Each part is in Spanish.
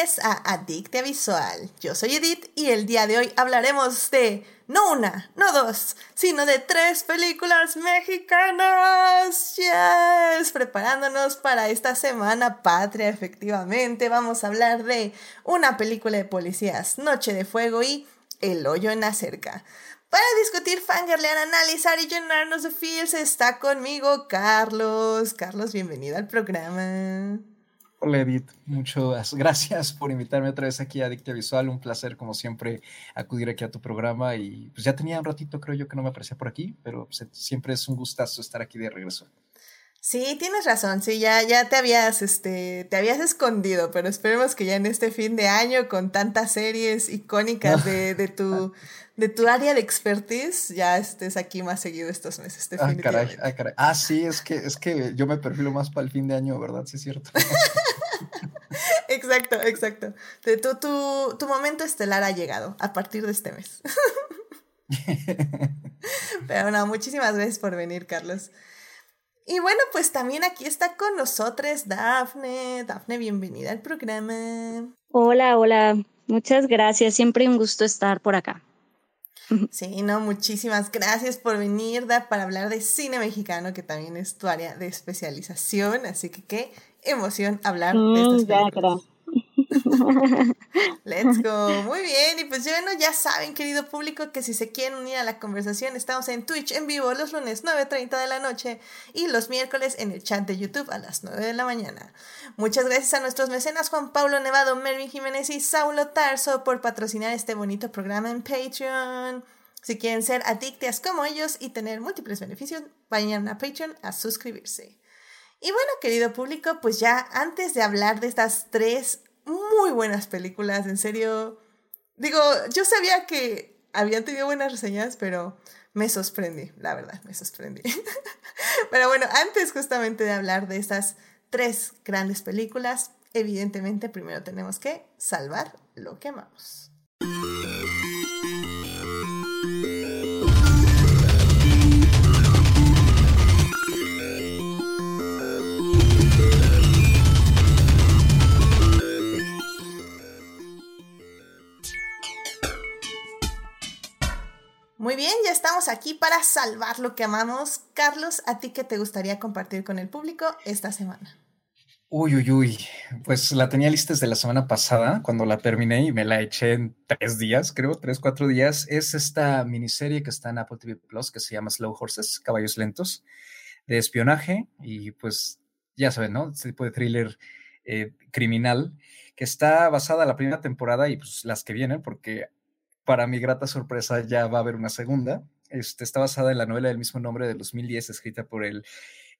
bienvenidos a Adictia Visual. Yo soy Edith y el día de hoy hablaremos de no una, no dos, sino de tres películas mexicanas. Yes, preparándonos para esta semana patria, efectivamente. Vamos a hablar de una película de policías, Noche de Fuego y El hoyo en la cerca. Para discutir, fangirlear, analizar y llenarnos de feels está conmigo Carlos. Carlos, bienvenido al programa. Hola Edith, muchas gracias por invitarme otra vez aquí a Adictia Visual. Un placer, como siempre, acudir aquí a tu programa. Y pues ya tenía un ratito, creo yo, que no me aparecía por aquí, pero pues, siempre es un gustazo estar aquí de regreso. Sí, tienes razón, sí, ya, ya te habías, este, te habías escondido, pero esperemos que ya en este fin de año, con tantas series icónicas de, de tu, de tu área de expertise, ya estés aquí más seguido estos meses. Ah, caray, ah, caray. Ah, sí, es que, es que yo me perfilo más para el fin de año, ¿verdad? Sí, es cierto. exacto, exacto. Tu, tu, tu momento estelar ha llegado a partir de este mes. Pero no, muchísimas gracias por venir, Carlos. Y bueno, pues también aquí está con nosotros Dafne. Dafne, bienvenida al programa. Hola, hola. Muchas gracias. Siempre un gusto estar por acá. Sí, no, muchísimas gracias por venir, Da, para hablar de cine mexicano, que también es tu área de especialización. Así que qué emoción hablar de estas mm, películas. Let's go. Muy bien. Y pues bueno, ya saben, querido público, que si se quieren unir a la conversación, estamos en Twitch en vivo los lunes 9.30 de la noche y los miércoles en el chat de YouTube a las 9 de la mañana. Muchas gracias a nuestros mecenas Juan Pablo Nevado, Melvin Jiménez y Saulo Tarso por patrocinar este bonito programa en Patreon. Si quieren ser adictas como ellos y tener múltiples beneficios, vayan a Patreon a suscribirse. Y bueno, querido público, pues ya antes de hablar de estas tres muy buenas películas, en serio. Digo, yo sabía que habían tenido buenas reseñas, pero me sorprendí, la verdad, me sorprendí. pero bueno, antes justamente de hablar de estas tres grandes películas, evidentemente primero tenemos que salvar lo que amamos. Muy bien, ya estamos aquí para salvar lo que amamos. Carlos, ¿a ti qué te gustaría compartir con el público esta semana? Uy, uy, uy. Pues la tenía lista desde la semana pasada, cuando la terminé y me la eché en tres días, creo, tres, cuatro días. Es esta miniserie que está en Apple TV Plus que se llama Slow Horses, Caballos Lentos, de espionaje y pues ya saben, ¿no? Este tipo de thriller eh, criminal que está basada en la primera temporada y pues las que vienen, porque para mi grata sorpresa ya va a haber una segunda. Este, está basada en la novela del mismo nombre de 2010, escrita por el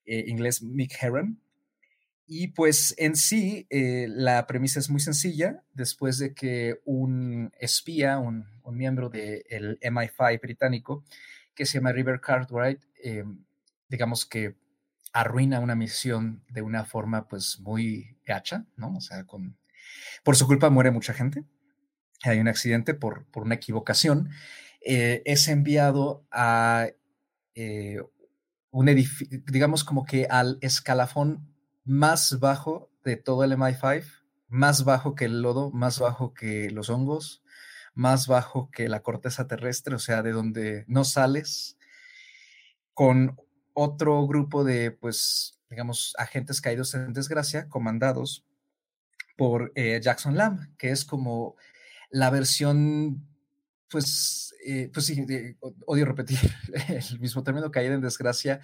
eh, inglés Mick Herron. Y pues en sí, eh, la premisa es muy sencilla. Después de que un espía, un, miembro del MI5 británico, que se llama River Cartwright, eh, digamos que arruina una misión de una forma pues muy gacha, ¿no? O sea, con, por su culpa muere mucha gente hay un accidente por, por una equivocación, eh, es enviado a eh, un edificio, digamos como que al escalafón más bajo de todo el MI5, más bajo que el lodo, más bajo que los hongos, más bajo que la corteza terrestre, o sea, de donde no sales, con otro grupo de, pues, digamos, agentes caídos en desgracia, comandados por eh, Jackson Lamb, que es como la versión, pues, eh, pues sí, odio repetir el mismo término, caída en desgracia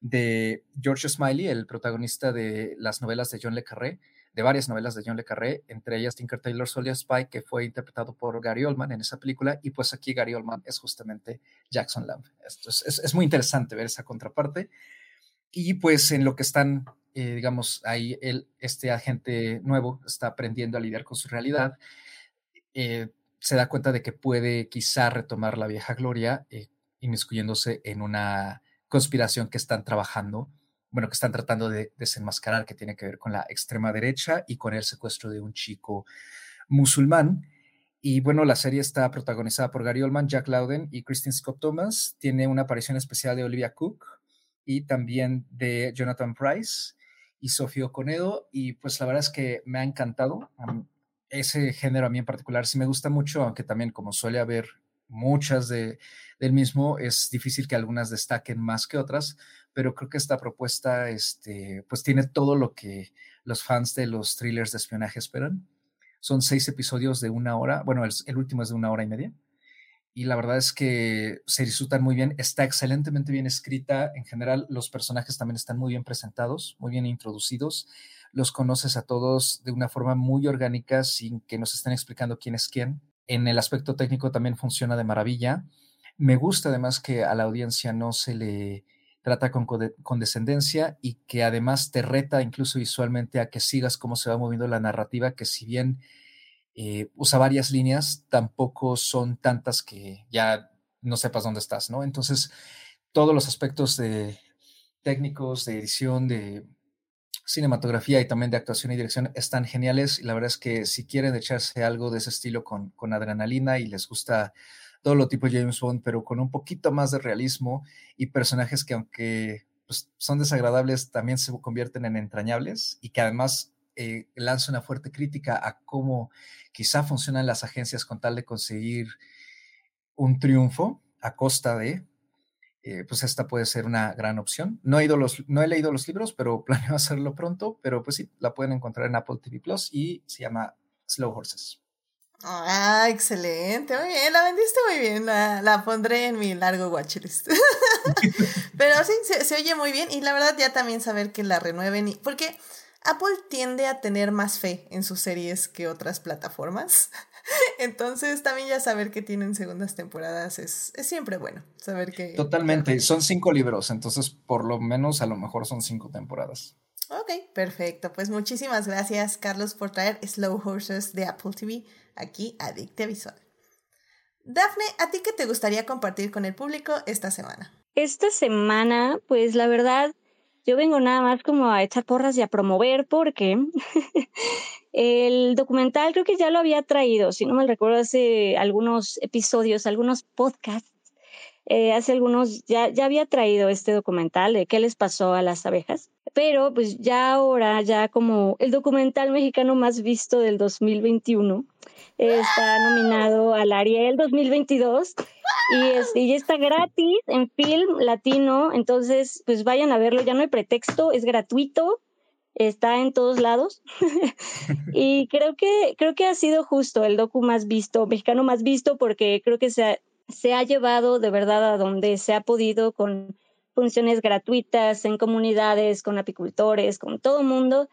de George Smiley, el protagonista de las novelas de John Le Carré, de varias novelas de John Le Carré, entre ellas Tinker Taylor Soldier Spy, que fue interpretado por Gary Oldman en esa película, y pues aquí Gary Oldman es justamente Jackson Lamb. Esto es, muy interesante ver esa contraparte. Y pues en lo que están, eh, digamos, ahí el, este agente nuevo está aprendiendo a lidiar con su realidad eh, se da cuenta de que puede quizá retomar la vieja gloria, eh, inmiscuyéndose en una conspiración que están trabajando, bueno, que están tratando de desenmascarar, que tiene que ver con la extrema derecha y con el secuestro de un chico musulmán. Y bueno, la serie está protagonizada por Gary Oldman, Jack Loudon y Kristen Scott Thomas. Tiene una aparición especial de Olivia Cook y también de Jonathan Price. y Sofía Conedo. Y pues la verdad es que me ha encantado. Ese género a mí en particular sí me gusta mucho, aunque también como suele haber muchas de, del mismo, es difícil que algunas destaquen más que otras, pero creo que esta propuesta este, pues tiene todo lo que los fans de los thrillers de espionaje esperan. Son seis episodios de una hora, bueno, el último es de una hora y media y la verdad es que se disfrutan muy bien, está excelentemente bien escrita, en general los personajes también están muy bien presentados, muy bien introducidos, los conoces a todos de una forma muy orgánica sin que nos estén explicando quién es quién. En el aspecto técnico también funciona de maravilla. Me gusta además que a la audiencia no se le trata con condescendencia y que además te reta incluso visualmente a que sigas cómo se va moviendo la narrativa, que si bien eh, usa varias líneas, tampoco son tantas que ya no sepas dónde estás, ¿no? Entonces, todos los aspectos de técnicos, de edición, de cinematografía y también de actuación y dirección están geniales. Y la verdad es que si quieren echarse algo de ese estilo con, con adrenalina y les gusta todo lo tipo James Bond, pero con un poquito más de realismo y personajes que aunque pues, son desagradables, también se convierten en entrañables y que además eh, lanza una fuerte crítica a cómo quizá funcionan las agencias con tal de conseguir un triunfo a costa de, eh, pues esta puede ser una gran opción. No he, ido los, no he leído los libros, pero planeo hacerlo pronto, pero pues sí, la pueden encontrar en Apple TV Plus y se llama Slow Horses. Ah, excelente, muy bien, la vendiste muy bien, la, pondré en mi largo watchlist. pero sí, se, se, oye muy bien y la verdad ya también saber que la renueven, y, porque Apple tiende a tener más fe en sus series que otras plataformas. Entonces, también ya saber que tienen segundas temporadas es, siempre bueno. Saber que. Totalmente. Son cinco libros, entonces por lo menos a lo mejor son cinco temporadas. Ok, perfecto. Pues muchísimas gracias, Carlos, por traer Slow Horses de Apple TV aquí a Dicte Visual. Dafne, ¿a ti qué te gustaría compartir con el público esta semana? Esta semana, pues la verdad, yo vengo nada más como a echar porras y a promover porque el documental creo que ya lo había traído, si no me recuerdo, hace algunos episodios, algunos podcasts. Eh, hace algunos ya, ya había traído este documental de qué les pasó a las abejas, pero pues ya ahora, ya como el documental mexicano más visto del 2021, está nominado al Ariel 2022 y, es, y está gratis en film latino, entonces pues vayan a verlo, ya no hay pretexto, es gratuito, está en todos lados. Y creo que creo que ha sido justo el docu más visto, mexicano más visto porque creo que se ha, se ha llevado de verdad a donde se ha podido con funciones gratuitas en comunidades, con apicultores, con todo mundo.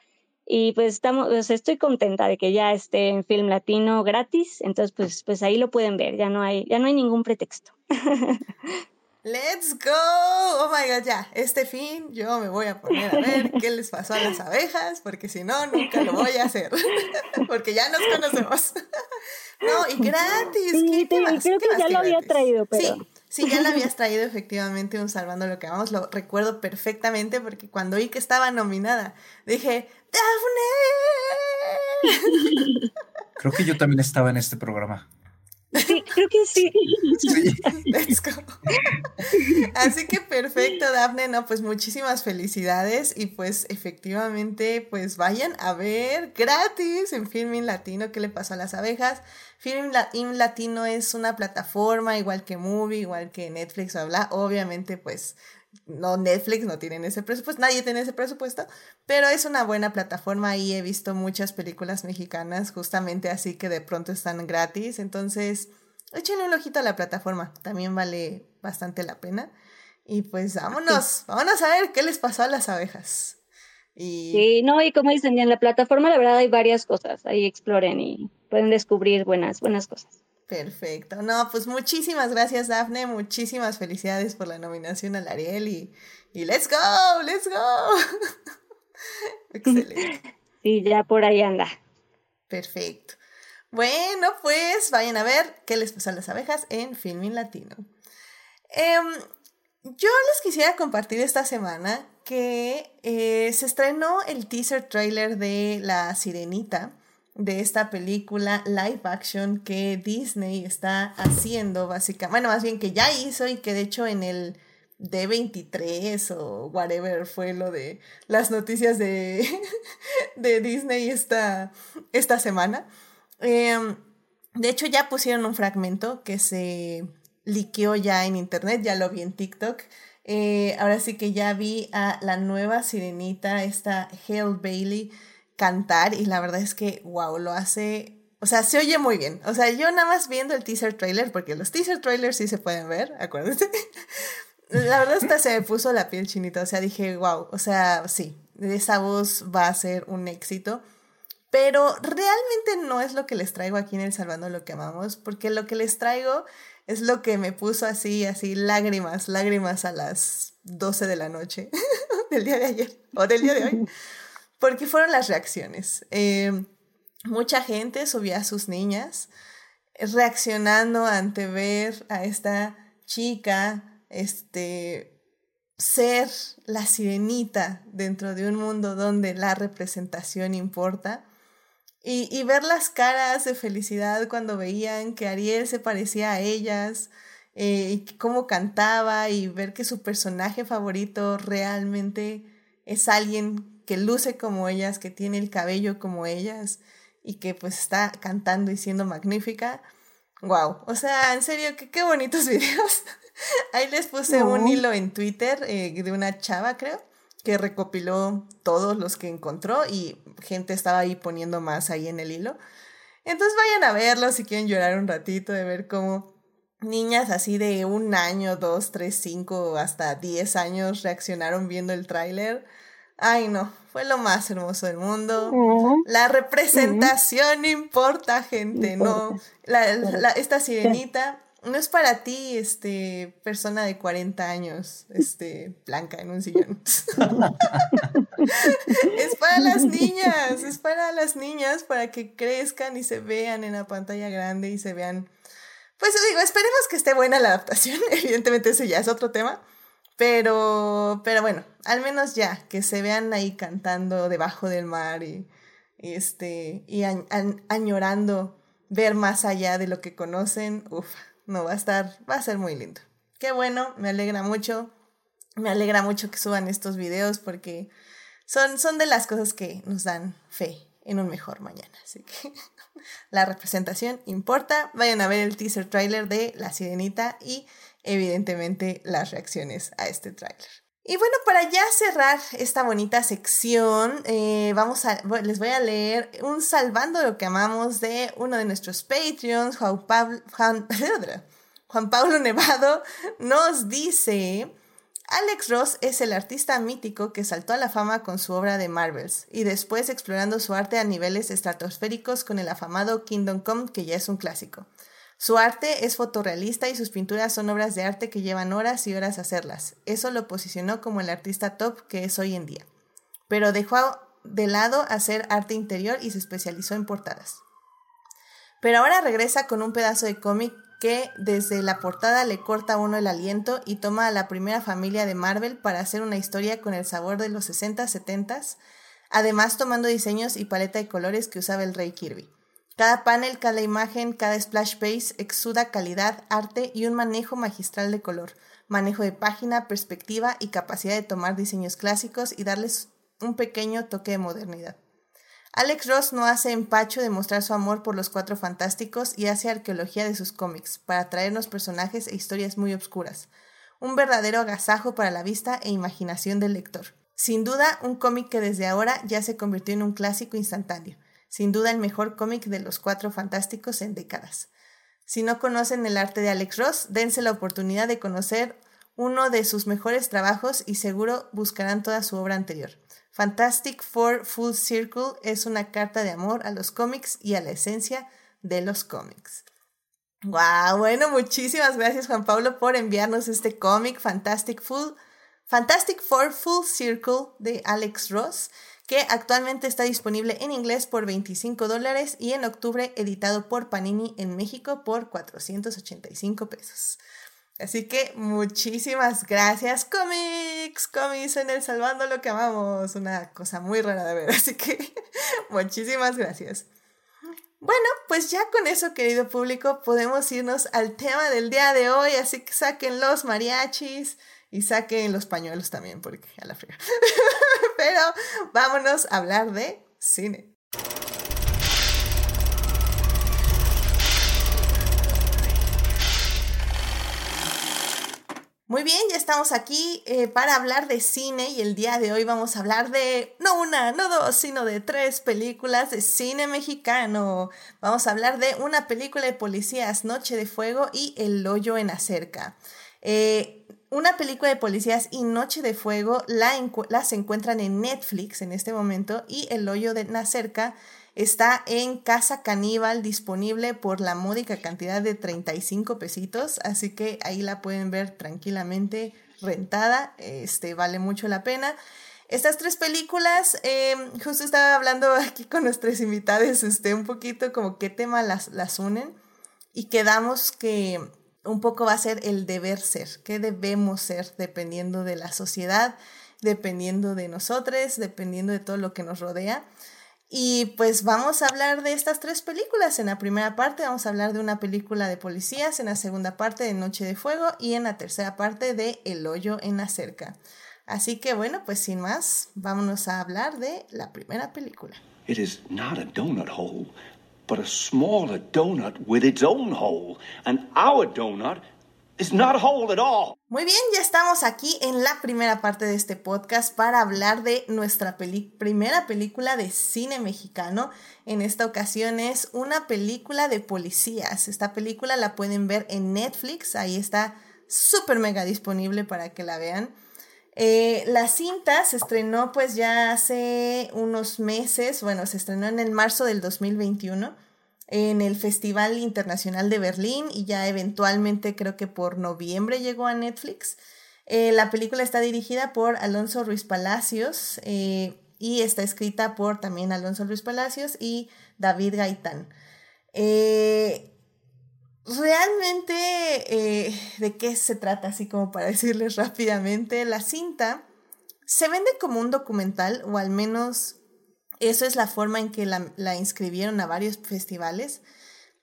Y pues estamos, estoy contenta de que ya esté en film latino gratis, entonces pues, pues ahí lo pueden ver, ya no hay, ya no hay ningún pretexto. Let's go. Oh my god, ya. Este fin yo me voy a poner a ver qué les pasó a las abejas, porque si no, nunca lo voy a hacer. porque ya nos conocemos. no, y gratis. Sí, creo que ya lo había traído, pero. Sí. Sí, ya lo habías traído efectivamente un Salvando lo que vamos, lo recuerdo perfectamente porque cuando vi que estaba nominada, dije, ¡Daphne! Creo que yo también estaba en este programa. Sí, creo que sí. Let's go. Así que perfecto, Dafne. No, pues muchísimas felicidades. Y pues efectivamente, pues vayan a ver gratis en Filming Latino qué le pasó a las abejas. Filming Latino es una plataforma igual que Movie, igual que Netflix, bla, Obviamente, pues no Netflix no tienen ese presupuesto, nadie tiene ese presupuesto, pero es una buena plataforma y he visto muchas películas mexicanas justamente así que de pronto están gratis, entonces échenle un ojito a la plataforma, también vale bastante la pena. Y pues vámonos, vámonos a ver qué les pasó a las abejas. Y... Sí, no, y como dicen, en la plataforma la verdad hay varias cosas, ahí exploren y pueden descubrir buenas, buenas cosas. Perfecto. No, pues muchísimas gracias, Dafne. Muchísimas felicidades por la nominación al Ariel y, y let's go, let's go. Excelente. Sí, ya por ahí anda. Perfecto. Bueno, pues vayan a ver qué les pasó a las abejas en Filming Latino. Em, yo les quisiera compartir esta semana que eh, se estrenó el teaser trailer de La Sirenita de esta película live action que Disney está haciendo básicamente, bueno, más bien que ya hizo y que de hecho en el D23 o whatever fue lo de las noticias de, de Disney esta, esta semana. Em, de hecho, ya pusieron un fragmento que se liqueó ya en internet, ya lo vi en TikTok. Eh, ahora sí que ya vi a la nueva sirenita, esta Hale Bailey, cantar y la verdad es que, wow, lo hace, o sea, se oye muy bien. O sea, yo nada más viendo el teaser trailer, porque los teaser trailers sí se pueden ver, acuérdense. la verdad hasta se me puso la piel chinita, o sea, dije, wow, o sea, sí, esa voz va a ser un éxito. Pero realmente no es lo que les traigo aquí en El Salvando lo que amamos, porque lo que les traigo es lo que me puso así, así, lágrimas, lágrimas a las 12 de la noche del día de ayer o del día de hoy, porque fueron las reacciones. Eh, mucha gente subía a sus niñas reaccionando ante ver a esta chica, este, ser la sirenita dentro de un mundo donde la representación importa y, ver las caras de felicidad cuando veían que Ariel se parecía a ellas, eh, y cómo cantaba y ver que su personaje favorito realmente es alguien que luce como ellas, que tiene el cabello como ellas y que pues está cantando y siendo magnífica. Wow, o sea, en serio, que qué bonitos videos. Ahí les puse un hilo en Twitter eh, de una chava, creo, que recopiló todos los que encontró y gente estaba ahí poniendo más ahí en el hilo. Entonces vayan a verlo si quieren llorar un ratito de ver cómo niñas así de un año, dos, tres, cinco, hasta diez años reaccionaron viendo el tráiler. Ay, no, fue lo más hermoso del mundo. La representación importa, gente, ¿no? esta sirenita no es para ti, este, persona de 40 años, este, blanca en un sillón. es para las niñas, es para las niñas, para que crezcan y se vean en la pantalla grande y se vean. Pues digo, esperemos que esté buena la adaptación. Evidentemente, ese ya es otro tema. Pero, pero bueno, al menos ya, que se vean ahí cantando debajo del mar y, este, y añorando ver más allá de lo que conocen. Uf, no, va a estar, va a ser muy lindo. Qué bueno, me alegra mucho. Me alegra mucho que suban estos videos porque son, son de las cosas que nos dan fe en un mejor mañana. Así que la representación importa. Vayan a ver el teaser trailer de La Sirenita y evidentemente las reacciones a este trailer. Y bueno, para ya cerrar esta bonita sección, eh, vamos a, les voy a leer un salvando lo que amamos de uno de nuestros Patreons, Juan Pablo, Juan, Pablo Nevado, nos dice, Alex Ross es el artista mítico que saltó a la fama con su obra de Marvels y después explorando su arte a niveles estratosféricos con el afamado Kingdom Come, que ya es un clásico. Su arte es fotorrealista y sus pinturas son obras de arte que llevan horas y horas hacerlas. Eso lo posicionó como el artista top que es hoy en día. Pero dejó de lado hacer arte interior y se especializó en portadas. Pero ahora regresa con un pedazo de cómic que desde la portada le corta a uno el aliento y toma a la primera familia de Marvel para hacer una historia con el sabor de los 60, 70s, además tomando diseños y paleta de colores que usaba el rey Kirby. Cada panel, cada imagen, cada splash page exuda calidad, arte y un manejo magistral de color, manejo de página, perspectiva y capacidad de tomar diseños clásicos y darles un pequeño toque de modernidad. Alex Ross no hace empacho de mostrar su amor por los cuatro fantásticos y hace arqueología de sus cómics para traernos personajes e historias muy obscuras. Un verdadero agasajo para la vista e imaginación del lector. Sin duda, un cómic que desde ahora ya se convirtió en un clásico instantáneo sin duda el mejor cómic de los cuatro fantásticos en décadas. Si no conocen el arte de Alex Ross, dense la oportunidad de conocer uno de sus mejores trabajos y seguro buscarán toda su obra anterior. Fantastic Four Full Circle es una carta de amor a los cómics y a la esencia de los cómics. Wow, bueno, muchísimas gracias Juan Pablo por enviarnos este cómic Fantastic Fantastic Four Full Circle de Alex Ross que actualmente está disponible en inglés por 25 dólares y en octubre editado por Panini en México por 485 pesos. Así que muchísimas gracias, cómics, cómics en el Salvando lo que amamos, una cosa muy rara de ver, así que muchísimas gracias. Bueno, pues ya con eso, querido público, podemos irnos al tema del día de hoy, así que saquen los mariachis Y saquen los pañuelos también, porque a la fría. Pero vámonos a hablar de cine. Muy bien, ya estamos aquí eh, para hablar de cine y el día de hoy vamos a hablar de no una, no dos, sino de tres películas de cine mexicano. Vamos a hablar de una película de policías, Noche de Fuego y El hoyo en Acerca. Eh, una película de policías y Noche de Fuego la las encuentran en Netflix en este momento y El hoyo de Acerca Está en Casa Caníbal disponible por la módica cantidad de 35 pesitos, así que ahí la pueden ver tranquilamente rentada, este vale mucho la pena. Estas tres películas, em, justo estaba hablando aquí con nuestros invitados, este, un poquito como qué tema las, las unen y quedamos que un poco va a ser el deber ser, qué debemos ser dependiendo de la sociedad, dependiendo de nosotros, dependiendo de todo lo que nos rodea. Y pues vamos a hablar de estas tres películas. En la primera parte vamos a hablar de una película de policías, en la segunda parte de Noche de Fuego y en la tercera parte de El hoyo en la cerca. Así que bueno, pues sin más, vámonos a hablar de la primera película. It is not a donut but a smaller donut with its own hole. And our donut muy bien, ya estamos aquí en la primera parte de este podcast para hablar de nuestra primera película de cine mexicano. En esta ocasión es una película de policías. Esta película la pueden ver en Netflix, ahí está súper mega disponible para que la vean. Eh, la cinta se estrenó pues ya hace unos meses, bueno, se estrenó en el marzo del 2021 en el Festival Internacional de Berlín y ya eventualmente creo que por noviembre llegó a Netflix. Eh, la película está dirigida por Alonso Ruiz Palacios eh, y está escrita por también Alonso Ruiz Palacios y David Gaitán. Realmente, ¿de qué se trata? Así como para decirles rápidamente, la cinta se vende como un documental o al menos eso es la forma en que la, inscribieron a varios festivales.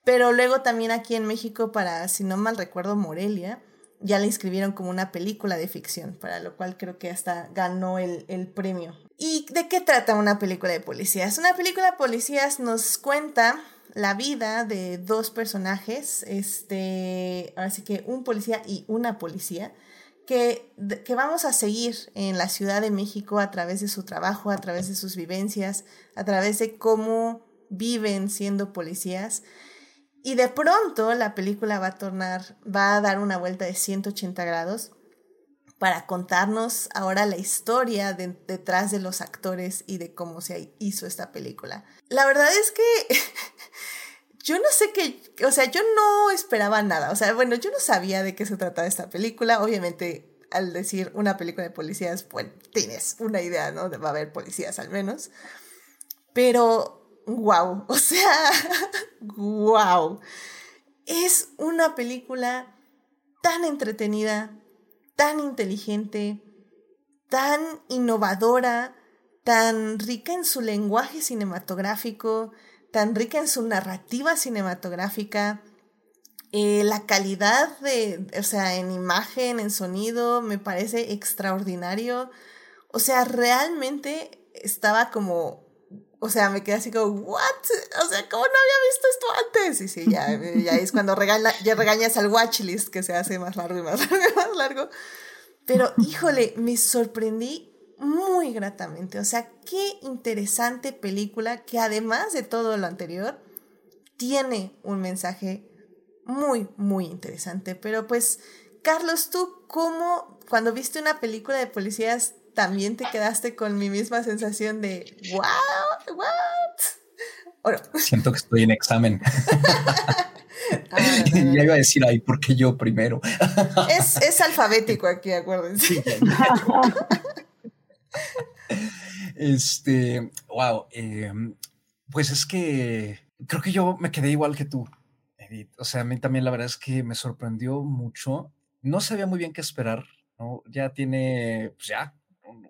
Pero luego también aquí en México, para, si no mal recuerdo, Morelia, ya la inscribieron como una película de ficción, para lo cual creo que hasta ganó el, el premio. ¿Y de qué trata una película de policías? Una película de policías nos cuenta la vida de dos personajes, este, así que un policía y una policía, que, vamos a seguir en la Ciudad de México a través de su trabajo, a través de sus vivencias, a través de cómo viven siendo policías. Y de pronto la película va a tornar, va a dar una vuelta de 180 grados para contarnos ahora la historia detrás de los actores y de cómo se hizo esta película. La verdad es que yo no sé qué, o sea, yo no esperaba nada, o sea, bueno, yo no sabía de qué se trataba esta película, obviamente al decir una película de policías, pues tienes una idea, ¿no? De va a haber policías al menos, pero wow, o sea, wow, es una película tan entretenida, tan inteligente, tan innovadora, tan rica en su lenguaje cinematográfico, tan rica en su narrativa cinematográfica, eh, la calidad de, o sea, en imagen, en sonido, me parece extraordinario. O sea, realmente estaba como, o sea, me quedé así como, ¿what? O sea, ¿cómo no había visto esto antes? Y sí, ya, ya es cuando regañas al watchlist que se hace más largo y más largo y más largo. Pero, híjole, me sorprendí muy gratamente. O sea, qué interesante película que además de todo lo anterior, tiene un mensaje muy, muy interesante. Pero pues, Carlos, tú cómo, cuando viste una película de policías, también te quedaste con mi misma sensación de, wow, what? Siento que estoy en examen. Ah, ya iba a decir, ay, ¿por qué yo primero? es, es alfabético aquí, acuérdense. Este, wow, em, pues es que creo que yo me quedé igual que tú, Edith. O sea, a mí también la verdad es que me sorprendió mucho. No sabía muy bien qué esperar, ¿no? Ya tiene, pues ya,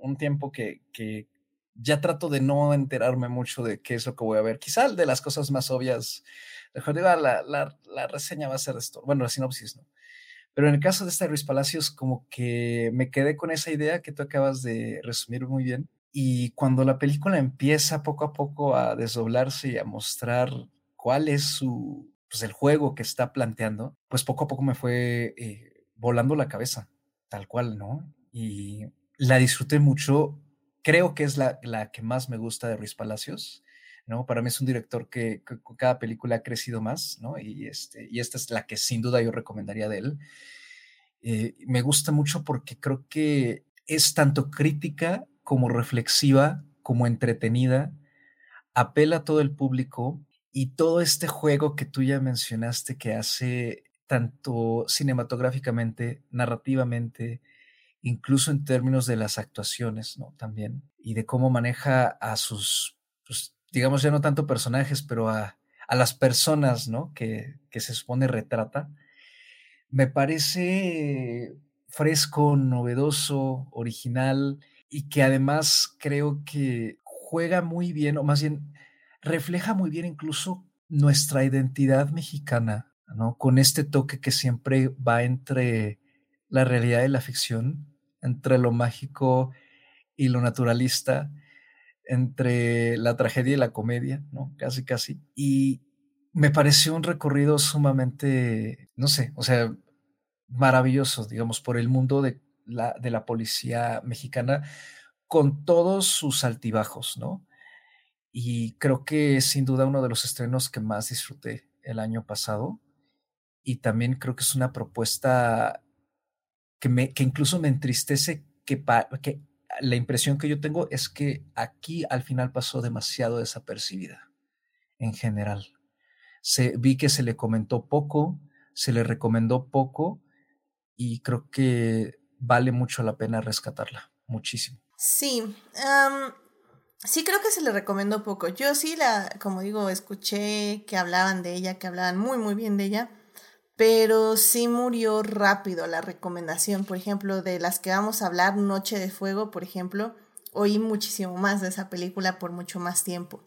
un, tiempo que, que ya trato de no enterarme mucho de qué es lo que voy a ver. Quizá de las cosas más obvias, mejor digo, la, la, la reseña va a ser esto, bueno, la sinopsis, ¿no? Pero en el caso de esta Ruiz Palacios, como que me quedé con esa idea que tú acabas de resumir muy bien. Y cuando la película empieza poco a poco a desdoblarse y a mostrar cuál es su, pues el juego que está planteando, pues poco a poco me fue eh, volando la cabeza, tal cual, ¿no? Y la disfruté mucho. Creo que es la, la que más me gusta de Ruiz Palacios. ¿No? Para mí es un director que, cada película ha crecido más, ¿no? Y, este, y esta es la que sin duda yo recomendaría de él. Eh, me gusta mucho porque creo que es tanto crítica como reflexiva, como entretenida, apela a todo el público y todo este juego que tú ya mencionaste que hace tanto cinematográficamente, narrativamente, incluso en términos de las actuaciones, ¿no? También, y de cómo maneja a sus digamos ya no tanto personajes, pero a, las personas, ¿no? Que, que, se supone retrata, me parece fresco, novedoso, original y que además creo que juega muy bien, o más bien refleja muy bien incluso nuestra identidad mexicana, ¿no? Con este toque que siempre va entre la realidad y la ficción, entre lo mágico y lo naturalista, entre la tragedia y la comedia, ¿no? Casi, casi. Y me pareció un recorrido sumamente, no sé, o sea, maravilloso, digamos, por el mundo de la, de la policía mexicana, con todos sus altibajos, ¿no? Y creo que es sin duda uno de los estrenos que más disfruté el año pasado. Y también creo que es una propuesta que, me, que incluso me entristece que, que la impresión que yo tengo es que aquí al final pasó demasiado desapercibida en general. Se, vi que se le comentó poco, se le recomendó poco y creo que vale mucho la pena rescatarla, muchísimo. Sí, sí creo que se le recomendó poco. Yo sí la, como digo, escuché que hablaban de ella, que hablaban muy, muy bien de ella pero sí murió rápido la recomendación, por ejemplo, de las que vamos a hablar, Noche de Fuego, por ejemplo, oí muchísimo más de esa película por mucho más tiempo.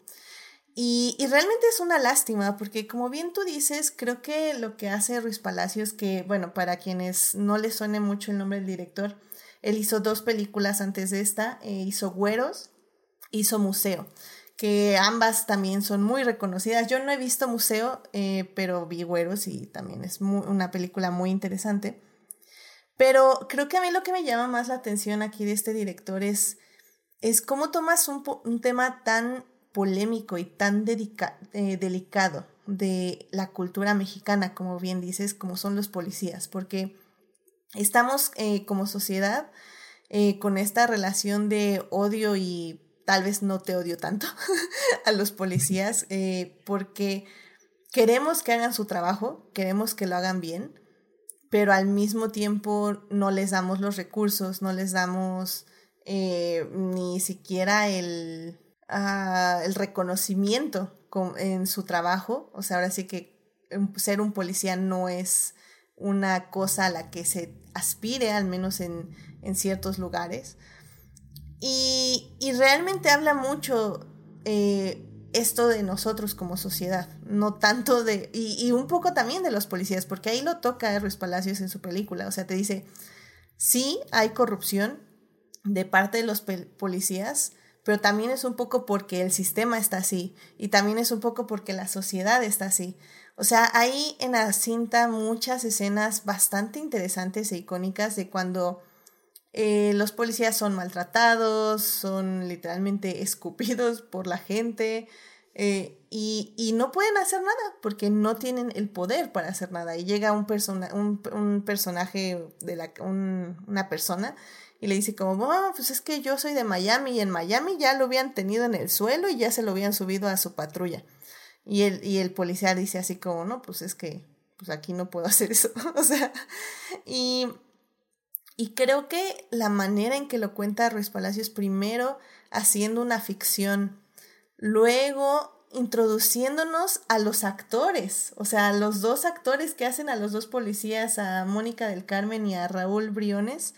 Y, y, realmente es una lástima, porque como bien tú dices, creo que lo que hace Ruiz Palacios, que bueno, para quienes no le suene mucho el nombre del director, él hizo dos películas antes de esta, eh, hizo Güeros, hizo Museo que ambas también son muy reconocidas. Yo no he visto Museo, eh, pero vi Güeros y también es una película muy interesante. Pero creo que a mí lo que me llama más la atención aquí de este director es, es cómo tomas un, tema tan polémico y tan eh, delicado de la cultura mexicana, como bien dices, como son los policías, porque estamos eh, como sociedad con esta relación de odio y tal vez no te odio tanto a los policías eh, porque queremos que hagan su trabajo, queremos que lo hagan bien, pero al mismo tiempo no les damos los recursos, no les damos eh, ni siquiera el, ah, el reconocimiento en su trabajo. O sea, ahora sí que ser un policía no es una cosa a la que se aspire, al menos en, en ciertos lugares. Y, realmente habla mucho eh, esto de nosotros como sociedad, no tanto de, y, un poco también de los policías, porque ahí lo toca Ruiz Palacios en su película, o sea, te dice, sí hay corrupción de parte de los policías, pero también es un poco porque el sistema está así, y también es un poco porque la sociedad está así. O sea, hay en la cinta muchas escenas bastante interesantes e icónicas de cuando eh, los policías son maltratados, son literalmente escupidos por la gente eh, y, no pueden hacer nada porque no tienen el poder para hacer nada. Y llega un, persona, un, personaje de la, una persona y le dice como, pues es que yo soy de Miami y en Miami ya lo habían tenido en el suelo y ya se lo habían subido a su patrulla. Y el, y el policía dice así como, no, pues es que pues aquí no puedo hacer eso. o sea, y y creo que la manera en que lo cuenta Ruiz Palacios, primero haciendo una ficción, luego introduciéndonos a los actores, o sea, a los dos actores que hacen a los dos policías, a Mónica del Carmen y a Raúl Briones,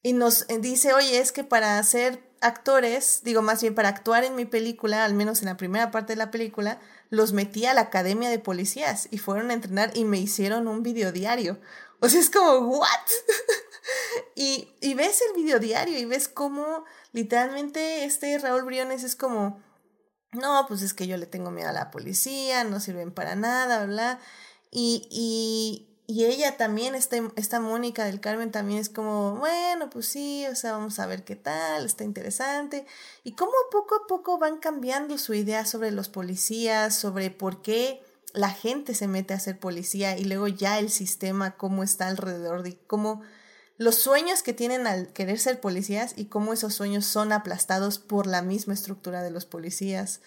y nos dice, oye, es que para hacer actores, digo más bien para actuar en mi película, al menos en la primera parte de la película, los metí a la academia de policías y fueron a entrenar y me hicieron un video diario. O sea, es como, ¿what? y, y ves el video diario y ves cómo literalmente este Raúl Briones es como, no, pues es que yo le tengo miedo a la policía, no sirven para nada, bla. Y, y, y ella también, esta, esta Mónica del Carmen también es como, bueno, pues sí, o sea, vamos a ver qué tal, está interesante. Y cómo poco a poco van cambiando su idea sobre los policías, sobre por qué la gente se mete a ser policía y luego ya el sistema, cómo está alrededor de cómo los sueños que tienen al querer ser policías y cómo esos sueños son aplastados por la misma estructura de los policías.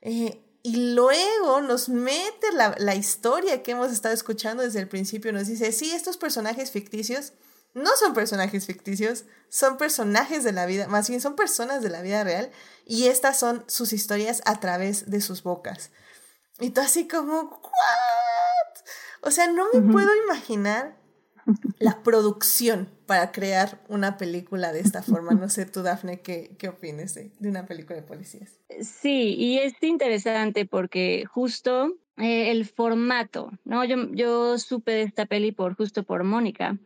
Eh, y luego nos mete la, la, historia que hemos estado escuchando desde el principio. Nos dice, sí, estos personajes ficticios no son personajes ficticios, son personajes de la vida, más bien son personas de la vida real y estas son sus historias a través de sus bocas. Y tú así como, ¿what? O sea, no me puedo imaginar la producción para crear una película de esta forma. No sé tú, Dafne, ¿qué, qué opinas de, de, una película de policías? Sí, y es interesante porque justo eh, el formato, ¿no? Yo, yo supe de esta peli por justo por Mónica,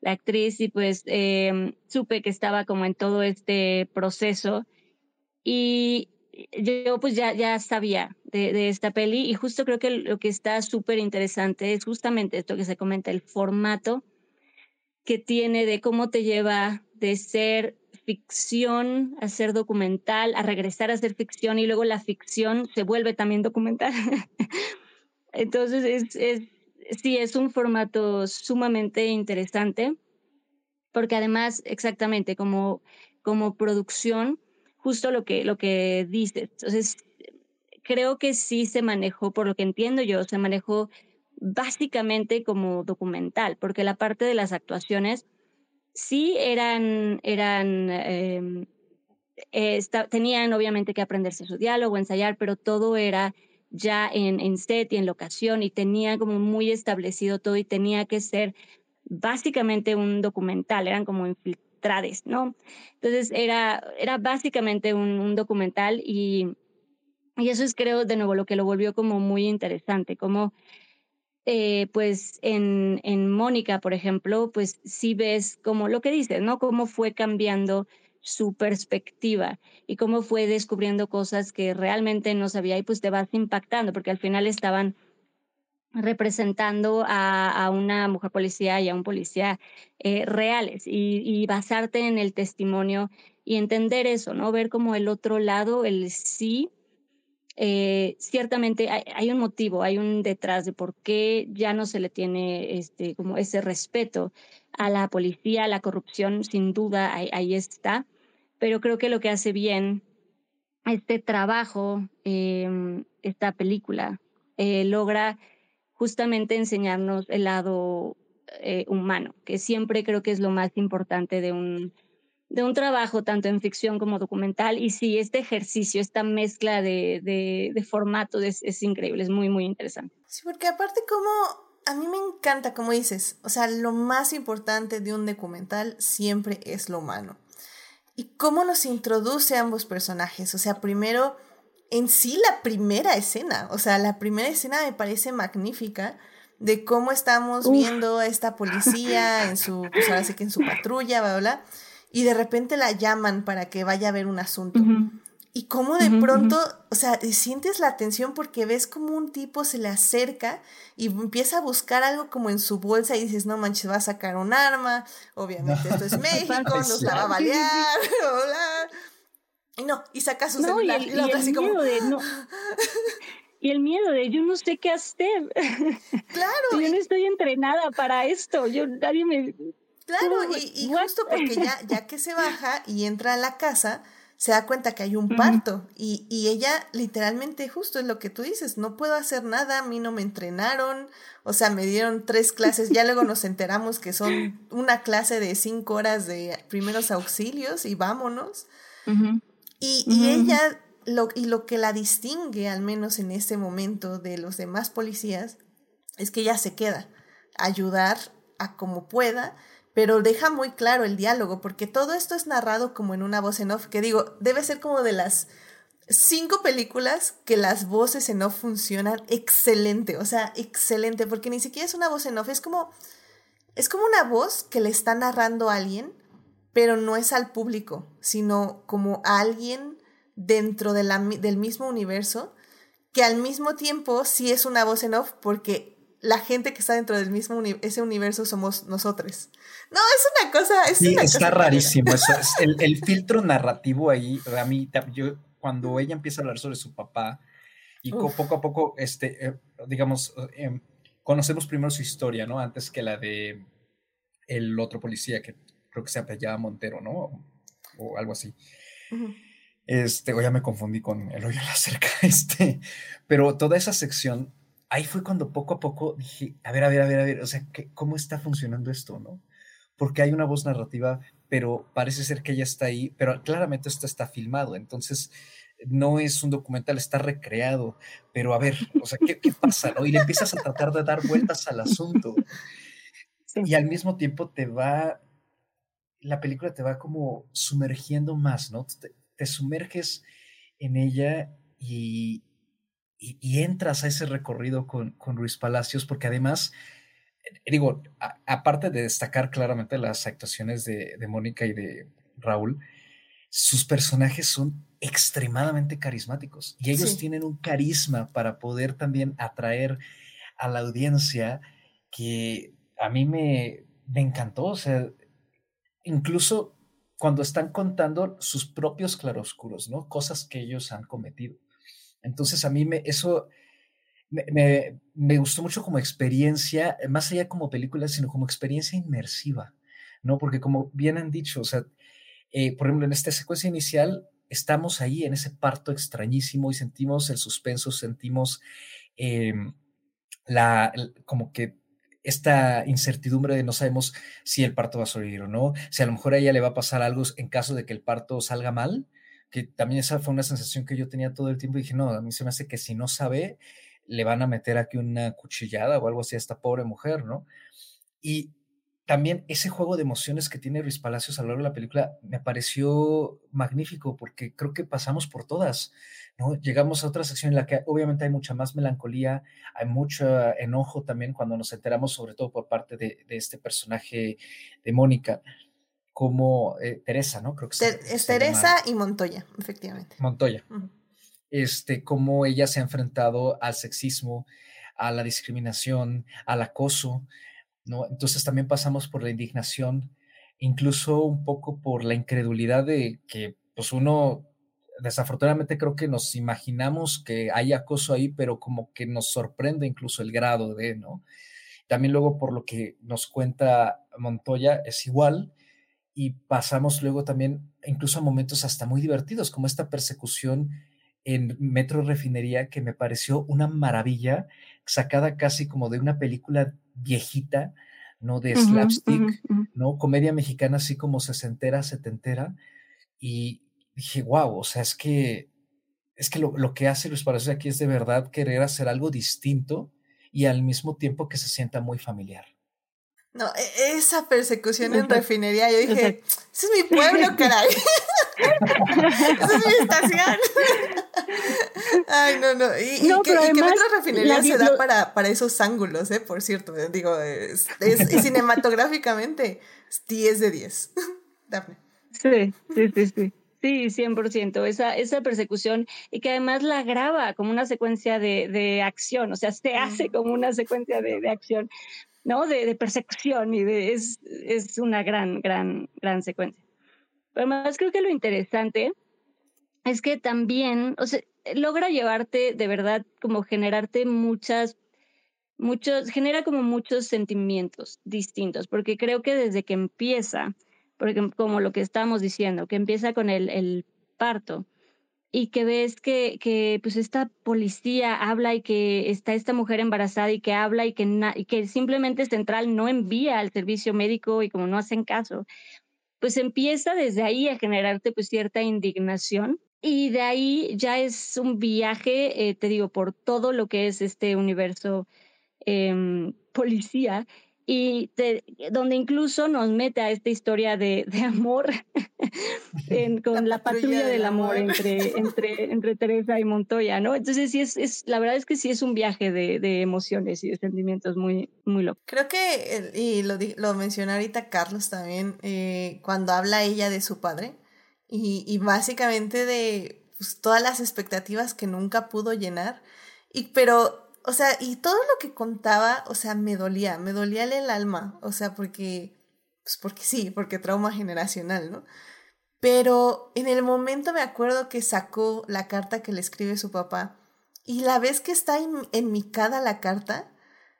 la actriz, y pues eh, supe que estaba como en todo este proceso. Y yo pues ya, ya sabía de, de, esta peli y justo creo que lo que está súper interesante es justamente esto que se comenta, el formato que tiene de cómo te lleva de ser ficción a ser documental, a regresar a ser ficción y luego la ficción se vuelve también documental. Entonces, es, es, sí, es un formato sumamente interesante porque además, exactamente como, como producción, justo lo que, lo que dices. Entonces, creo que sí se manejó, por lo que entiendo yo, se manejó básicamente como documental, porque la parte de las actuaciones sí eran, eran eh, tenían obviamente que aprenderse su diálogo, ensayar, pero todo era ya en, en set y en locación y tenía como muy establecido todo y tenía que ser básicamente un documental, eran como infiltrades, ¿no? Entonces era, era básicamente un, un documental y, y eso es creo de nuevo lo que lo volvió como muy interesante, como eh, pues en, en Mónica, por ejemplo, pues sí ves como lo que dices, ¿no? Cómo fue cambiando su perspectiva y cómo fue descubriendo cosas que realmente no sabía y pues te vas impactando, porque al final estaban representando a, una mujer policía y a un policía eh, reales y, basarte en el testimonio y entender eso, ¿no? Ver como el otro lado, el sí eh, ciertamente hay, un motivo, hay un detrás de por qué ya no se le tiene este, como ese respeto a la policía, la corrupción, sin duda ahí, está, pero creo que lo que hace bien este trabajo, eh, esta película, eh, logra justamente enseñarnos el lado eh, humano, que siempre creo que es lo más importante de un, de un trabajo tanto en ficción como documental. Y sí, este ejercicio, esta mezcla de, de, de formatos es, es, increíble, es muy, muy interesante. Sí, porque aparte como a mí me encanta, como dices, o sea, lo más importante de un documental siempre es lo humano. Y cómo nos introduce a ambos personajes. O sea, primero, en sí la primera escena, o sea, la primera escena me parece magnífica de cómo estamos Uf. viendo a esta policía en su, pues ahora sí que en su patrulla, bla, bla, bla y de repente la llaman para que vaya a ver un asunto. Uh -huh. Y cómo de uh -huh, pronto, uh -huh. o sea, sientes la atención porque ves como un tipo se le acerca y empieza a buscar algo como en su bolsa y dices, no manches, va a sacar un arma, obviamente esto es México, nos la va a balear, y no, y saca su no, celular y, y, y el así como... De, no. Y el miedo de yo no sé qué hacer. Claro. yo no estoy entrenada para esto. Yo nadie me Claro, y, y justo porque ya, ya que se baja y entra a la casa, se da cuenta que hay un parto. Y, y, ella literalmente, justo es lo que tú dices, no puedo hacer nada, a mí no me entrenaron, o sea, me dieron tres clases, ya luego nos enteramos que son una clase de cinco horas de primeros auxilios y vámonos. Uh -huh. Y, y, ella, lo, y lo que la distingue, al menos en este momento, de los demás policías, es que ella se queda a ayudar a como pueda pero deja muy claro el diálogo, porque todo esto es narrado como en una voz en off, que digo, debe ser como de las cinco películas que las voces en off funcionan excelente, o sea, excelente, porque ni siquiera es una voz en off, es como, es como una voz que le está narrando a alguien, pero no es al público, sino como a alguien dentro de la, del mismo universo, que al mismo tiempo sí es una voz en off, porque la gente que está dentro del mismo ese universo somos nosotros. No, es una cosa. Es sí, está rarísimo. Eso es el, el, filtro narrativo ahí, a mí, yo, cuando ella empieza a hablar sobre su papá y poco a poco, este, eh, digamos, em, conocemos primero su historia, ¿no? Antes que la de el otro policía que creo que se apellaba Montero, ¿no? O, algo así. Este, o ya me confundí con el hoyo la cerca, este, pero toda esa sección ahí fue cuando poco a poco dije, a ver, a ver, a ver, a ver, o sea, ¿cómo está funcionando esto, no? Porque hay una voz narrativa, pero parece ser que ella está ahí, pero claramente esto está filmado, entonces no es un documental, está recreado, pero a ver, o sea, ¿qué, pasa? No? Y le empiezas a tratar de dar vueltas al asunto. Y al mismo tiempo te va, la película te va como sumergiendo más, ¿no? te sumerges en ella y, y, entras a ese recorrido con, con Ruiz Palacios, porque además, eh, digo, aparte de destacar claramente las actuaciones de, de Mónica y de Raúl, sus personajes son extremadamente carismáticos y ellos tienen un carisma para poder también atraer a la audiencia que a mí me, me encantó, o sea, incluso cuando están contando sus propios claroscuros, ¿no? Cosas que ellos han cometido. Entonces a mí me, eso me, me, gustó mucho como experiencia, más allá como película, sino como experiencia inmersiva, ¿no? Porque como bien han dicho, o sea, eh, por ejemplo, en esta secuencia inicial estamos ahí en ese parto extrañísimo y sentimos el suspenso, sentimos em, la, como que esta incertidumbre de no sabemos si el parto va a sobrevivir o no, si a lo mejor a ella le va a pasar algo en caso de que el parto salga mal, que también esa fue una sensación que yo tenía todo el tiempo y dije, no, a mí se me hace que si no sabe, le van a meter aquí una cuchillada o algo así a esta pobre mujer, ¿no? Y también ese juego de emociones que tiene Luis Palacios a lo largo de la película me pareció magnífico porque creo que pasamos por todas, ¿no? Llegamos a otra sección en la que obviamente hay mucha más melancolía, hay mucho enojo también cuando nos enteramos, sobre todo por parte de, de este personaje de Mónica, como eh, Teresa, ¿no? Creo que es Teresa y Montoya, efectivamente. Montoya. Este, cómo ella se ha enfrentado al sexismo, a la discriminación, al acoso, ¿no? Entonces también pasamos por la indignación, incluso un poco por la incredulidad de que, pues uno, desafortunadamente creo que nos imaginamos que hay acoso ahí, pero como que nos sorprende incluso el grado de, ¿no? También luego por lo que nos cuenta Montoya es igual, y pasamos luego también incluso a momentos hasta muy divertidos, como esta persecución en Metro Refinería, que me pareció una maravilla, sacada casi como de una película viejita, ¿no? De slapstick, ¿no? Comedia mexicana así como sesentera, setentera, y dije, wow, o sea, es que, es que lo, lo que hace Luis Palacios aquí es de verdad querer hacer algo distinto y al mismo tiempo que se sienta muy familiar. No, e, esa persecución en refinería, yo dije, ese es mi pueblo, caray. esa es mi estación. Ay, no, no. Y, que, Metro Refinería se da para, para esos ángulos, ¿eh? Por cierto, digo, es, cinematográficamente 10 de 10. Dafne. Sí, sí, sí, sí. Sí, 100%. Esa, esa persecución y que además la graba como una secuencia de, de acción, o sea, se hace como una secuencia de, de acción. ¿no? De, persecución y de, es, es una gran, gran, gran secuencia. Pero además creo que lo interesante es que también, o sea, logra llevarte de verdad como generarte muchas, muchos, genera como muchos sentimientos distintos, porque creo que desde que empieza, porque como lo que estamos diciendo, que empieza con el, parto, y que ves que, que pues esta policía habla y que está esta mujer embarazada y que habla y que, y que simplemente Central no envía al servicio médico y como no hacen caso, pues empieza desde ahí a generarte pues cierta indignación y de ahí ya es un viaje, eh, te digo, por todo lo que es este universo em, policía y donde incluso nos mete a esta historia de, de amor con la, patrulla, del, amor, entre, entre, entre Teresa y Montoya, ¿no? Entonces sí es, es la verdad es que sí es un viaje de, de emociones y de sentimientos muy, muy loco. Creo que, y lo, lo mencionó ahorita Carlos también, eh, cuando habla ella de su padre, y, y básicamente de pues, todas las expectativas que nunca pudo llenar, y pero o sea, y todo lo que contaba, o sea, me dolía, me dolía el alma, o sea, porque, pues porque sí, porque trauma generacional, ¿no? Pero en el momento me acuerdo que sacó la carta que le escribe su papá y la vez que está enmicada la carta,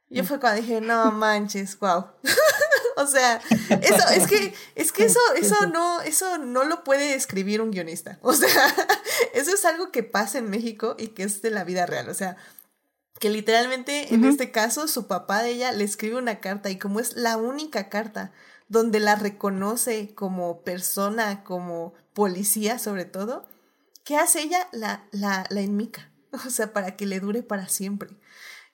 yo fue cuando dije, no manches, wow. o sea, eso, es que, es que eso, eso no, eso no lo puede escribir un guionista. O sea, eso es algo que pasa en México y que es de la vida real. O sea, que literalmente en este caso su papá de ella le escribe una carta y como es la única carta donde la reconoce como persona, como policía sobre todo, ¿qué hace ella? La, la, la enmica, o sea, para que le dure para siempre.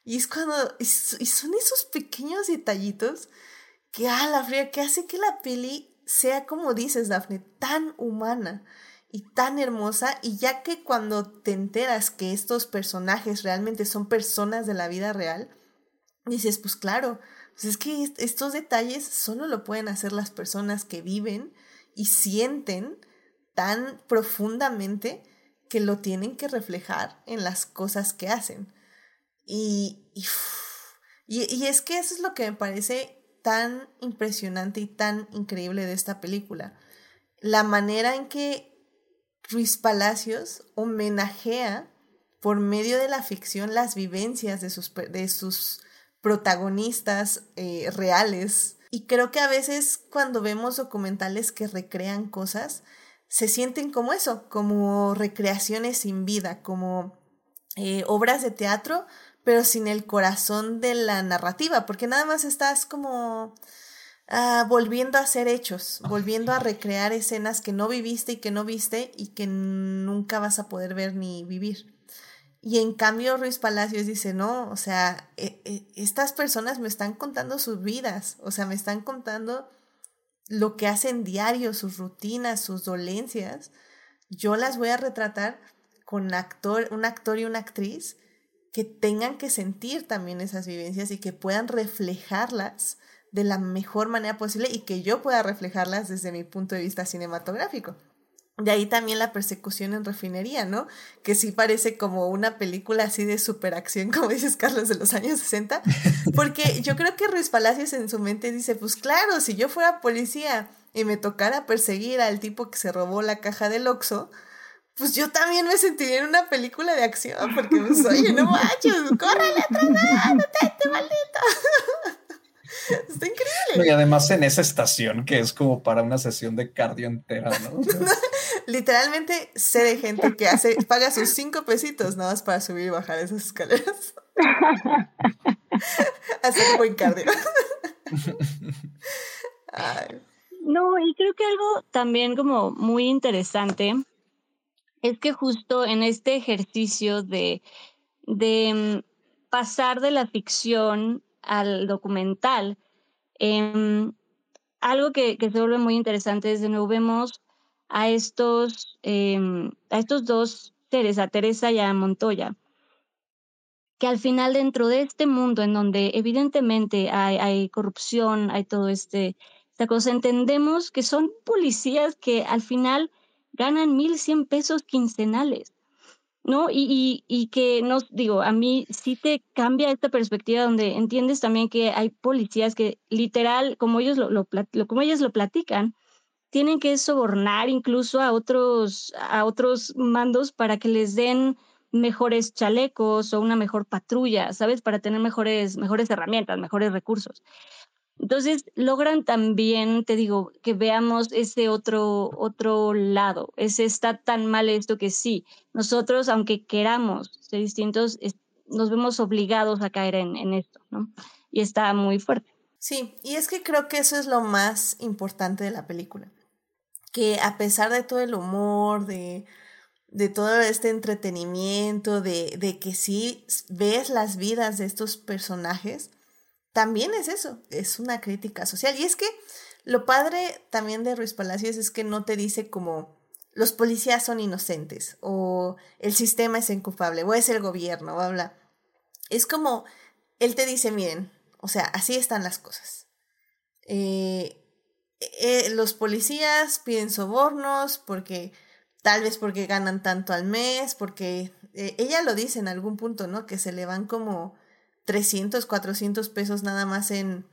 Y es cuando, y son esos pequeños detallitos que, ah, la fría, que hace que la peli sea, como dices, Dafne, tan humana y tan hermosa y ya que cuando te enteras que estos personajes realmente son personas de la vida real, dices, pues claro, pues es que estos detalles solo lo pueden hacer las personas que viven y sienten tan profundamente que lo tienen que reflejar en las cosas que hacen. Y, y, y, es que eso es lo que me parece tan impresionante y tan increíble de esta película. La manera en que Ruiz Palacios homenajea por medio de la ficción las vivencias de sus, de sus protagonistas eh, reales. Y creo que a veces cuando vemos documentales que recrean cosas, se sienten como eso, como recreaciones sin vida, como eh, obras de teatro, pero sin el corazón de la narrativa, porque nada más estás como Ah, volviendo a ser hechos, volviendo a recrear escenas que no viviste y que no viste y que nunca vas a poder ver ni vivir. Y en cambio Ruiz Palacios dice, no, o sea, e, e, estas personas me están contando sus vidas, o sea, me están contando lo que hacen diario, sus rutinas, sus dolencias. Yo las voy a retratar con actor, un actor y una actriz que tengan que sentir también esas vivencias y que puedan reflejarlas de la mejor manera posible y que yo pueda reflejarlas desde mi punto de vista cinematográfico. De ahí también la persecución en refinería, ¿no? Que sí parece como una película así de superacción, como dices Carlos, de los años 60. Porque yo creo que Ruiz Palacios en su mente dice, pues claro, si yo fuera policía y me tocara perseguir al tipo que se robó la caja del Oxxo, pues yo también me sentiría en una película de acción, porque pues, oye, no manches, córrele atrás, no te maldito. Está increíble. Y además en esa estación que es como para una sesión de cardio entera, ¿no? Literalmente sé de gente que hace, paga sus cinco pesitos nada más para subir y bajar esas escaleras. Hacer buen cardio. No, y creo que algo también como muy interesante es que justo en este ejercicio de, de mm, pasar de la ficción al documental. Em, algo que, se vuelve muy interesante es de nuevo vemos a estos, em, a estos dos seres, a Teresa y a Montoya, que al final dentro de este mundo en donde evidentemente hay, hay corrupción, hay todo este, esta cosa, entendemos que son policías que al final ganan 1.100 pesos quincenales. ¿no? Y, y, que nos, digo, a mí sí te cambia esta perspectiva donde entiendes también que hay policías que literal, como ellos lo, lo, como ellos lo platican, tienen que sobornar incluso a otros, a otros mandos para que les den mejores chalecos o una mejor patrulla, ¿sabes? Para tener mejores, mejores herramientas, mejores recursos. Entonces logran también, te digo, que veamos ese otro, otro lado. Ese está tan mal esto que sí, nosotros, aunque queramos ser distintos, nos vemos obligados a caer en, en esto, ¿no? Y está muy fuerte. Sí, y es que creo que eso es lo más importante de la película. Que a pesar de todo el humor, de, de todo este entretenimiento, de, de que sí ves las vidas de estos personajes, también es eso, es una crítica social. Y es que lo padre también de Ruiz Palacios es que no te dice como los policías son inocentes o el sistema es inculpable o es el gobierno, bla, bla. Es como, él te dice, miren, o sea, así están las cosas. Eh, eh, los policías piden sobornos porque tal vez porque ganan tanto al mes, porque eh, ella lo dice en algún punto, ¿no? Que se le van como 300, 400 pesos nada más en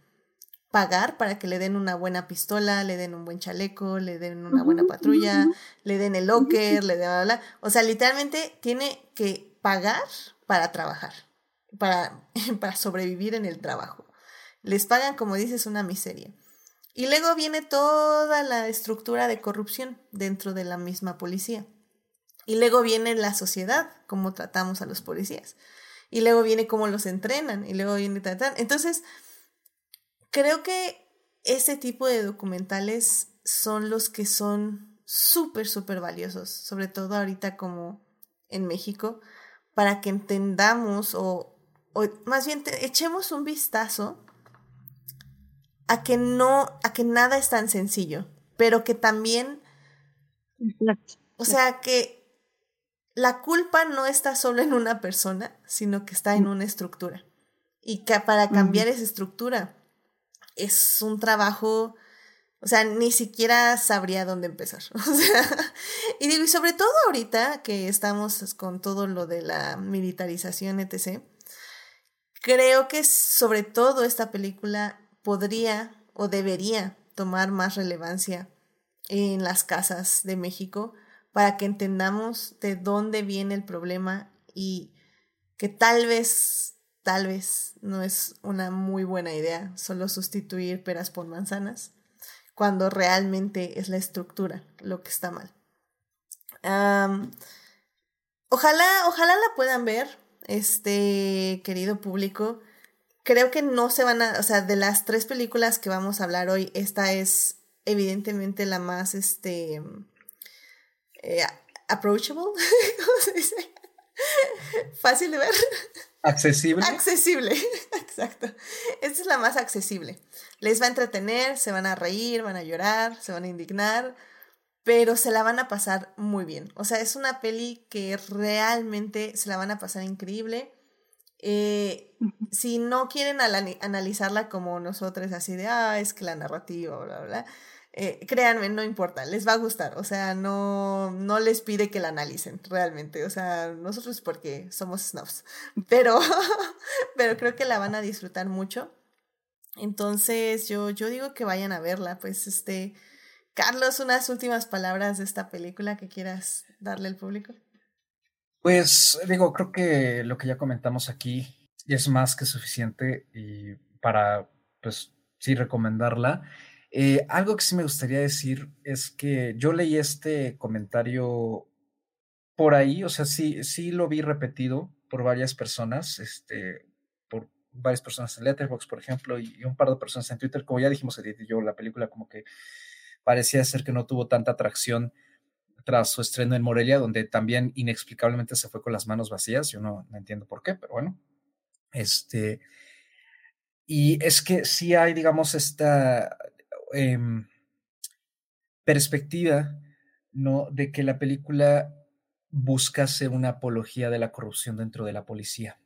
pagar para que le den una buena pistola, le den un buen chaleco, le den una buena patrulla, le den el locker, le den bla, bla. O sea, literalmente tiene que pagar para trabajar, para, para sobrevivir en el trabajo. Les pagan, como dices, una miseria. Y luego viene toda la estructura de corrupción dentro de la misma policía. Y luego viene la sociedad, cómo tratamos a los policías. Y luego viene cómo los entrenan. Y luego viene tratar. Entonces, creo que ese tipo de documentales son los que son súper, súper valiosos. Sobre todo ahorita como en México. Para que entendamos o, o más bien echemos un vistazo a que no, a que nada es tan sencillo, pero que también, o sea, que la culpa no está solo en una persona, sino que está en una estructura. Y que para cambiar esa estructura es un trabajo, o sea, ni siquiera sabría dónde empezar. O sea, y digo, y sobre todo ahorita que estamos con todo lo de la militarización, etc., creo que sobre todo esta película podría o debería tomar más relevancia en las casas de México para que entendamos de dónde viene el problema y que tal vez, tal vez no es una muy buena idea solo sustituir peras por manzanas, cuando realmente es la estructura lo que está mal. ojalá, ojalá la puedan ver, este querido público creo que no se van a, o sea, de las tres películas que vamos a hablar hoy, esta es evidentemente la más, este, eh, approachable, ¿cómo se dice? Fácil de ver. Accesible. Accesible, exacto. Esta es la más accesible. Les va a entretener, se van a reír, van a llorar, se van a indignar, pero se la van a pasar muy bien. O sea, es una peli que realmente se la van a pasar increíble. Eh, si no quieren analizarla como nosotros, así de, ah, es que la narrativa, bla, bla, eh, créanme, no importa, les va a gustar, o sea, no, no les pide que la analicen realmente, o sea, nosotros porque somos snobs, pero, pero creo que la van a disfrutar mucho. Entonces, yo, yo digo que vayan a verla, pues, este, Carlos, unas últimas palabras de esta película que quieras darle al público. Pues digo, creo que lo que ya comentamos aquí es más que suficiente y para, pues sí, recomendarla. Eh, algo que sí me gustaría decir es que yo leí este comentario por ahí, o sea, sí, sí lo vi repetido por varias personas, este, por varias personas en Letterboxd, por ejemplo, y, un par de personas en Twitter. Como ya dijimos, Edith y yo, la película como que parecía ser que no tuvo tanta atracción tras su estreno en Morelia, donde también inexplicablemente se fue con las manos vacías. Yo no, entiendo por qué, pero bueno. Este, y es que sí hay, digamos, esta em, perspectiva, ¿no? De que la película busca ser una apología de la corrupción dentro de la policía.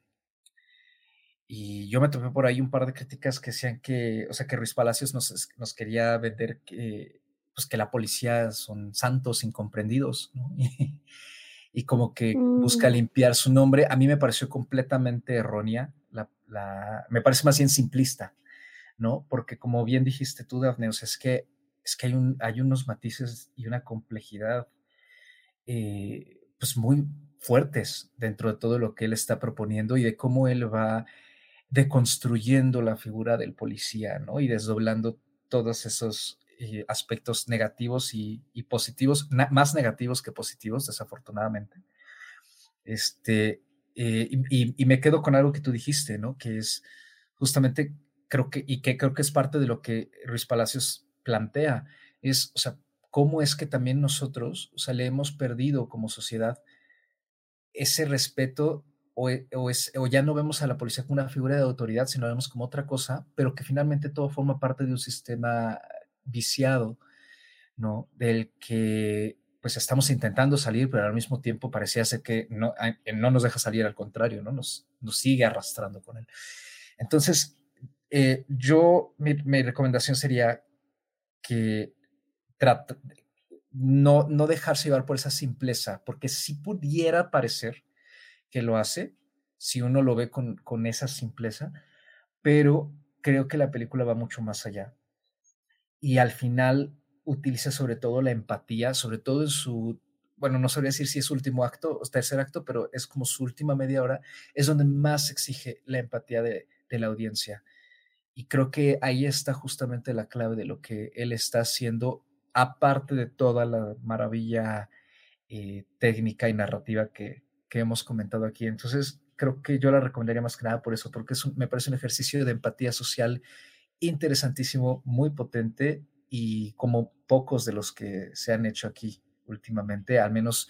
Y yo me topé por ahí un par de críticas que decían que, o sea, que Ruiz Palacios nos, nos quería vender que, pues, que la policía son santos incomprendidos, ¿no? y, como que busca mm. limpiar su nombre. A mí me pareció completamente errónea, la, me parece más bien simplista, ¿no? Porque como bien dijiste tú, Daphne, es que, es que hay, un, hay unos matices y una complejidad eh, pues muy fuertes dentro de todo lo que él está proponiendo y de cómo él va deconstruyendo la figura del policía, ¿no? Y desdoblando todos esos eh, aspectos negativos y, positivos, más negativos que positivos, desafortunadamente. Este, eh, y, me quedo con algo que tú dijiste, ¿no? Que es justamente, creo que, y que creo que es parte de lo que Ruiz Palacios plantea, es, o sea, cómo es que también nosotros, o sea, le hemos perdido como sociedad ese respeto o, o, ya no vemos a la policía como una figura de autoridad, sino vemos como otra cosa, pero que finalmente todo forma parte de un sistema viciado, ¿no? Del que pues estamos intentando salir, pero al mismo tiempo parecía ser que no, no nos deja salir, al contrario, ¿no? Nos, nos sigue arrastrando con él. Entonces, eh, yo, mi, mi, recomendación sería que no, no dejarse llevar por esa simpleza, porque si pudiera parecer que lo hace, si uno lo ve con, con esa simpleza, pero creo que la película va mucho más allá. Y al final utiliza sobre todo la empatía, sobre todo en su, bueno, no sabría decir si es último acto o tercer acto, pero es como su última media hora, es donde más exige la empatía de, de la audiencia. Y creo que ahí está justamente la clave de lo que él está haciendo aparte de toda la maravilla eh, técnica y narrativa que, que, hemos comentado aquí. Entonces, creo que yo la recomendaría más que nada por eso, porque es me parece un ejercicio de empatía social interesantísimo, muy potente y como pocos de los que se han hecho aquí últimamente, al menos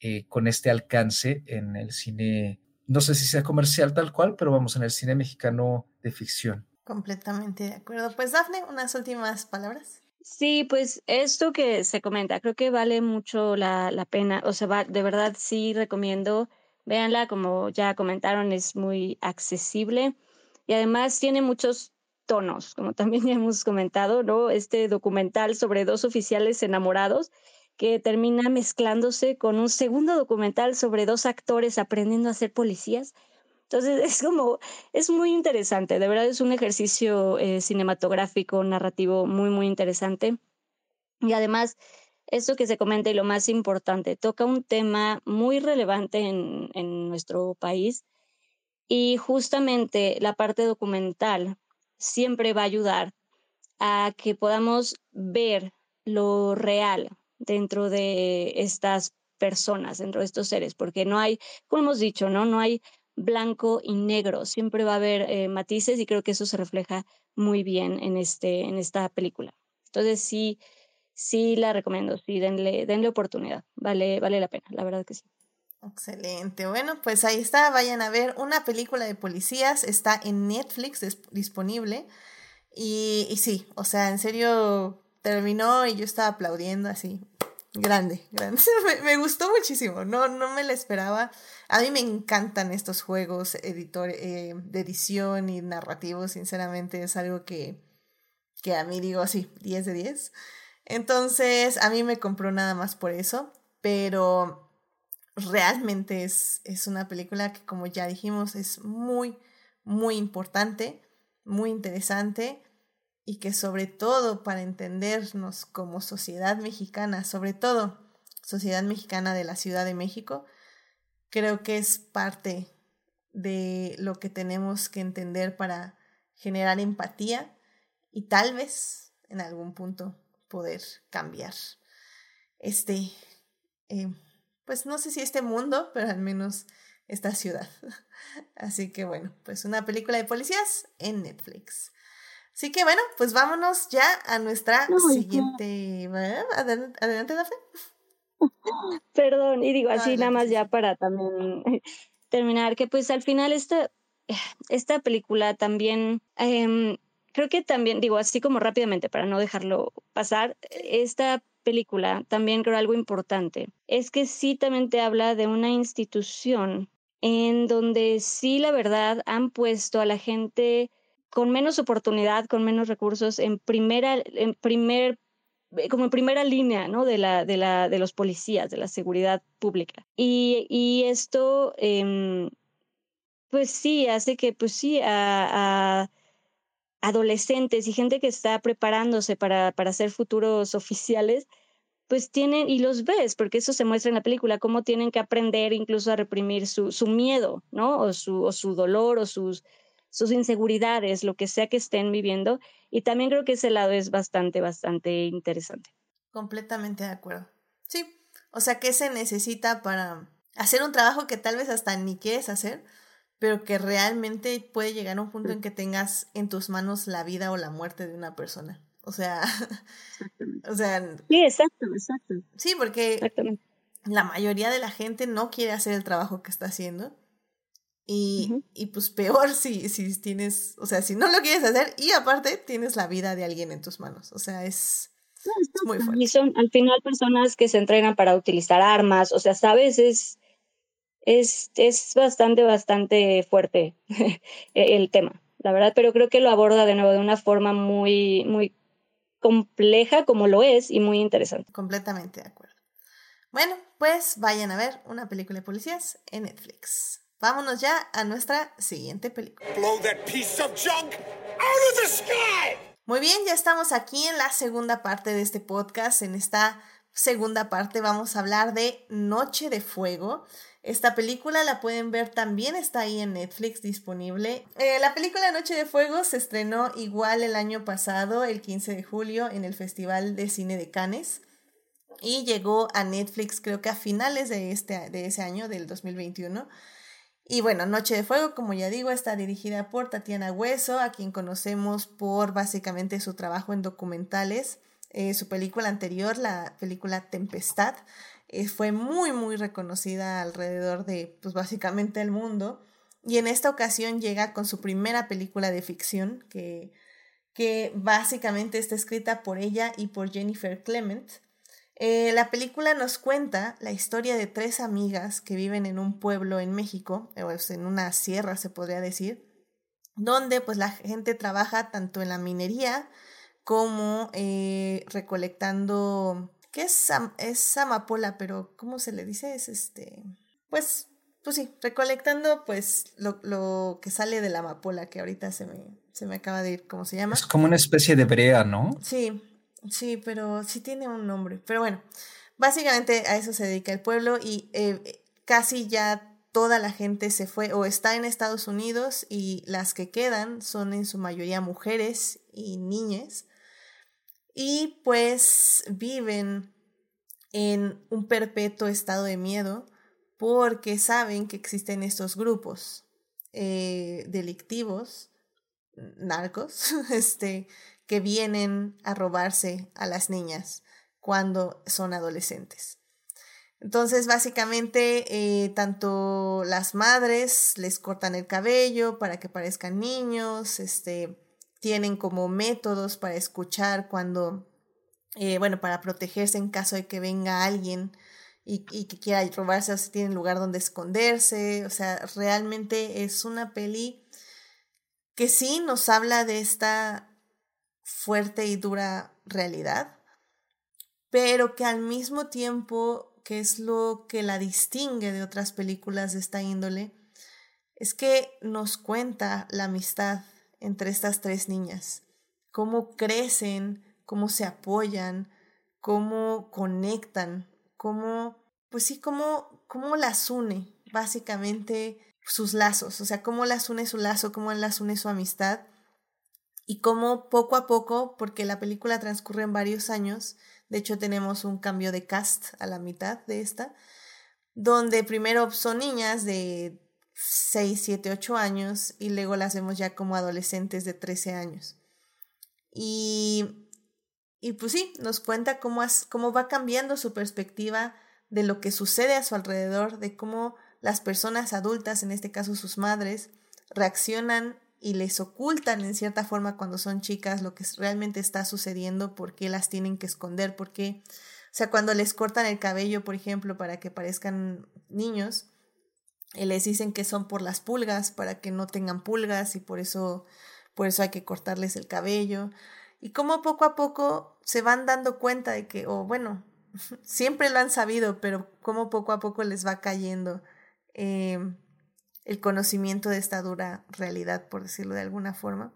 eh, con este alcance en el cine, no sé si sea comercial tal cual, pero vamos, en el cine mexicano de ficción. Completamente de acuerdo. Pues Dafne, unas últimas palabras. Sí, pues esto que se comenta, creo que vale mucho la, la pena, o sea, va, de verdad sí recomiendo, véanla, como ya comentaron, es muy accesible y además tiene muchos tonos, como también ya hemos comentado, ¿no? Este documental sobre dos oficiales enamorados que termina mezclándose con un segundo documental sobre dos actores aprendiendo a ser policías entonces es como, es muy interesante, de verdad es un ejercicio eh, cinematográfico, narrativo muy, muy interesante. Y además, eso que se comenta y lo más importante, toca un tema muy relevante en, en nuestro país y justamente la parte documental siempre va a ayudar a que podamos ver lo real dentro de estas personas, dentro de estos seres, porque no hay, como hemos dicho, ¿no? No hay blanco y negro, siempre va a haber eh, matices y creo que eso se refleja muy bien en, este, en esta película. Entonces sí, sí la recomiendo, sí, denle, denle oportunidad, vale, vale la pena, la verdad que sí. Excelente. Bueno, pues ahí está. Vayan a ver una película de policías. Está en Netflix disponible. Y, y, sí, o sea, en serio terminó y yo estaba aplaudiendo así. Grande, grande. me, gustó muchísimo. No, no me la esperaba. A mí me encantan estos juegos editor, eh, de edición y narrativos, sinceramente es algo que, que a mí digo así, 10 de 10. Entonces, a mí me compró nada más por eso, pero realmente es, es una película que, como ya dijimos, es muy, muy importante, muy interesante y que sobre todo para entendernos como sociedad mexicana, sobre todo sociedad mexicana de la Ciudad de México, creo que es parte de lo que tenemos que entender para generar empatía y tal vez en algún punto poder cambiar este, eh, pues no sé si este mundo, pero al menos esta ciudad. Así que bueno, pues una película de policías en Netflix. Así que bueno, pues vámonos ya a nuestra siguiente... Adelante, adelante Daphne. Perdón, y digo así nada más ya para también terminar, que pues al final esta, esta película también, em, creo que también, digo así como rápidamente para no dejarlo pasar, esta película también creo algo importante, es que sí también te habla de una institución en donde sí la verdad han puesto a la gente con menos oportunidad, con menos recursos en primera en primer como en primera línea, ¿no? De, la, de, la, de los policías, de la seguridad pública. Y, y esto, eh, pues sí, hace que, pues sí, a, a, adolescentes y gente que está preparándose para, para ser futuros oficiales, pues tienen, y los ves, porque eso se muestra en la película, cómo tienen que aprender incluso a reprimir su, su miedo, ¿no? O su, o su dolor o sus, sus inseguridades, lo que sea que estén viviendo. Y también creo que ese lado es bastante, bastante interesante. Completamente de acuerdo. Sí, o sea, ¿qué se necesita para hacer un trabajo que tal vez hasta ni quieres hacer, pero que realmente puede llegar a un punto en que tengas en tus manos la vida o la muerte de una persona? O sea, o sea... Sí, exacto, exacto. Sí, porque la mayoría de la gente no quiere hacer el trabajo que está haciendo Y, y pues peor si, si tienes, o sea, si no lo quieres hacer y aparte tienes la vida de alguien en tus manos. O sea, es, muy fuerte. Y son al final personas que se entrenan para utilizar armas, o sea, sabes, es, es, es bastante, bastante fuerte el tema, la verdad, pero creo que lo aborda de nuevo de una forma muy, muy compleja como lo es y muy interesante. Completamente de acuerdo. Bueno, pues vayan a ver una película de policías en Netflix. Vámonos ya a nuestra siguiente película. Muy bien, ya estamos aquí en la segunda parte de este podcast. En esta segunda parte vamos a hablar de Noche de Fuego. Esta película la pueden ver también, está ahí en Netflix disponible. Eh, la película Noche de Fuego se estrenó igual el año pasado, el 15 de julio, en el Festival de Cine de Cannes. Y llegó a Netflix creo que a finales de, este, de ese año, del 2021. Y bueno, Noche de Fuego, como ya digo, está dirigida por Tatiana Hueso, a quien conocemos por básicamente su trabajo en documentales. Eh, su película anterior, la película Tempestad, eh, fue muy, muy reconocida alrededor de, pues básicamente el mundo. Y en esta ocasión llega con su primera película de ficción, que, que básicamente está escrita por ella y por Jennifer Clement. Eh, la película nos cuenta la historia de tres amigas que viven en un pueblo en México, o en una sierra se podría decir, donde pues la gente trabaja tanto en la minería como eh, recolectando ¿Qué es, es amapola? Pero, ¿cómo se le dice? Es este. Pues, pues sí, recolectando pues lo, lo que sale de la amapola, que ahorita se me, se me acaba de ir, ¿cómo se llama? Es como una especie de brea, ¿no? Sí, sí, pero sí tiene un nombre. Pero bueno, básicamente a eso se dedica el pueblo y eh, casi ya toda la gente se fue o está en Estados Unidos y las que quedan son en su mayoría mujeres y niñas y pues viven en un perpetuo estado de miedo porque saben que existen estos grupos eh, delictivos, narcos, este, que vienen a robarse a las niñas cuando son adolescentes. Entonces, básicamente, eh, tanto las madres les cortan el cabello para que parezcan niños, este, tienen como métodos para escuchar cuando, eh, bueno, para protegerse en caso de que venga alguien y, y que quiera robarse o si tienen lugar donde esconderse. O sea, realmente es una peli que sí nos habla de esta fuerte y dura realidad, pero que al mismo tiempo, que es lo que la distingue de otras películas de esta índole, es que nos cuenta la amistad entre estas tres niñas, cómo crecen, cómo se apoyan, cómo conectan, cómo, pues sí, cómo, cómo las une, básicamente sus lazos, o sea, cómo las une su lazo, cómo las une su amistad y cómo poco a poco, porque la película transcurre en varios años, de hecho tenemos un cambio de cast a la mitad de esta, donde primero son niñas de 6, 7, 8 años y luego las vemos ya como adolescentes de 13 años. Y, y pues sí, nos cuenta cómo, cómo va cambiando su perspectiva de lo que sucede a su alrededor, de cómo las personas adultas, en este caso sus madres, reaccionan y les ocultan en cierta forma cuando son chicas lo que realmente está sucediendo, por qué las tienen que esconder, por qué, o sea, cuando les cortan el cabello, por ejemplo, para que parezcan niños, y les dicen que son por las pulgas para que no tengan pulgas y por eso por eso hay que cortarles el cabello. Y como poco a poco se van dando cuenta de que o bueno siempre lo han sabido pero como poco a poco les va cayendo. Eh, el conocimiento de esta dura realidad por decirlo de alguna forma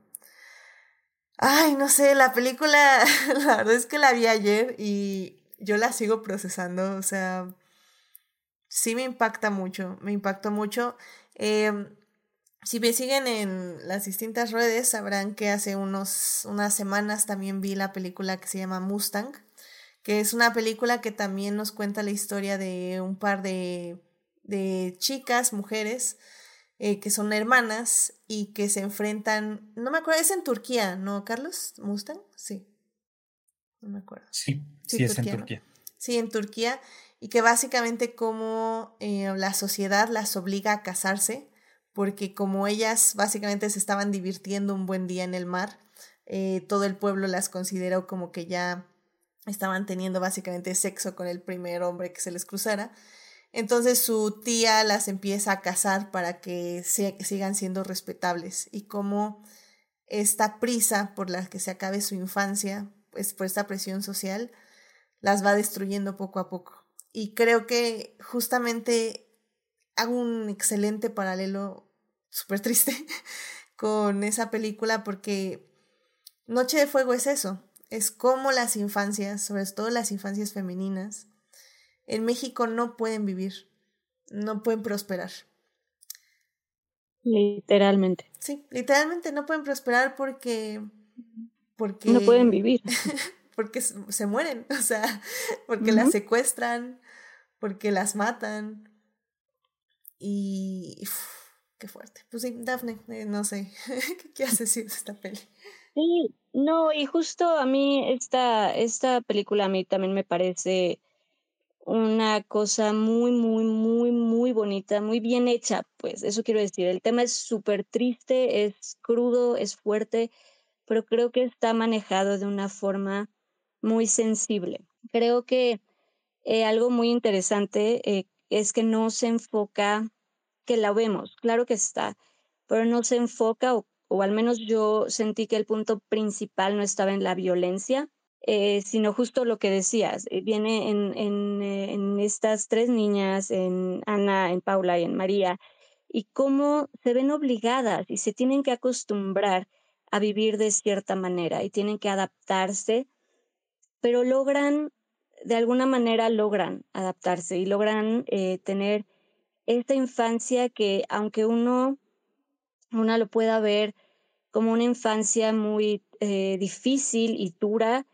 ay no sé la película la verdad es que la vi ayer y yo la sigo procesando o sea sí me impacta mucho, me impactó mucho. Em, si me siguen en las distintas redes, sabrán que hace unos, unas semanas también vi la película que se llama Mustang, que es una película que también nos cuenta la historia de un par de, de chicas, mujeres, eh, que son hermanas y que se enfrentan, no me acuerdo, es en Turquía, ¿no, Carlos? Mustang, sí. No me acuerdo. Sí, sí, es en Turquía. Sí, en Turquía y que básicamente como eh, la sociedad las obliga a casarse porque como ellas básicamente se estaban divirtiendo un buen día en el mar, eh, todo el pueblo las consideró como que ya estaban teniendo básicamente sexo con el primer hombre que se les cruzara. Entonces su tía las empieza a casar para que sigan siendo respetables y como esta prisa por la que se acabe su infancia, pues por esta presión social, las va destruyendo poco a poco. Y creo que justamente hago un excelente paralelo, súper triste, con esa película porque Noche de Fuego es eso, es como las infancias, sobre todo las infancias femeninas, en México no pueden vivir, no pueden prosperar. Literalmente. Sí, literalmente no pueden prosperar porque... porque no pueden vivir. porque se mueren, o sea, porque las secuestran, porque las matan. Y... qué fuerte. Pues sí, Daphne, eh, no sé, ¿qué quieres decir de esta peli? Sí, no, y justo a mí esta, esta película a mí también me parece una cosa muy, muy, muy, muy bonita, muy bien hecha, pues eso quiero decir. El tema es súper triste, es crudo, es fuerte, pero creo que está manejado de una forma muy sensible. Creo que eh, algo muy interesante eh, es que no se enfoca, que la vemos, claro que está, pero no se enfoca, o, o al menos yo sentí que el punto principal no estaba en la violencia, eh, sino justo lo que decías, eh, viene en, eh, en, estas tres niñas, en Ana, en Paula y en María, y cómo se ven obligadas y se tienen que acostumbrar a vivir de cierta manera y tienen que adaptarse, pero logran, de alguna manera logran adaptarse y logran tener esta infancia que aunque uno, una lo pueda ver como una infancia muy difícil y dura,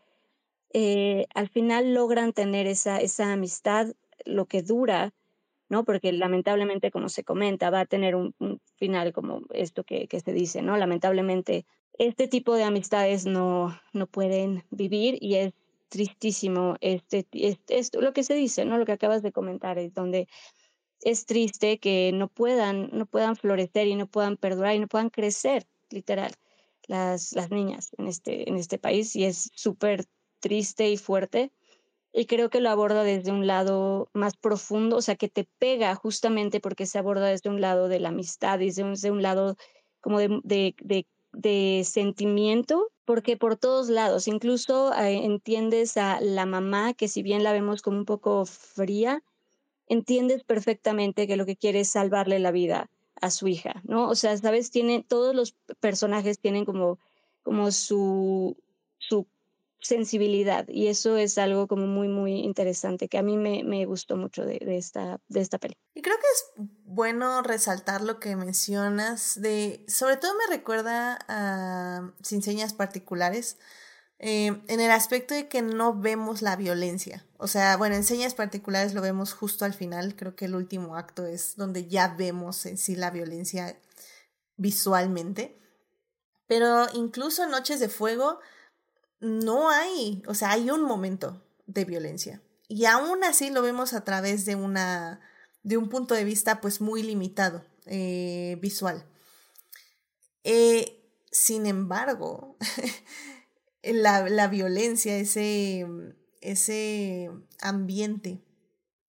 eh, al final logran tener esa, esa amistad, lo que dura, ¿no? Porque lamentablemente, como se comenta, va a tener un, final como esto que, que, se dice, ¿no? Lamentablemente, este tipo de amistades no, no pueden vivir y es tristísimo este, esto, lo que se dice, ¿no? Lo que acabas de comentar, es donde es triste que no puedan, no puedan florecer y no puedan perdurar y no puedan crecer, literal, las, las niñas en este, en este país y es súper triste y fuerte. Y creo que lo aborda desde un lado más profundo, o sea, que te pega justamente porque se aborda desde un lado de la amistad y desde un, lado como de, de, de, sentimiento, porque por todos lados, incluso eh, entiendes a la mamá, que si bien la vemos como un poco fría, entiendes perfectamente que lo que quiere es salvarle la vida a su hija, ¿no? O sea, sabes, tiene, todos los personajes tienen como, como su, su sensibilidad y eso es algo como muy muy interesante que a mí me, me gustó mucho de, de, esta de esta peli. Y creo que es bueno resaltar lo que mencionas de sobre todo me recuerda a sin señas particulares eh, en el aspecto de que no vemos la violencia. O sea bueno en señas particulares lo vemos justo al final creo que el último acto es donde ya vemos en sí la violencia visualmente pero incluso Noches de Fuego no hay, o sea, hay un momento de violencia. Y aún así lo vemos a través de una, de un punto de vista pues muy limitado, eh, visual. Eh, sin embargo, la, la, violencia, ese, ese ambiente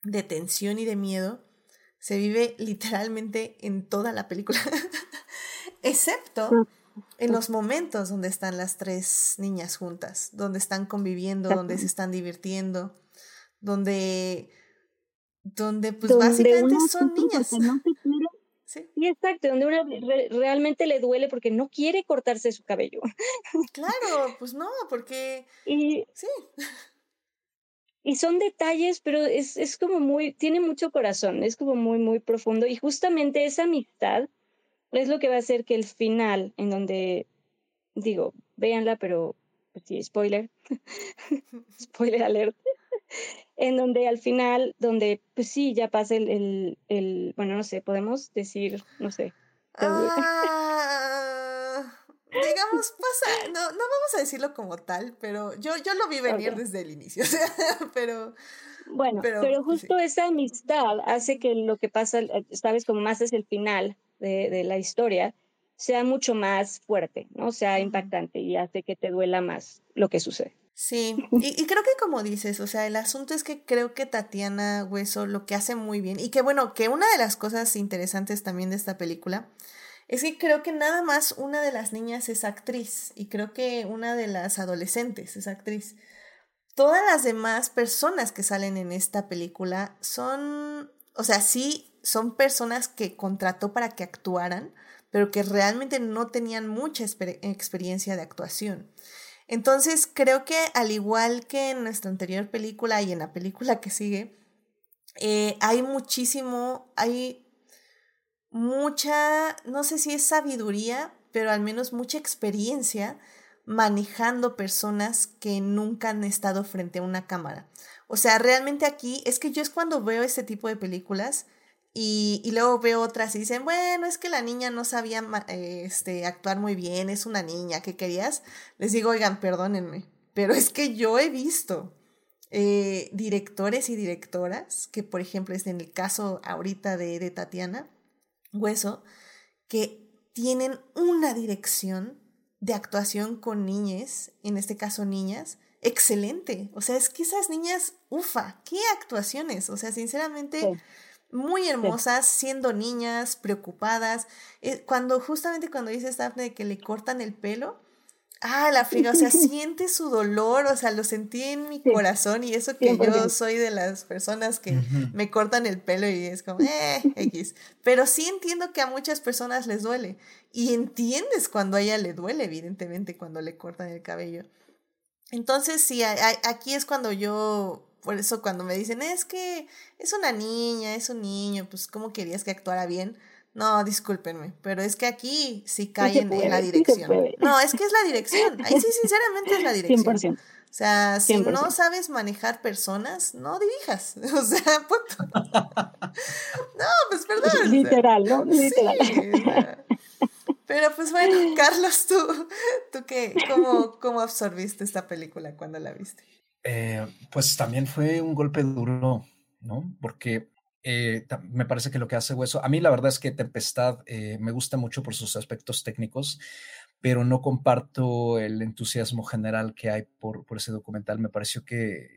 de tensión y de miedo, se vive literalmente en toda la película, excepto en los momentos donde están las tres niñas juntas, donde están conviviendo, donde se están divirtiendo, donde, donde pues básicamente son niñas. sí. Y exacto, donde una realmente le duele porque no quiere cortarse su cabello. Claro, pues no, porque y, sí. Y son detalles, pero es, es como muy, tiene mucho corazón, es como muy, muy profundo. Y justamente esa amistad es lo que va a hacer que el final, en donde, digo, véanla, pero pues sí, spoiler, spoiler alert, en donde al final, donde pues sí, ya pasa el, el, el bueno, no sé, podemos decir, no sé. Ah, digamos, pasa, no, no vamos a decirlo como tal, pero yo, yo lo vi venir desde el inicio, o sea, pero... Bueno, pero, justo esa amistad hace que lo que pasa, sabes, como más es el final, de, la historia sea mucho más fuerte, ¿no? Sea impactante y hace que te duela más lo que sucede. Sí, y, y, creo que como dices, o sea, el asunto es que creo que Tatiana Hueso lo que hace muy bien, y que bueno, que una de las cosas interesantes también de esta película es que creo que nada más una de las niñas es actriz, y creo que una de las adolescentes es actriz. Todas las demás personas que salen en esta película son, o sea, sí, son personas que contrató para que actuaran, pero que realmente no tenían mucha experiencia de actuación. Entonces creo que al igual que en nuestra anterior película y en la película que sigue, eh, hay muchísimo, hay mucha, no sé si es sabiduría, pero al menos mucha experiencia manejando personas que nunca han estado frente a una cámara. O sea, realmente aquí es que yo es cuando veo este tipo de películas y, luego veo otras y dicen, bueno, es que la niña no sabía este, actuar muy bien, es una niña, ¿qué querías? Les digo, oigan, perdónenme, pero es que yo he visto eh, directores y directoras, que por ejemplo es en el caso ahorita de, de Tatiana Hueso, que tienen una dirección de actuación con niñas, en este caso niñas, excelente. O sea, es que esas niñas, ufa, qué actuaciones. O sea, sinceramente muy hermosas, siendo niñas, preocupadas. Eh, cuando justamente cuando dice Daphne que le cortan el pelo, ah, la friga, o sea, siente su dolor, o sea, lo sentí en mi corazón y eso que yo soy de las personas que me cortan el pelo y es como, eh, X. Pero sí entiendo que a muchas personas les duele y entiendes cuando a ella le duele, evidentemente, cuando le cortan el cabello. Entonces, sí, aquí es cuando yo por eso cuando me dicen, es que es una niña, es un niño, pues ¿cómo querías que actuara bien? No, discúlpenme, pero es que aquí sí caen en la dirección. no, es que es la dirección. Ahí sí, sinceramente es la dirección. 100%. O sea, si no sabes manejar personas, no dirijas. O sea, punto. No, pues perdón. Literal, ¿no? Literal. pero pues bueno, Carlos, ¿tú, tú qué, cómo, cómo absorbiste esta película cuando la viste? Eh, pues también fue un golpe duro, ¿no? Porque eh, me parece que lo que hace Hueso, a mí la verdad es que Tempestad eh, me gusta mucho por sus aspectos técnicos, pero no comparto el entusiasmo general que hay por, por ese documental. Me pareció que,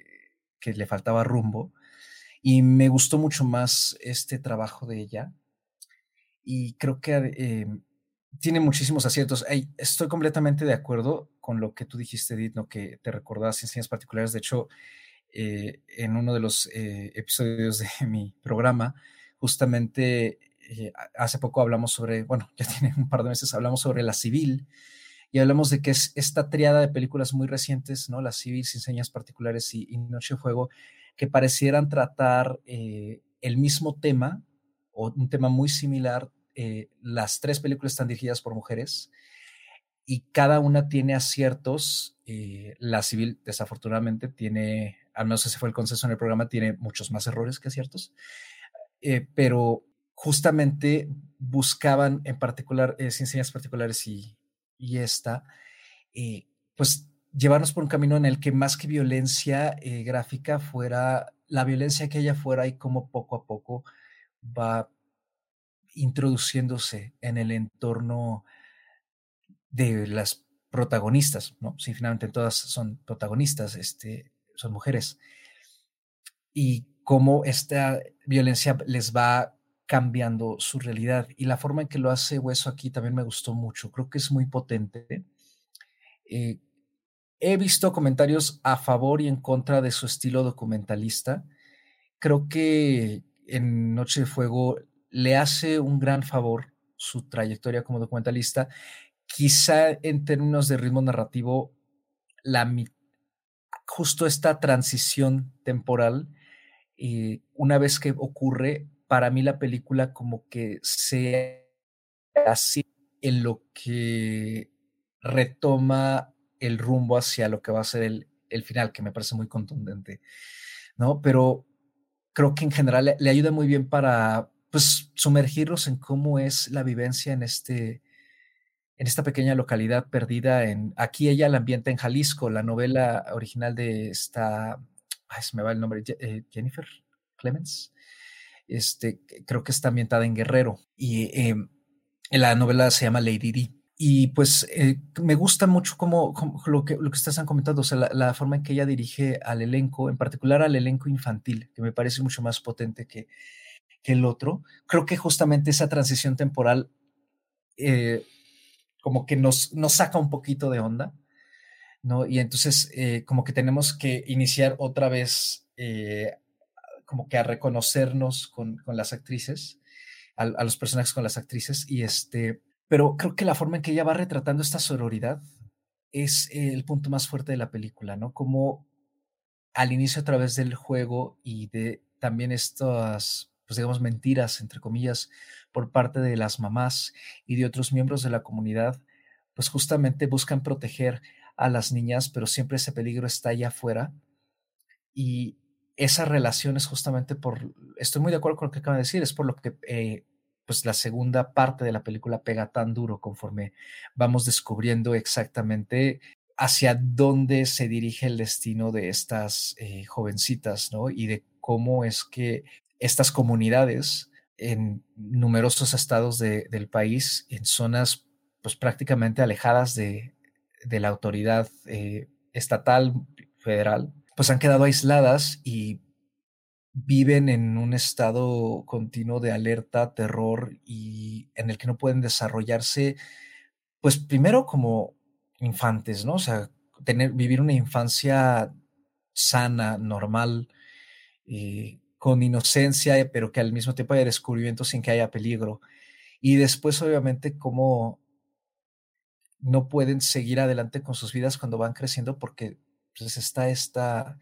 que le faltaba rumbo y me gustó mucho más este trabajo de ella. Y creo que tiene muchísimos aciertos. estoy completamente de acuerdo con lo que tú dijiste, Edith, ¿no? que te recordabas enseñas particulares. De hecho, eh, en uno de los eh, episodios de mi programa, justamente eh, hace poco hablamos sobre, bueno, ya tiene un par de meses, hablamos sobre la civil y hablamos de que es esta triada de películas muy recientes, ¿no? La civil, sin señas particulares y, y Noche de Fuego, que parecieran tratar el mismo tema o un tema muy similar eh, las tres películas están dirigidas por mujeres y cada una tiene aciertos. Eh, la civil, desafortunadamente, tiene, al menos ese fue el consenso en el programa, tiene muchos más errores que aciertos, eh, pero justamente buscaban en particular, sin señas particulares y, y esta, pues llevarnos por un camino en el que más que violencia gráfica fuera la violencia que ella fuera y cómo poco a poco va introduciéndose en el entorno de las protagonistas, ¿no? Sí, finalmente todas son protagonistas, este, son mujeres. Y cómo esta violencia les va cambiando su realidad. Y la forma en que lo hace Hueso aquí también me gustó mucho. Creo que es muy potente. Eh, he visto comentarios a favor y en contra de su estilo documentalista. Creo que en Noche de Fuego le hace un gran favor su trayectoria como documentalista. Quizá en términos de ritmo narrativo, la, justo esta transición temporal, eh, una vez que ocurre, para mí la película como que se así en lo que retoma el rumbo hacia lo que va a ser el, el final, que me parece muy contundente, ¿no? Pero creo que en general le ayuda muy bien para pues sumergirlos en cómo es la vivencia en este en esta pequeña localidad perdida en aquí ella la ambienta en Jalisco, la novela original de esta ay, se me va el nombre eh, Jennifer Clemens. Este creo que está ambientada en Guerrero y em, La novela se llama Lady D. Y pues eh, me gusta mucho como, lo, que, lo que ustedes han comentado, o sea, la, forma en que ella dirige al elenco, en particular al elenco infantil, que me parece mucho más potente que, que el otro. Creo que justamente esa transición temporal eh, como que nos, nos saca un poquito de onda, ¿no? Y entonces eh, como que tenemos que iniciar otra vez como que a reconocernos con, con las actrices, a, a, los personajes con las actrices, y este, pero creo que la forma en que ella va retratando esta sororidad es el punto más fuerte de la película, ¿no? Como al inicio a través del juego y de también estas, pues digamos, mentiras, entre comillas, por parte de las mamás y de otros miembros de la comunidad, pues justamente buscan proteger a las niñas, pero siempre ese peligro está allá afuera. Y esa relación es justamente por, estoy muy de acuerdo con lo que acaba de decir, es por lo que eh, pues la segunda parte de la película pega tan duro conforme vamos descubriendo exactamente hacia dónde se dirige el destino de estas eh, jovencitas, ¿no? Y de cómo es que estas comunidades en numerosos estados del país, en zonas pues prácticamente alejadas de, la autoridad eh, estatal, federal, pues han quedado aisladas y viven en un estado continuo de alerta, terror y en el que no pueden desarrollarse, pues primero como infantes, ¿no? O sea, tener, vivir una infancia sana, normal, eh, con inocencia, pero que al mismo tiempo haya descubrimiento sin que haya peligro. Y después, obviamente, cómo no pueden seguir adelante con sus vidas cuando van creciendo porque pues, está esta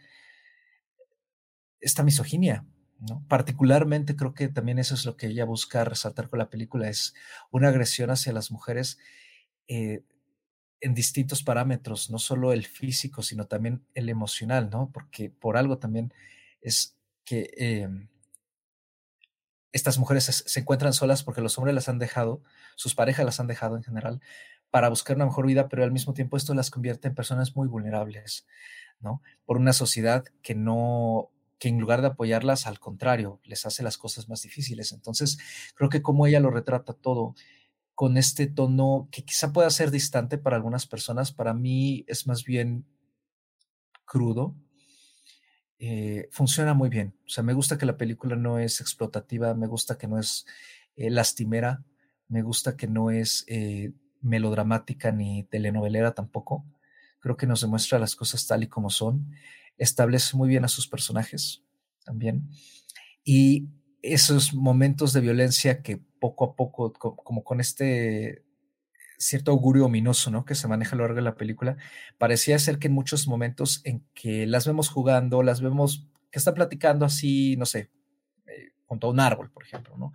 esta misoginia. ¿no? Particularmente creo que también eso es lo que ella busca resaltar con la película, es una agresión hacia las mujeres eh, en distintos parámetros, no solo el físico, sino también el emocional, ¿no? Porque por algo también es que em, estas mujeres se, encuentran solas porque los hombres las han dejado, sus parejas las han dejado en general, para buscar una mejor vida, pero al mismo tiempo esto las convierte en personas muy vulnerables, ¿no? Por una sociedad que no que en lugar de apoyarlas, al contrario, les hace las cosas más difíciles. Entonces, creo que como ella lo retrata todo con este tono que quizá pueda ser distante para algunas personas, para mí es más bien crudo, eh, funciona muy bien. O sea, me gusta que la película no es explotativa, me gusta que no es eh, lastimera, me gusta que no es eh, melodramática ni telenovelera tampoco. Creo que nos demuestra las cosas tal y como son establece muy bien a sus personajes también. Y esos momentos de violencia que poco a poco, como con este cierto augurio ominoso, ¿no? Que se maneja a lo largo de la película, parecía ser que en muchos momentos en que las vemos jugando, las vemos que están platicando así, no sé, eh, junto a un árbol, por ejemplo, ¿no?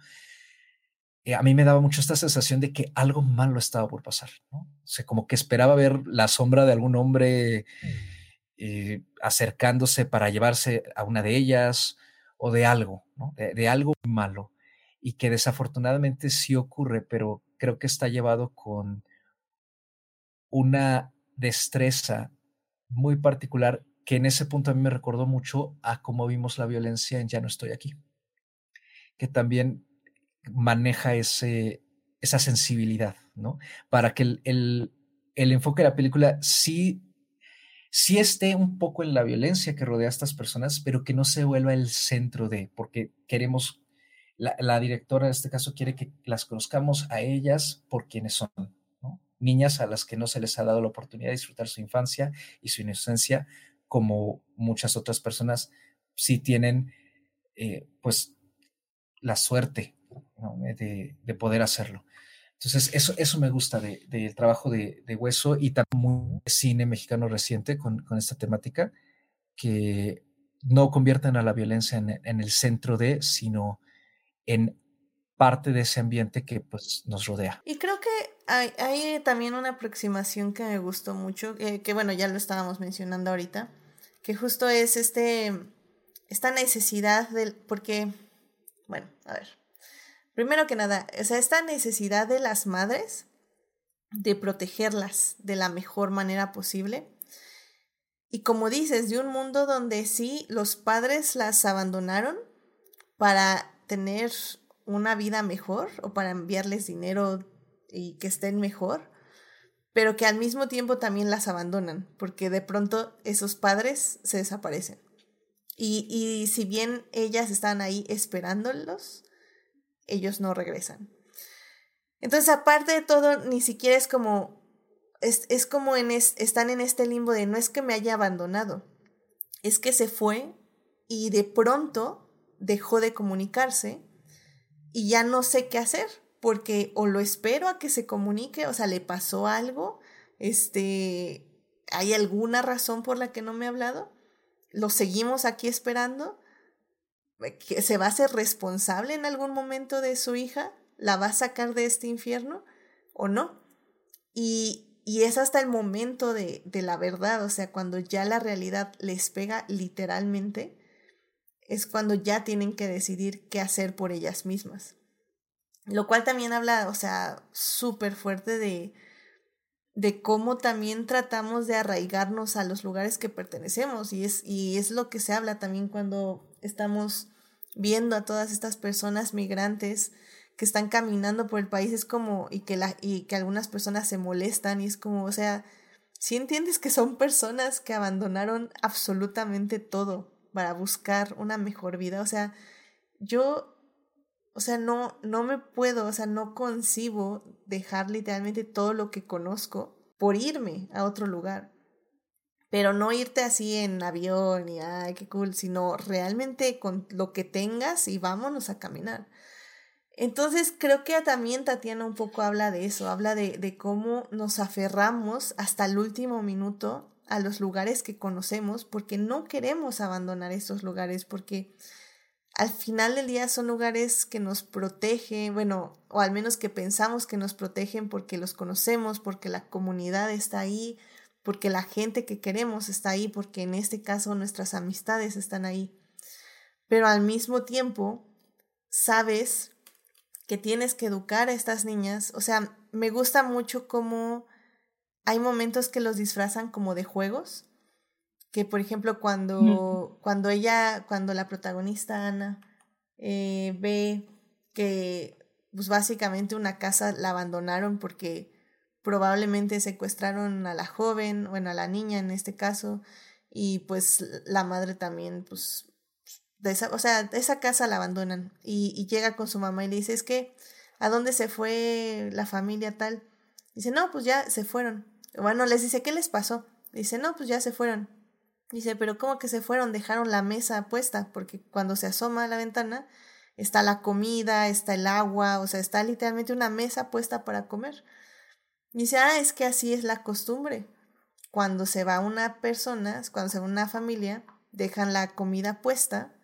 Eh, a mí me daba mucho esta sensación de que algo malo estaba por pasar, ¿no? O sea, como que esperaba ver la sombra de algún hombre eh, acercándose para llevarse a una de ellas o de algo, de, algo malo y que desafortunadamente sí ocurre, pero creo que está llevado con una destreza muy particular que en ese punto a mí me recordó mucho a cómo vimos la violencia en Ya no estoy aquí, que también maneja ese, esa sensibilidad, ¿no? Para que el, el, el enfoque de la película sí sí esté un poco en la violencia que rodea a estas personas, pero que no se vuelva el centro de, porque queremos, la, directora en este caso quiere que las conozcamos a ellas por quienes son, niñas a las que no se les ha dado la oportunidad de disfrutar su infancia y su inocencia, como muchas otras personas sí tienen, eh, pues, la suerte de poder hacerlo. Entonces, eso, eso me gusta del de, trabajo de, Hueso y también cine mexicano reciente con, esta temática, que no convierten a la violencia en, el centro de, sino en parte de ese ambiente que pues, nos rodea. Y creo que hay, también una aproximación que me gustó mucho, eh, que bueno, ya lo estábamos mencionando ahorita, que justo es este, esta necesidad del, porque, bueno, a ver, Primero que nada, o sea, esta necesidad de las madres de protegerlas de la mejor manera posible. Y como dices, de un mundo donde sí los padres las abandonaron para tener una vida mejor o para enviarles dinero y que estén mejor, pero que al mismo tiempo también las abandonan, porque de pronto esos padres se desaparecen. Y, y si bien ellas están ahí esperándolos, ellos no regresan. Entonces, aparte de todo, ni siquiera es como, es, es como en están en este limbo de no es que me haya abandonado, es que se fue y de pronto dejó de comunicarse y ya no sé qué hacer, porque o lo espero a que se comunique, o sea, le pasó algo, este, hay alguna razón por la que no me ha hablado, lo seguimos aquí esperando, que se va a ser responsable en algún momento de su hija, la va a sacar de este infierno o no. Y, y es hasta el momento de, de la verdad, o sea, cuando ya la realidad les pega literalmente, es cuando ya tienen que decidir qué hacer por ellas mismas. Lo cual también habla, o sea, súper fuerte de, de cómo también tratamos de arraigarnos a los lugares que pertenecemos. Y es, y es lo que se habla también cuando estamos viendo a todas estas personas migrantes que están caminando por el país. Es como, y que, la, y que algunas personas se molestan y es como, o sea, si entiendes que son personas que abandonaron absolutamente todo para buscar una mejor vida. O sea, yo, o sea, no, no me puedo, o sea, no concibo dejar literalmente todo lo que conozco por irme a otro lugar. Pero no irte así en avión y ay, qué cool, sino realmente con lo que tengas y vámonos a caminar. Entonces creo que también Tatiana un poco habla de eso, habla de, de cómo nos aferramos hasta el último minuto a los lugares que conocemos porque no queremos abandonar esos lugares porque al final del día son lugares que nos protegen, bueno, o al menos que pensamos que nos protegen porque los conocemos, porque la comunidad está ahí, porque la gente que queremos está ahí, porque en este caso nuestras amistades están ahí. Pero al mismo tiempo, sabes que tienes que educar a estas niñas. O sea, me gusta mucho cómo hay momentos que los disfrazan como de juegos, que por ejemplo cuando, cuando ella, cuando la protagonista Ana eh, ve que pues básicamente una casa la abandonaron porque probablemente secuestraron a la joven, bueno, a la niña en este caso, y pues la madre también, pues, de esa, o sea, esa casa la abandonan y, y llega con su mamá y le dice, es que, ¿a dónde se fue la familia tal? Dice, no, pues ya se fueron. Bueno, les dice, ¿qué les pasó? Dice, no, pues ya se fueron. Dice, pero ¿cómo que se fueron? Dejaron la mesa puesta, porque cuando se asoma a la ventana está la comida, está el agua, o sea, está literalmente una mesa puesta para comer. Dice, ah, es que así es la costumbre. Cuando se va una persona, cuando se va una familia, dejan la comida puesta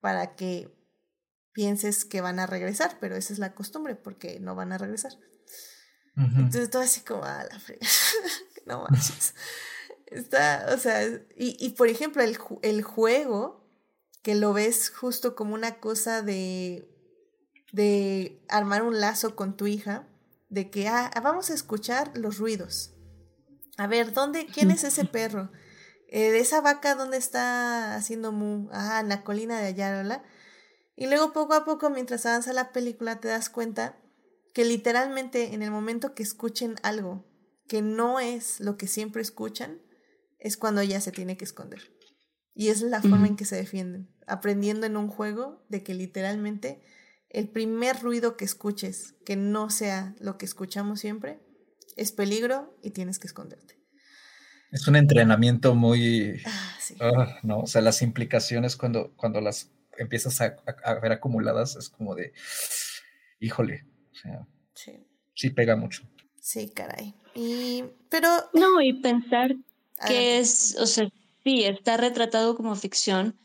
para que pienses que van a regresar, pero esa es la costumbre, porque no van a regresar. Entonces todo así como, ah, la frega, no manches. Está, o sea, y, y por ejemplo, el, el juego, que lo ves justo como una cosa de, de armar un lazo con tu hija, de que, ah, vamos a escuchar los ruidos. A ver, ¿dónde, quién es ese perro? Eh, de esa vaca, ¿dónde está haciendo mu? Ah, en la colina de allá, Y luego poco a poco, mientras avanza la película, te das cuenta que literalmente en el momento que escuchen algo que no es lo que siempre escuchan, es cuando ella se tiene que esconder. Y es la forma en que se defienden, aprendiendo en un juego de que literalmente el primer ruido que escuches, que no sea lo que escuchamos siempre, es peligro y tienes que esconderte. Es un entrenamiento muy... Ah, sí. Ah, no, o sea, las implicaciones cuando, cuando las empiezas a, a ver acumuladas es como de, híjole, o sea, sí. sí pega mucho. Sí, caray. Y, pero... No, y pensar que es, o sea, sí, está retratado como ficción,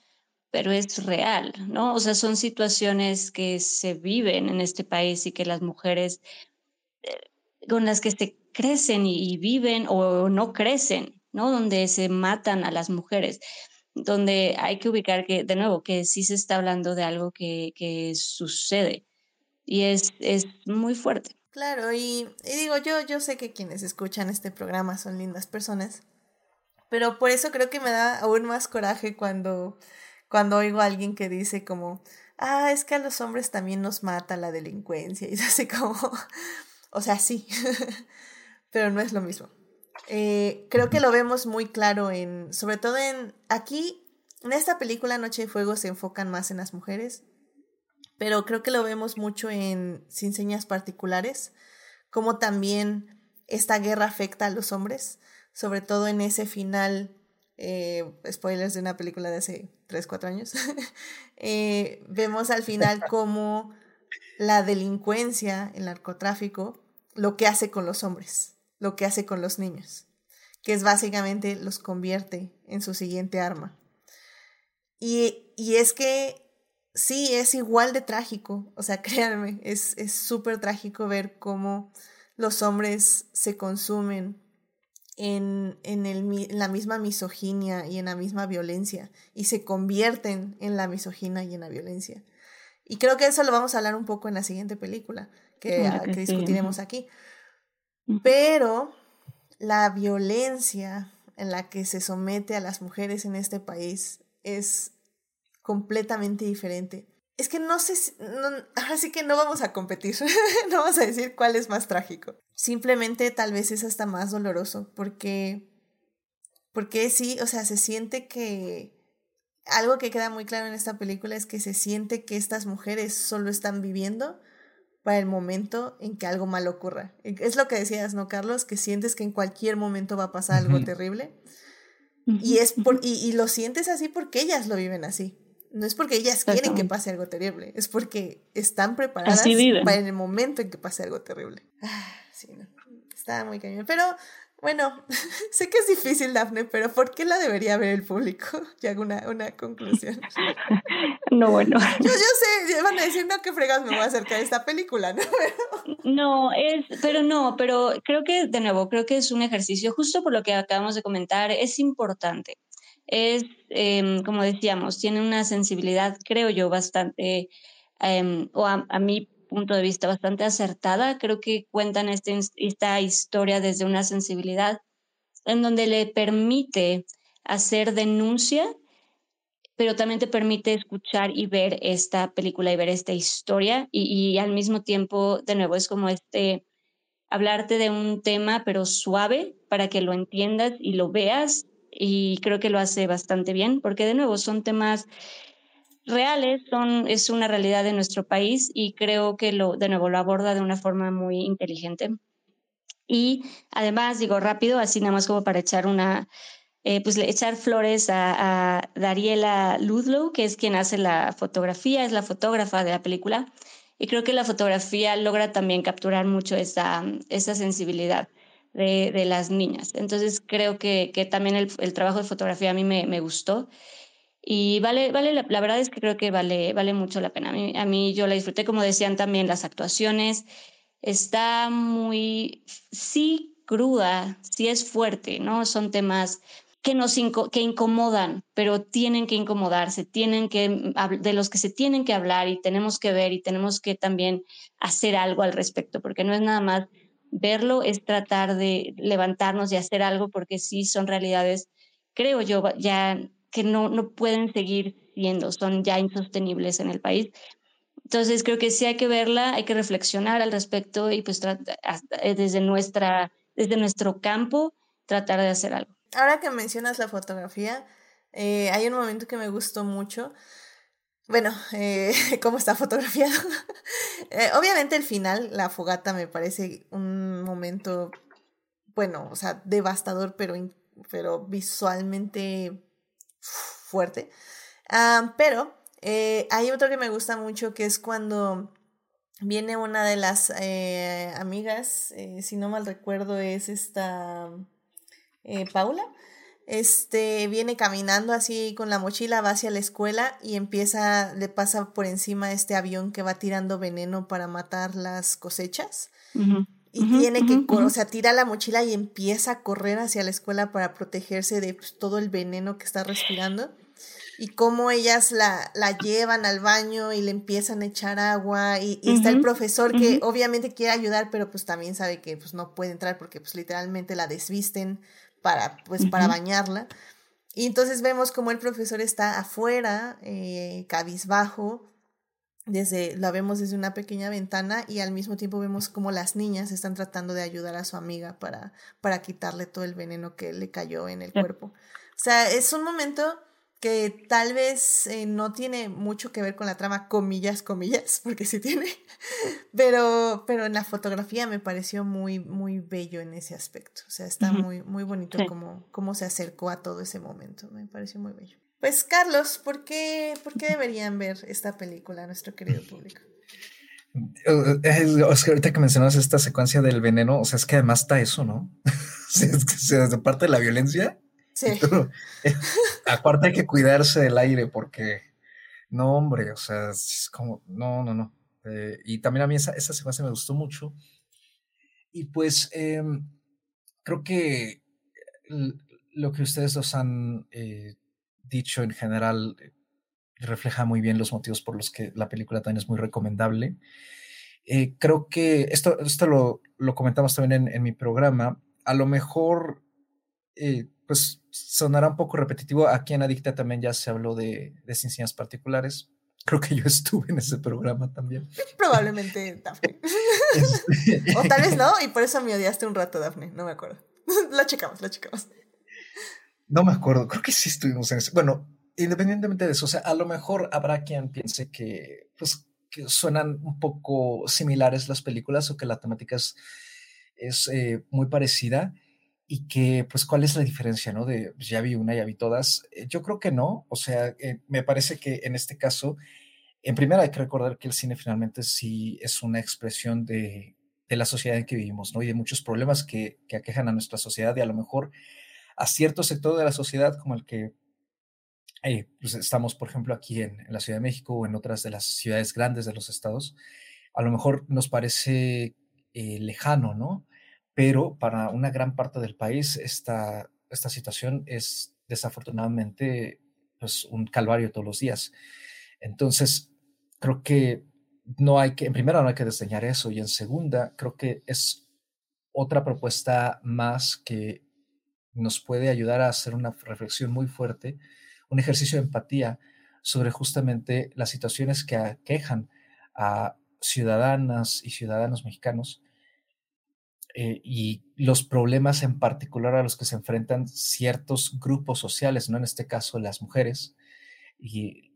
pero es real, ¿no? O sea, son situaciones que se viven en este país y que las mujeres eh, con las que se crecen y, viven o no crecen, ¿no? Donde se matan a las mujeres, donde hay que ubicar que, de nuevo, que sí se está hablando de algo que, que sucede y es, es muy fuerte. Claro, y, digo, yo, yo sé que quienes escuchan este programa son lindas personas, pero por eso creo que me da aún más coraje cuando, cuando oigo a alguien que dice como, ah, es que a los hombres también nos mata la delincuencia, y es así como, O sea, sí, pero no es lo mismo. Eh, creo que lo vemos muy claro en, sobre todo en, aquí, en esta película Noche de Fuego se enfocan más en las mujeres, pero creo que lo vemos mucho en Sin Señas Particulares, como también esta guerra afecta a los hombres, sobre todo en ese final, eh, spoilers de una película de hace 3, 4 años, eh, vemos al final como la delincuencia, el narcotráfico, lo que hace con los hombres, lo que hace con los niños, que es básicamente los convierte en su siguiente arma. Y, y es que sí, es igual de trágico, o sea, créanme, es súper trágico ver cómo los hombres se consumen en, en, el, la misma misoginia y en la misma violencia y se convierten en la misoginia y en la violencia. Y creo que eso lo vamos a hablar un poco en la siguiente película que, que, discutiremos aquí. Pero la violencia en la que se somete a las mujeres en este país es completamente diferente. Es que no sé, ahora sí que no vamos a competir, no vamos a decir cuál es más trágico. Simplemente tal vez es hasta más doloroso porque, porque sí, o sea, se siente que algo que queda muy claro en esta película es que se siente que estas mujeres solo están viviendo para el momento en que algo malo ocurra. Es lo que decías, ¿no, Carlos? Que sientes que en cualquier momento va a pasar algo terrible. Y, es por, y, y, lo sientes así porque ellas lo viven así. No es porque ellas quieren que pase algo terrible, es porque están preparadas para el momento en que pase algo terrible. Ah, sí, no. Está muy cañón. Pero bueno, sé que es difícil, Dafne, pero ¿por qué la debería ver el público? Y hago una, una conclusión. No, bueno. Yo, yo sé, van a decir, no, qué fregas me voy a acercar de esta película, ¿no? No, es, pero no, pero creo que, de nuevo, creo que es un ejercicio, justo por lo que acabamos de comentar, es importante. Es, em, como decíamos, tiene una sensibilidad, creo yo, bastante, em, o a, mí punto de vista bastante acertada. Creo que cuentan este, esta historia desde una sensibilidad en donde le permite hacer denuncia, pero también te permite escuchar y ver esta película y ver esta historia y, y al mismo tiempo, de nuevo, es como este hablarte de un tema, pero suave, para que lo entiendas y lo veas. Y creo que lo hace bastante bien, porque de nuevo son temas reales, son, es una realidad de nuestro país y creo que lo, de nuevo, lo aborda de una forma muy inteligente. Y además, digo rápido, así nada más como para echar una, eh, pues echar flores a, a, Dariela Ludlow, que es quien hace la fotografía, es la fotógrafa de la película. Y creo que la fotografía logra también capturar mucho esa, esa sensibilidad de, las niñas. Entonces creo que, que también el, trabajo de fotografía a mí me, me gustó. Y vale, vale la, la, verdad es que creo que vale, vale mucho la pena. A mí, a mí yo la disfruté, como decían también, las actuaciones. Está muy, sí, cruda, sí es fuerte, ¿no? Son temas que nos que incomodan, pero tienen que incomodarse, tienen que, de los que se tienen que hablar y tenemos que ver y tenemos que también hacer algo al respecto, porque no es nada más verlo, es tratar de levantarnos y hacer algo, porque sí son realidades, creo yo, ya que no, no pueden seguir siendo, son ya insostenibles en el país. Entonces creo que sí hay que verla, hay que reflexionar al respecto y pues eh, desde, nuestra, desde nuestro campo tratar de hacer algo. Ahora que mencionas la fotografía, eh, hay un momento que me gustó mucho. Bueno, eh, cómo está fotografiado. eh, obviamente el final, la fogata, me parece un momento, bueno, o sea, devastador, pero, pero visualmente fuerte. Uh, pero eh, hay otro que me gusta mucho que es cuando viene una de las amigas, si no mal recuerdo, es esta Paula. Este viene caminando así con la mochila, va hacia la escuela y empieza, le pasa por encima este avión que va tirando veneno para matar las cosechas. Uh -huh. Y uh -huh, tiene que, uh -huh. o sea, tira la mochila y empieza a correr hacia la escuela para protegerse de pues, todo el veneno que está respirando y cómo ellas la, la llevan al baño y le empiezan a echar agua y, y uh -huh, está el profesor que uh -huh. obviamente quiere ayudar pero pues también sabe que pues no puede entrar porque pues literalmente la desvisten para pues para bañarla. Y entonces vemos como el profesor está afuera eh, cabizbajo desde, la vemos desde una pequeña ventana y al mismo tiempo vemos como las niñas están tratando de ayudar a su amiga para, para quitarle todo el veneno que le cayó en el cuerpo. O sea, es un momento que tal vez eh, no tiene mucho que ver con la trama, comillas, comillas, porque sí tiene, pero, pero en la fotografía me pareció muy, muy bello en ese aspecto. O sea, está muy, muy bonito como, cómo se acercó a todo ese momento, me pareció muy bello. Pues Carlos, ¿por qué, ¿por qué deberían ver esta película, nuestro querido público? Eh, Oscar, ahorita que mencionas esta secuencia del veneno, o sea, es que además está eso, ¿no? es que desde parte de la violencia, Sí. aparte hay que cuidarse del aire porque, no, hombre, o sea, es como, no, no, no. Eh, y también a mí esa, esa secuencia me gustó mucho. Y pues em, creo que lo que ustedes dos han eh, dicho en general eh, refleja muy bien los motivos por los que la película también es muy recomendable. creo que esto, esto lo, lo comentamos también en, en, mi programa. A lo mejor pues sonará un poco repetitivo. Aquí en Adicta también ya se habló de, de particulares. Creo que yo estuve en ese programa también. Probablemente, Daphne. Este o tal vez no, y por eso me odiaste un rato, Daphne. No me acuerdo. la checamos, la checamos. No me acuerdo, creo que sí estuvimos en ese. Bueno, independientemente de eso, o sea, a lo mejor habrá quien piense que, pues, que suenan un poco similares las películas o que la temática es, es eh, muy parecida y que, pues, ¿cuál es la diferencia, no? De, pues, ya vi una, ya vi todas. Eh, yo creo que no, o sea, eh, me parece que en este caso, en primera hay que recordar que el cine finalmente sí es una expresión de, de la sociedad en que vivimos, ¿no? Y de muchos problemas que, que, aquejan a nuestra sociedad y a lo mejor a cierto sector de la sociedad como el que eh, pues estamos, por ejemplo, aquí en, en, la Ciudad de México o en otras de las ciudades grandes de los estados, a lo mejor nos parece lejano, ¿no? Pero para una gran parte del país esta, esta situación es desafortunadamente pues, un calvario todos los días. Entonces, creo que no hay que, en primera, no hay que desdeñar eso y en segunda, creo que es otra propuesta más que nos puede ayudar a hacer una reflexión muy fuerte, un ejercicio de empatía sobre justamente las situaciones que aquejan a ciudadanas y ciudadanos mexicanos eh, y los problemas en particular a los que se enfrentan ciertos grupos sociales, ¿no? En este caso las mujeres y,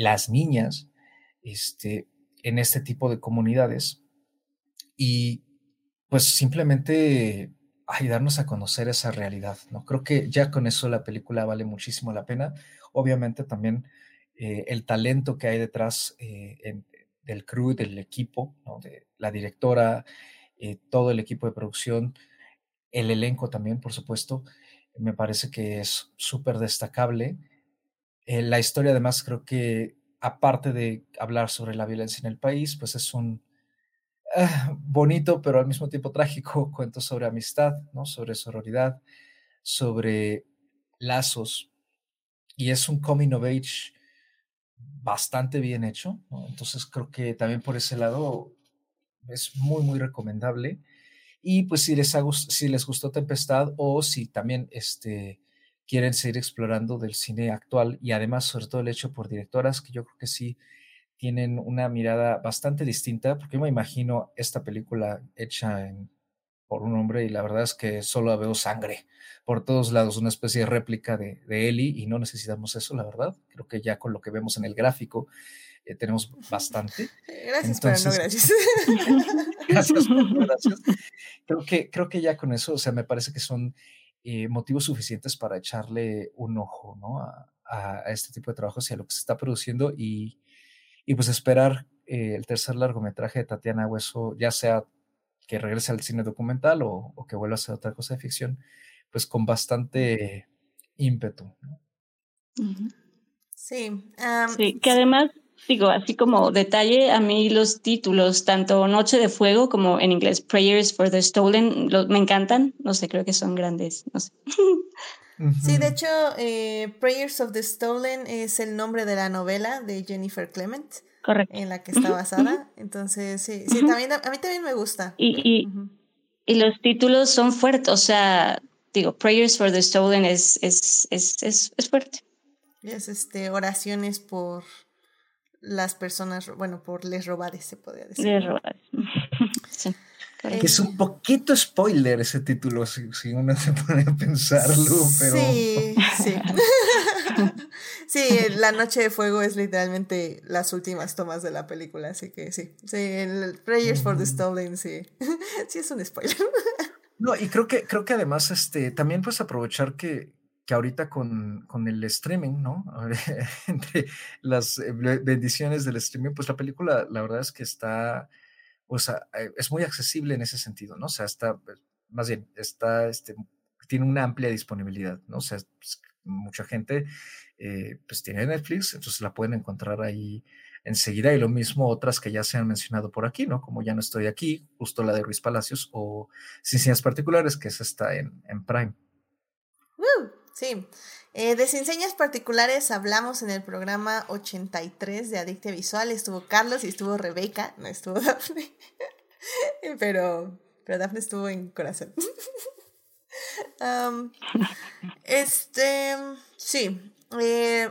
las niñas, este, en este tipo de comunidades. Y pues simplemente ayudarnos a conocer esa realidad, ¿no? Creo que ya con eso la película vale muchísimo la pena. Obviamente también eh, el talento que hay detrás eh, del crew, del equipo, ¿no? de la directora, eh, todo el equipo de producción, el elenco también, por supuesto, me parece que es súper destacable. Eh, la historia, además, creo que aparte de hablar sobre la violencia en el país, pues es un ah, bonito, pero al mismo tiempo trágico cuento sobre amistad, ¿no? sobre sororidad, sobre lazos. Y es un coming of age bastante bien hecho. Entonces creo que también por ese lado es muy, muy recomendable. Y pues si les, si les gustó Tempestad o si también este, quieren seguir explorando del cine actual y además sobre todo el hecho por directoras que yo creo que sí tienen una mirada bastante distinta, porque yo me imagino esta película hecha por un hombre y la verdad es que solo veo sangre por todos lados, una especie de réplica de, de Ellie y no necesitamos eso, la verdad. Creo que ya con lo que vemos en el gráfico eh, tenemos bastante. Gracias, pero no gracias. gracias, gracias. Creo que, creo que ya con eso, o sea, me parece que son eh, motivos suficientes para echarle un ojo, ¿no? A, a, este tipo de trabajos y a lo que se está produciendo y, y pues esperar eh, el tercer largometraje de Tatiana Hueso, ya sea que regrese al cine documental o, o, que vuelva a hacer otra cosa de ficción, pues con bastante ímpetu. ¿no? Sí. sí, que además Digo, así como detalle, a mí los títulos, tanto Noche de Fuego como en inglés Prayers for the Stolen, me encantan. No sé, creo que son grandes. No sé. Sí, de hecho, eh, Prayers of the Stolen es el nombre de la novela de Jennifer Clement. Correcto. En la que está basada. Entonces, sí, sí también, a mí también me gusta. Y, y, los títulos son fuertes. O sea, digo, Prayers for the Stolen es, es, es, es, es fuerte. Es este, oraciones por las personas, bueno, por les robades, se podría decir. Les robades. sí. Que es un poquito spoiler ese título, si, si, uno se pone a pensarlo, pero... Sí, sí. sí, La Noche de Fuego es literalmente las últimas tomas de la película, así que sí. Sí, el Prayers for the Stolen, sí. sí es un spoiler. no, y creo que, creo que además, este, también pues aprovechar que, que ahorita con, con, el streaming, ¿no? Entre las eh, bendiciones del streaming, pues la película, la verdad es que está o sea, eh, es muy accesible en ese sentido, ¿no? O sea, está, pues, más bien, está, este, tiene una amplia disponibilidad, ¿no? O sea, pues, mucha gente, eh, pues tiene Netflix, entonces la pueden encontrar ahí enseguida y lo mismo otras que ya se han mencionado por aquí, ¿no? Como Ya no estoy aquí, justo la de Ruiz Palacios o Sin Particulares, que esa está en, en Prime. Sí, eh, de Enseñas Particulares hablamos en el programa 83 de Adictia Visual. Estuvo Carlos y estuvo Rebeca, no estuvo Dafne. pero, pero Dafne estuvo en corazón. este, sí. Eh,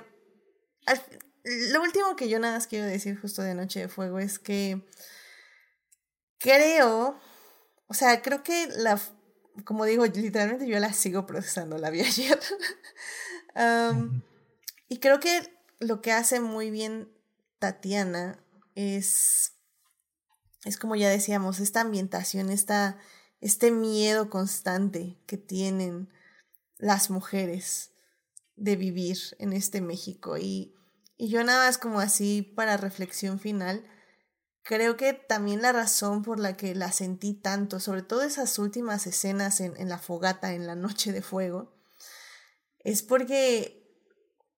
lo último que yo nada más quiero decir justo de Noche de Fuego es que creo, o sea, creo que la, como digo, literalmente yo la sigo procesando, la vi ayer y creo que lo que hace muy bien Tatiana es, es como ya decíamos, esta ambientación, esta, este miedo constante que tienen las mujeres de vivir en este México. Y, y yo nada más como así para reflexión final, creo que también la razón por la que la sentí tanto, sobre todo esas últimas escenas en, en la fogata, en la noche de fuego, es porque,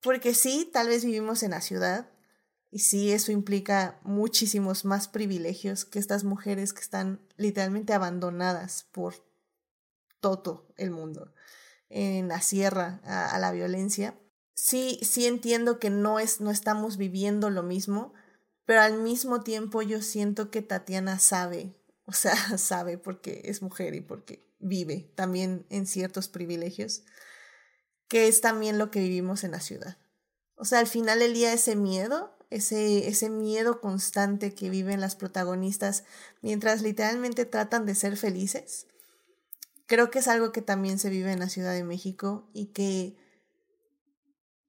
porque sí, tal vez vivimos en la ciudad y sí, eso implica muchísimos más privilegios que estas mujeres que están literalmente abandonadas por todo el mundo en la sierra a, la violencia. Sí, sí entiendo que no es, no estamos viviendo lo mismo, pero al mismo tiempo yo siento que Tatiana sabe, o sea, sabe porque es mujer y porque vive también en ciertos privilegios que es también lo que vivimos en la ciudad. O sea, al final del día ese miedo, ese, ese miedo constante que viven las protagonistas mientras literalmente tratan de ser felices, creo que es algo que también se vive en la Ciudad de México y que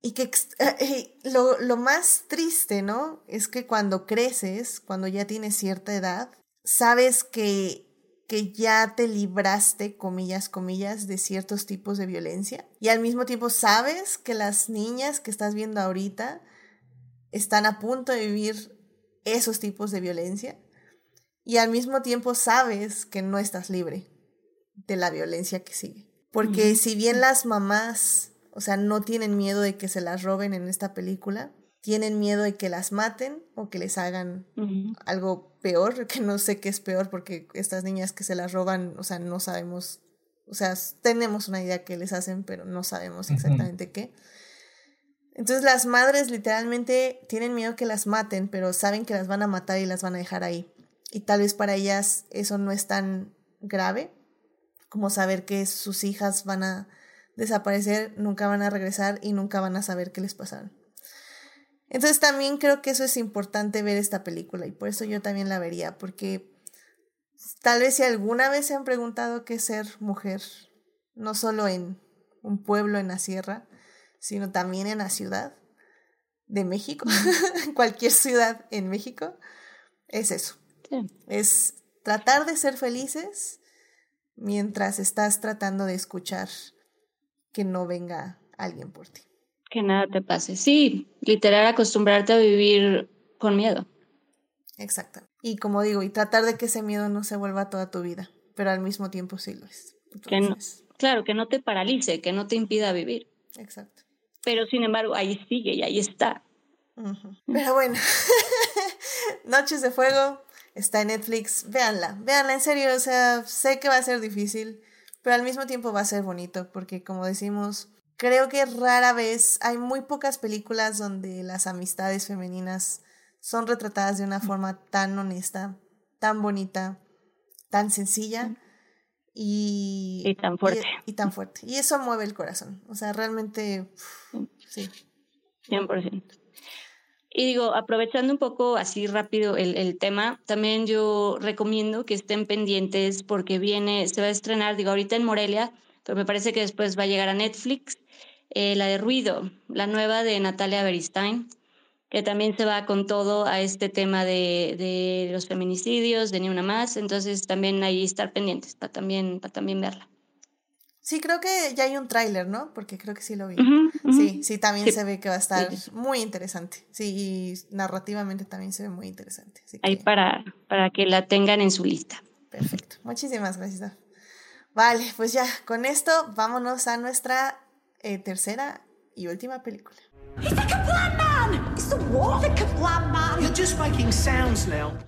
y que eh, lo, lo, más triste, ¿no? Es que cuando creces, cuando ya tienes cierta edad, sabes que que ya te libraste, comillas, comillas, de ciertos tipos de violencia. Y al mismo tiempo sabes que las niñas que estás viendo ahorita están a punto de vivir esos tipos de violencia. Y al mismo tiempo sabes que no estás libre de la violencia que sigue. Porque si bien las mamás, o sea, no tienen miedo de que se las roben en esta película, tienen miedo de que las maten o que les hagan algo peor, que no sé qué es peor porque estas niñas que se las roban, o sea, no sabemos, o sea, tenemos una idea que les hacen, pero no sabemos exactamente qué. Entonces las madres literalmente tienen miedo que las maten, pero saben que las van a matar y las van a dejar ahí. Y tal vez para ellas eso no es tan grave como saber que sus hijas van a desaparecer, nunca van a regresar y nunca van a saber qué les pasaron. Entonces también creo que eso es importante ver esta película y por eso yo también la vería, porque tal vez si alguna vez se han preguntado qué es ser mujer, no solo en un pueblo en la sierra, sino también en la ciudad de México, en cualquier ciudad en México, es eso. Es tratar de ser felices mientras estás tratando de escuchar que no venga alguien por ti. Que nada te pase. Sí, literal acostumbrarte a vivir con miedo. Exacto. Y como digo, y tratar de que ese miedo no se vuelva toda tu vida, pero al mismo tiempo sí lo es. que no, claro, que no te paralice, que no te impida vivir. Exacto. Pero sin embargo, ahí sigue y ahí está. Pero bueno, Noches de Fuego está en Netflix. Véanla, véanla, en serio. O sea, sé que va a ser difícil, pero al mismo tiempo va a ser bonito, porque como decimos, creo que rara vez, hay muy pocas películas donde las amistades femeninas son retratadas de una forma tan honesta, tan bonita, tan sencilla y, y tan fuerte. Y, tan fuerte. Y eso mueve el corazón. O sea, realmente, sí. 100%. Y digo, aprovechando un poco así rápido el, el, tema, también yo recomiendo que estén pendientes porque viene, se va a estrenar, digo, ahorita en Morelia, pero me parece que después va a llegar a Netflix, eh, la de Ruido, la nueva de Natalia Beristain, que también se va con todo a este tema de, de los feminicidios, de Ni Una Más, entonces también ahí estar pendientes para también, para también verla. Sí, creo que ya hay un tráiler, ¿no? Porque creo que sí lo vi. Sí, sí, también se ve que va a estar muy interesante. Sí, y narrativamente también se ve muy interesante. Ahí para, para que la tengan en su lista. Perfecto. Muchísimas gracias. Vale, pues ya, con esto vámonos a nuestra eh, tercera y última película.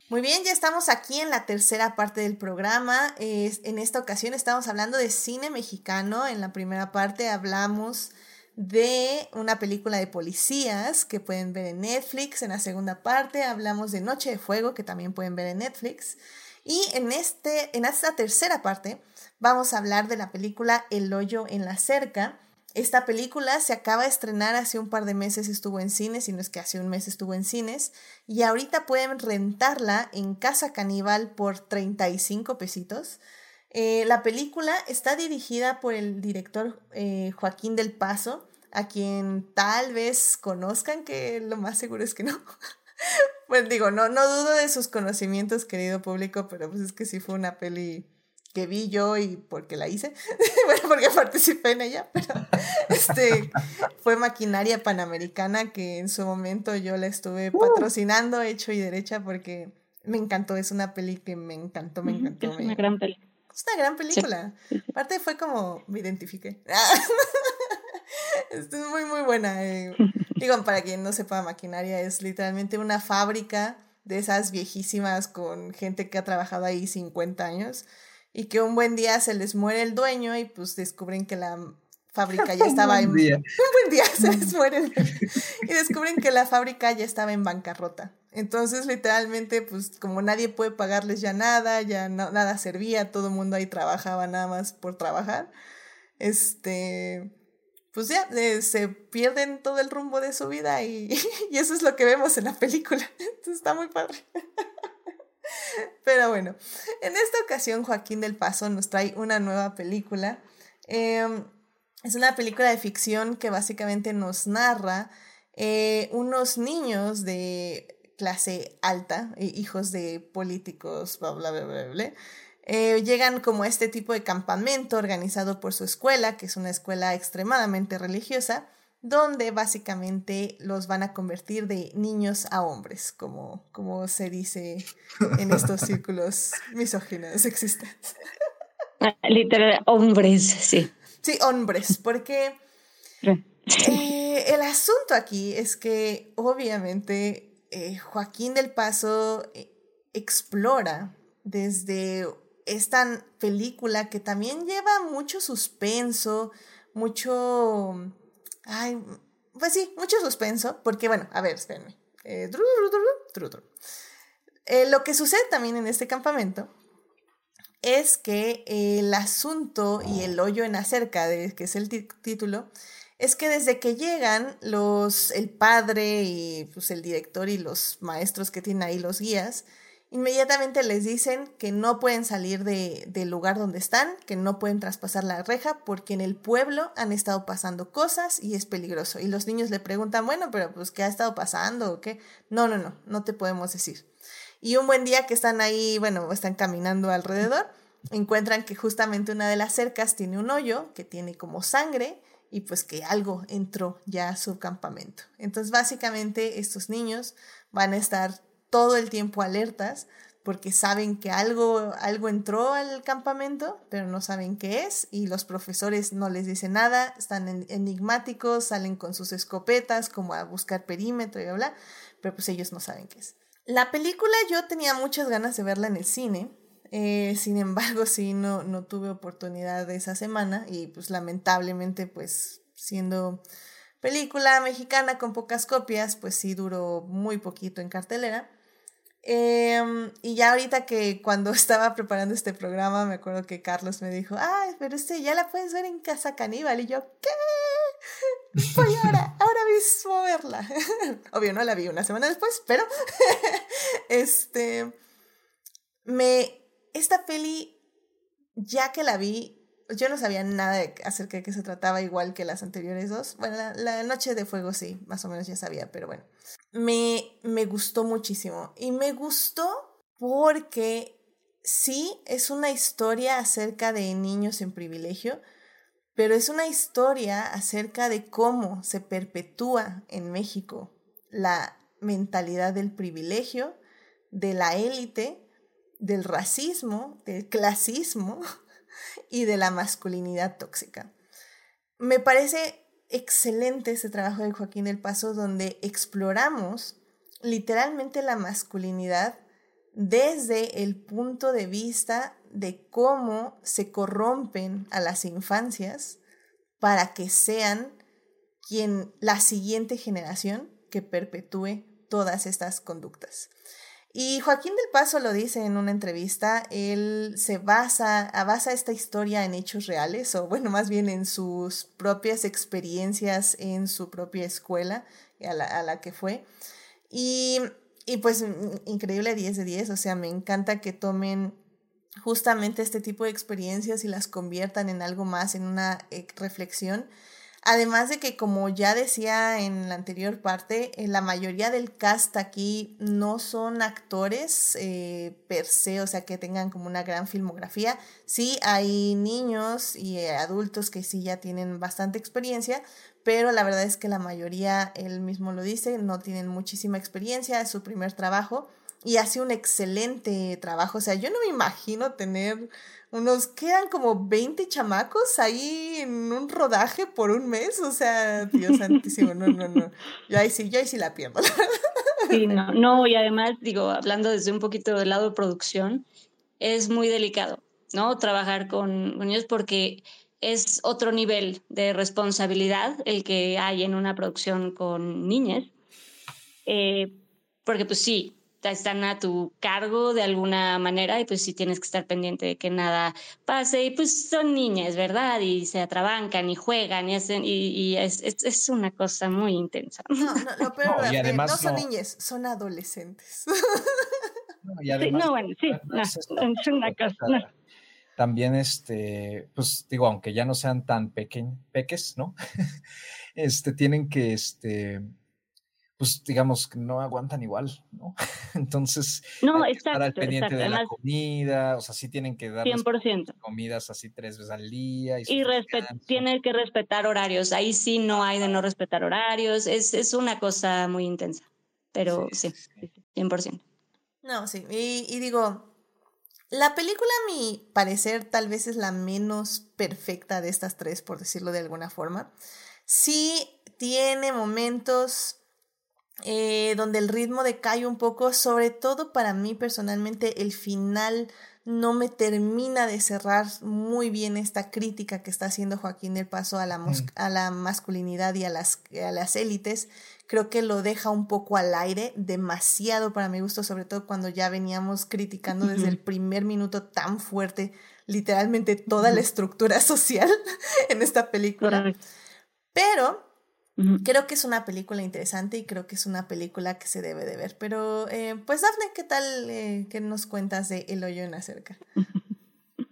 Muy bien, ya estamos aquí en la tercera parte del programa. en esta ocasión estamos hablando de cine mexicano. En la primera parte hablamos de una película de policías que pueden ver en Netflix. En la segunda parte hablamos de Noche de Fuego que también pueden ver en Netflix. Y en, este, en esta tercera parte vamos a hablar de la película El hoyo en la cerca esta película se acaba de estrenar hace un par de meses, estuvo en cines, si no es que hace un mes estuvo en cines, y ahorita pueden rentarla en Casa Caníbal por 35 pesitos. Eh, la película está dirigida por el director eh, Joaquín del Paso, a quien tal vez conozcan, que lo más seguro es que no. pues digo, no, no dudo de sus conocimientos, querido público, pero pues es que sí fue una peli que vi yo y porque la hice, bueno, porque participé en ella, pero este, fue maquinaria panamericana que en su momento yo la estuve uh. patrocinando hecho y derecha porque me encantó, es una peli que me encantó, me encantó. Es una gran película. Es una gran película. Aparte fue como me identifiqué. es muy, muy buena. Eh. Digo, para quien no sepa, maquinaria es literalmente una fábrica de esas viejísimas con gente que ha trabajado ahí 50 años y que un buen día se les muere el dueño y pues descubren que la fábrica ya estaba en... Un buen día se les muere y descubren que la fábrica ya estaba en bancarrota. Entonces, literalmente, pues como nadie puede pagarles ya nada, ya nada servía, todo el mundo ahí trabajaba nada más por trabajar, este, pues ya eh, se pierden todo el rumbo de su vida y, y eso es lo que vemos en la película. Entonces está muy padre. Pero bueno, en esta ocasión Joaquín del Paso nos trae una nueva película. Em, es una película de ficción que básicamente nos narra eh, unos niños de clase alta, hijos de políticos, bla, bla, bla, bla, bla. Eh, llegan como a este tipo de campamento organizado por su escuela, que es una escuela extremadamente religiosa, donde básicamente los van a convertir de niños a hombres, como, como se dice en estos círculos misóginos sexistas. Literal, hombres, sí. Sí, hombres, porque eh, el asunto aquí es que obviamente eh, Joaquín del Paso eh, explora desde esta película que también lleva mucho suspenso, mucho Ay, pues sí, mucho suspenso, porque bueno, a ver, espérenme. Eh, eh, lo que sucede también en este campamento es que el asunto y el hoyo en acerca de que es el título es que desde que llegan los el padre y pues el director y los maestros que tienen ahí los guías Inmediatamente les dicen que no pueden salir de, del lugar donde están, que no pueden traspasar la reja porque en el pueblo han estado pasando cosas y es peligroso. Y los niños le preguntan, bueno, pero pues ¿qué ha estado pasando o qué? No, no, no, no te podemos decir. Y un buen día que están ahí, bueno, están caminando alrededor, encuentran que justamente una de las cercas tiene un hoyo que tiene como sangre y pues que algo entró ya a su campamento. Entonces básicamente estos niños van a estar todo el tiempo alertas porque saben que algo, algo entró al campamento, pero no saben qué es, y los profesores no les dicen nada, están enigmáticos, salen con sus escopetas como a buscar perímetro y bla, pero pues ellos no saben qué es. La película yo tenía muchas ganas de verla en el cine, eh, sin embargo sí no, no tuve oportunidad esa semana y pues lamentablemente pues siendo película mexicana con pocas copias, pues sí duró muy poquito en cartelera. Em, y ya ahorita que cuando estaba preparando este programa, me acuerdo que Carlos me dijo, ay, pero este ya la puedes ver en Casa Caníbal. Y yo, ¿qué? Voy ahora, ahora mismo a verla. Obvio, no la vi una semana después, pero este me esta peli ya que la vi yo no sabía nada acerca de qué se trataba, igual que las anteriores dos. Bueno, la, Noche de Fuego sí, más o menos ya sabía, pero bueno. Me, me gustó muchísimo. Y me gustó porque sí, es una historia acerca de niños en privilegio, pero es una historia acerca de cómo se perpetúa en México la mentalidad del privilegio, de la élite, del racismo, del clasismo y de la masculinidad tóxica. Me parece excelente ese trabajo de Joaquín del Paso donde exploramos literalmente la masculinidad desde el punto de vista de cómo se corrompen a las infancias para que sean quien la siguiente generación que perpetúe todas estas conductas. Y Joaquín del Paso lo dice en una entrevista, él se basa, basa esta historia en hechos reales, o bueno, más bien en sus propias experiencias en su propia escuela a la, que fue. Y, y pues increíble 10 de 10, o sea, me encanta que tomen justamente este tipo de experiencias y las conviertan en algo más, en una eh, reflexión Además de que, como ya decía en la anterior parte, eh, la mayoría del cast aquí no son actores eh, per se, o sea, que tengan como una gran filmografía. Sí, hay niños y eh, adultos que sí ya tienen bastante experiencia, pero la verdad es que la mayoría, él mismo lo dice, no tienen muchísima experiencia, es su primer trabajo y hace un excelente trabajo. O sea, yo no me imagino tener unos, quedan como 20 chamacos ahí en un rodaje por un mes, o sea, Dios santísimo, no, no, no, yo ahí sí, yo ahí sí la pierdo. Sí, no, no, y además, digo, hablando desde un poquito del lado de producción, es muy delicado, ¿no? Trabajar con, con ellos porque es otro nivel de responsabilidad el que hay en una producción con niñas, eh, porque pues sí, están a tu cargo de alguna manera y pues sí tienes que estar pendiente de que nada pase y pues son niñas, ¿verdad? Y se atrabancan y juegan y hacen y, es, es, una cosa muy intensa. No, no, lo peor no, además, no son niñas, son adolescentes. No, y además, bueno, sí, es una cosa. También, este, pues digo, aunque ya no sean tan pequeños, peques, ¿no? este, tienen que, este, pues digamos que no aguantan igual, ¿no? Entonces, no, que estar al pendiente de la comida, o sea, sí tienen que dar comidas así tres veces al día. Y, y tiene que respetar horarios, ahí sí no hay de no respetar horarios, es, es una cosa muy intensa, pero sí, sí, 100%. No, sí, y, y digo, la película a mi parecer tal vez es la menos perfecta de estas tres, por decirlo de alguna forma. Sí tiene momentos eh, donde el ritmo decae un poco, sobre todo para mí personalmente el final no me termina de cerrar muy bien esta crítica que está haciendo Joaquín del Paso a la, mm. a la masculinidad y a las, a las élites. Creo que lo deja un poco al aire, demasiado para mi gusto, sobre todo cuando ya veníamos criticando desde el primer minuto tan fuerte literalmente toda la estructura social en esta película. Pero Creo que es una película interesante y creo que es una película que se debe de ver. Pero, eh, pues, Dafne, ¿qué tal? Eh, ¿Qué nos cuentas de El hoyo en acerca?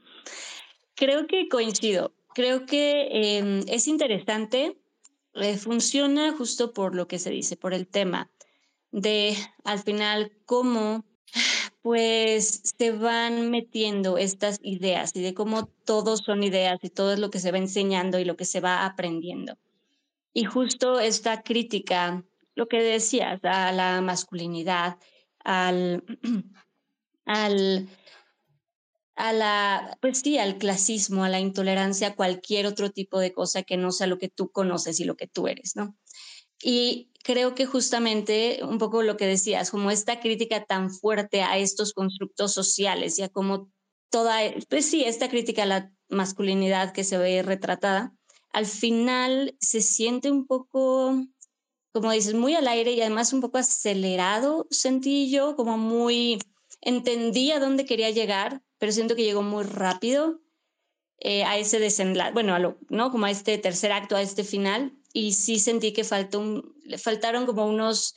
Creo que coincido. Creo que em, es interesante. Eh, funciona justo por lo que se dice, por el tema de, al final, cómo pues se van metiendo estas ideas y de cómo todos son ideas y todo es lo que se va enseñando y lo que se va aprendiendo. Y justo esta crítica, lo que decías, a la masculinidad, al, al, a la, pues sí, al clasismo, a la intolerancia, a cualquier otro tipo de cosa que no sea lo que tú conoces y lo que tú eres, ¿no? Y creo que justamente un poco lo que decías, como esta crítica tan fuerte a estos constructos sociales y a como toda, pues sí, esta crítica a la masculinidad que se ve retratada, al final se siente un poco, como dices, muy al aire y además un poco acelerado, sentí yo, como muy, entendí a dónde quería llegar, pero siento que llegó muy rápido eh, a ese desenlace, bueno, ¿no? Como a este tercer acto, a este final, y sí sentí que faltó le faltaron como unos,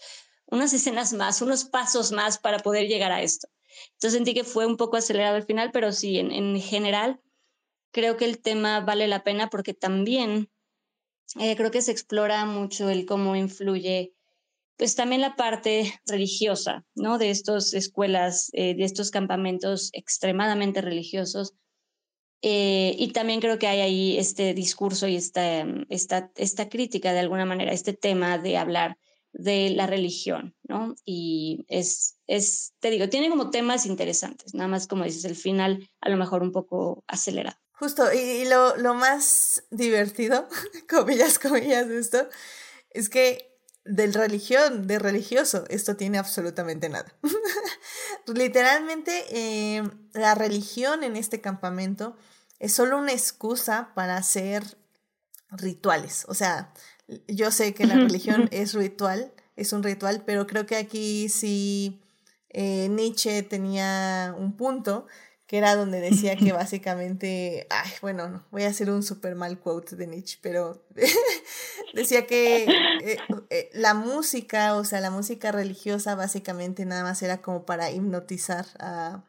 unas escenas más, unos pasos más para poder llegar a esto. Entonces sentí que fue un poco acelerado al final, pero sí, en, en general creo que el tema vale la pena porque también eh, creo que se explora mucho el cómo influye pues también la parte religiosa, ¿no? De estas escuelas, eh, de estos campamentos extremadamente religiosos. Eh, y también creo que hay ahí este discurso y esta, esta, esta crítica de alguna manera, este tema de hablar de la religión, ¿no? Y es, es, te digo, tiene como temas interesantes, nada más como dices, el final a lo mejor un poco acelerado. Justo, y, lo, lo, más divertido, comillas, comillas, de esto, es que del religión, de religioso, esto tiene absolutamente nada. Literalmente, eh, la religión en este campamento es solo una excusa para hacer rituales. O sea, yo sé que la religión es ritual, es un ritual, pero creo que aquí sí eh, Nietzsche tenía un punto que era donde decía que básicamente, ay, bueno, no, voy a hacer un super mal quote de Nietzsche, pero decía que eh, eh, la música, o sea, la música religiosa básicamente nada más era como para hipnotizar a,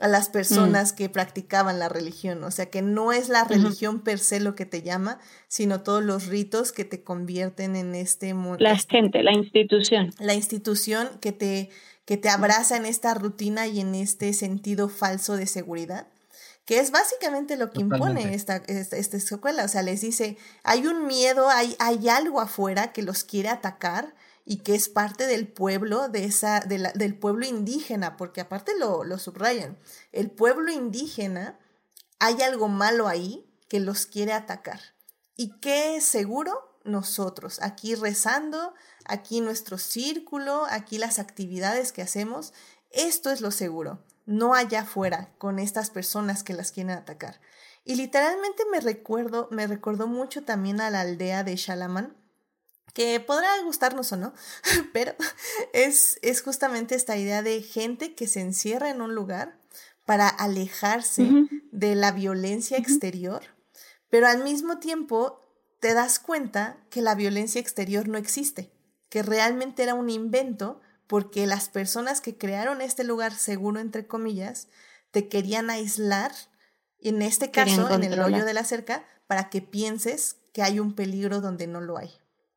a las mm. personas que practicaban la religión, o sea, que no es la religión per se lo que te llama, sino todos los ritos que te convierten en este mundo. La gente, la institución. La institución que te que te abraza en esta rutina y en este sentido falso de seguridad, que es básicamente lo que impone esta, esta, escuela. O sea, les dice, hay un miedo, hay, hay algo afuera que los quiere atacar y que es parte del pueblo, de esa, del pueblo indígena, porque aparte lo, lo subrayan, el pueblo indígena, hay algo malo ahí que los quiere atacar. ¿Y qué es seguro? Nosotros, aquí rezando, aquí nuestro círculo, aquí las actividades que hacemos, esto es lo seguro, no allá afuera con estas personas que las quieren atacar. Y literalmente me recuerdo, me recordó mucho también a la aldea de Shalaman, que podrá gustarnos o no, pero es, es justamente esta idea de gente que se encierra en un lugar para alejarse de la violencia exterior, pero al mismo tiempo te das cuenta que la violencia exterior no existe que realmente era un invento porque las personas que crearon este lugar seguro, entre comillas, te querían aislar, en este caso, en el hoyo de la cerca, para que pienses que hay un peligro donde no lo hay.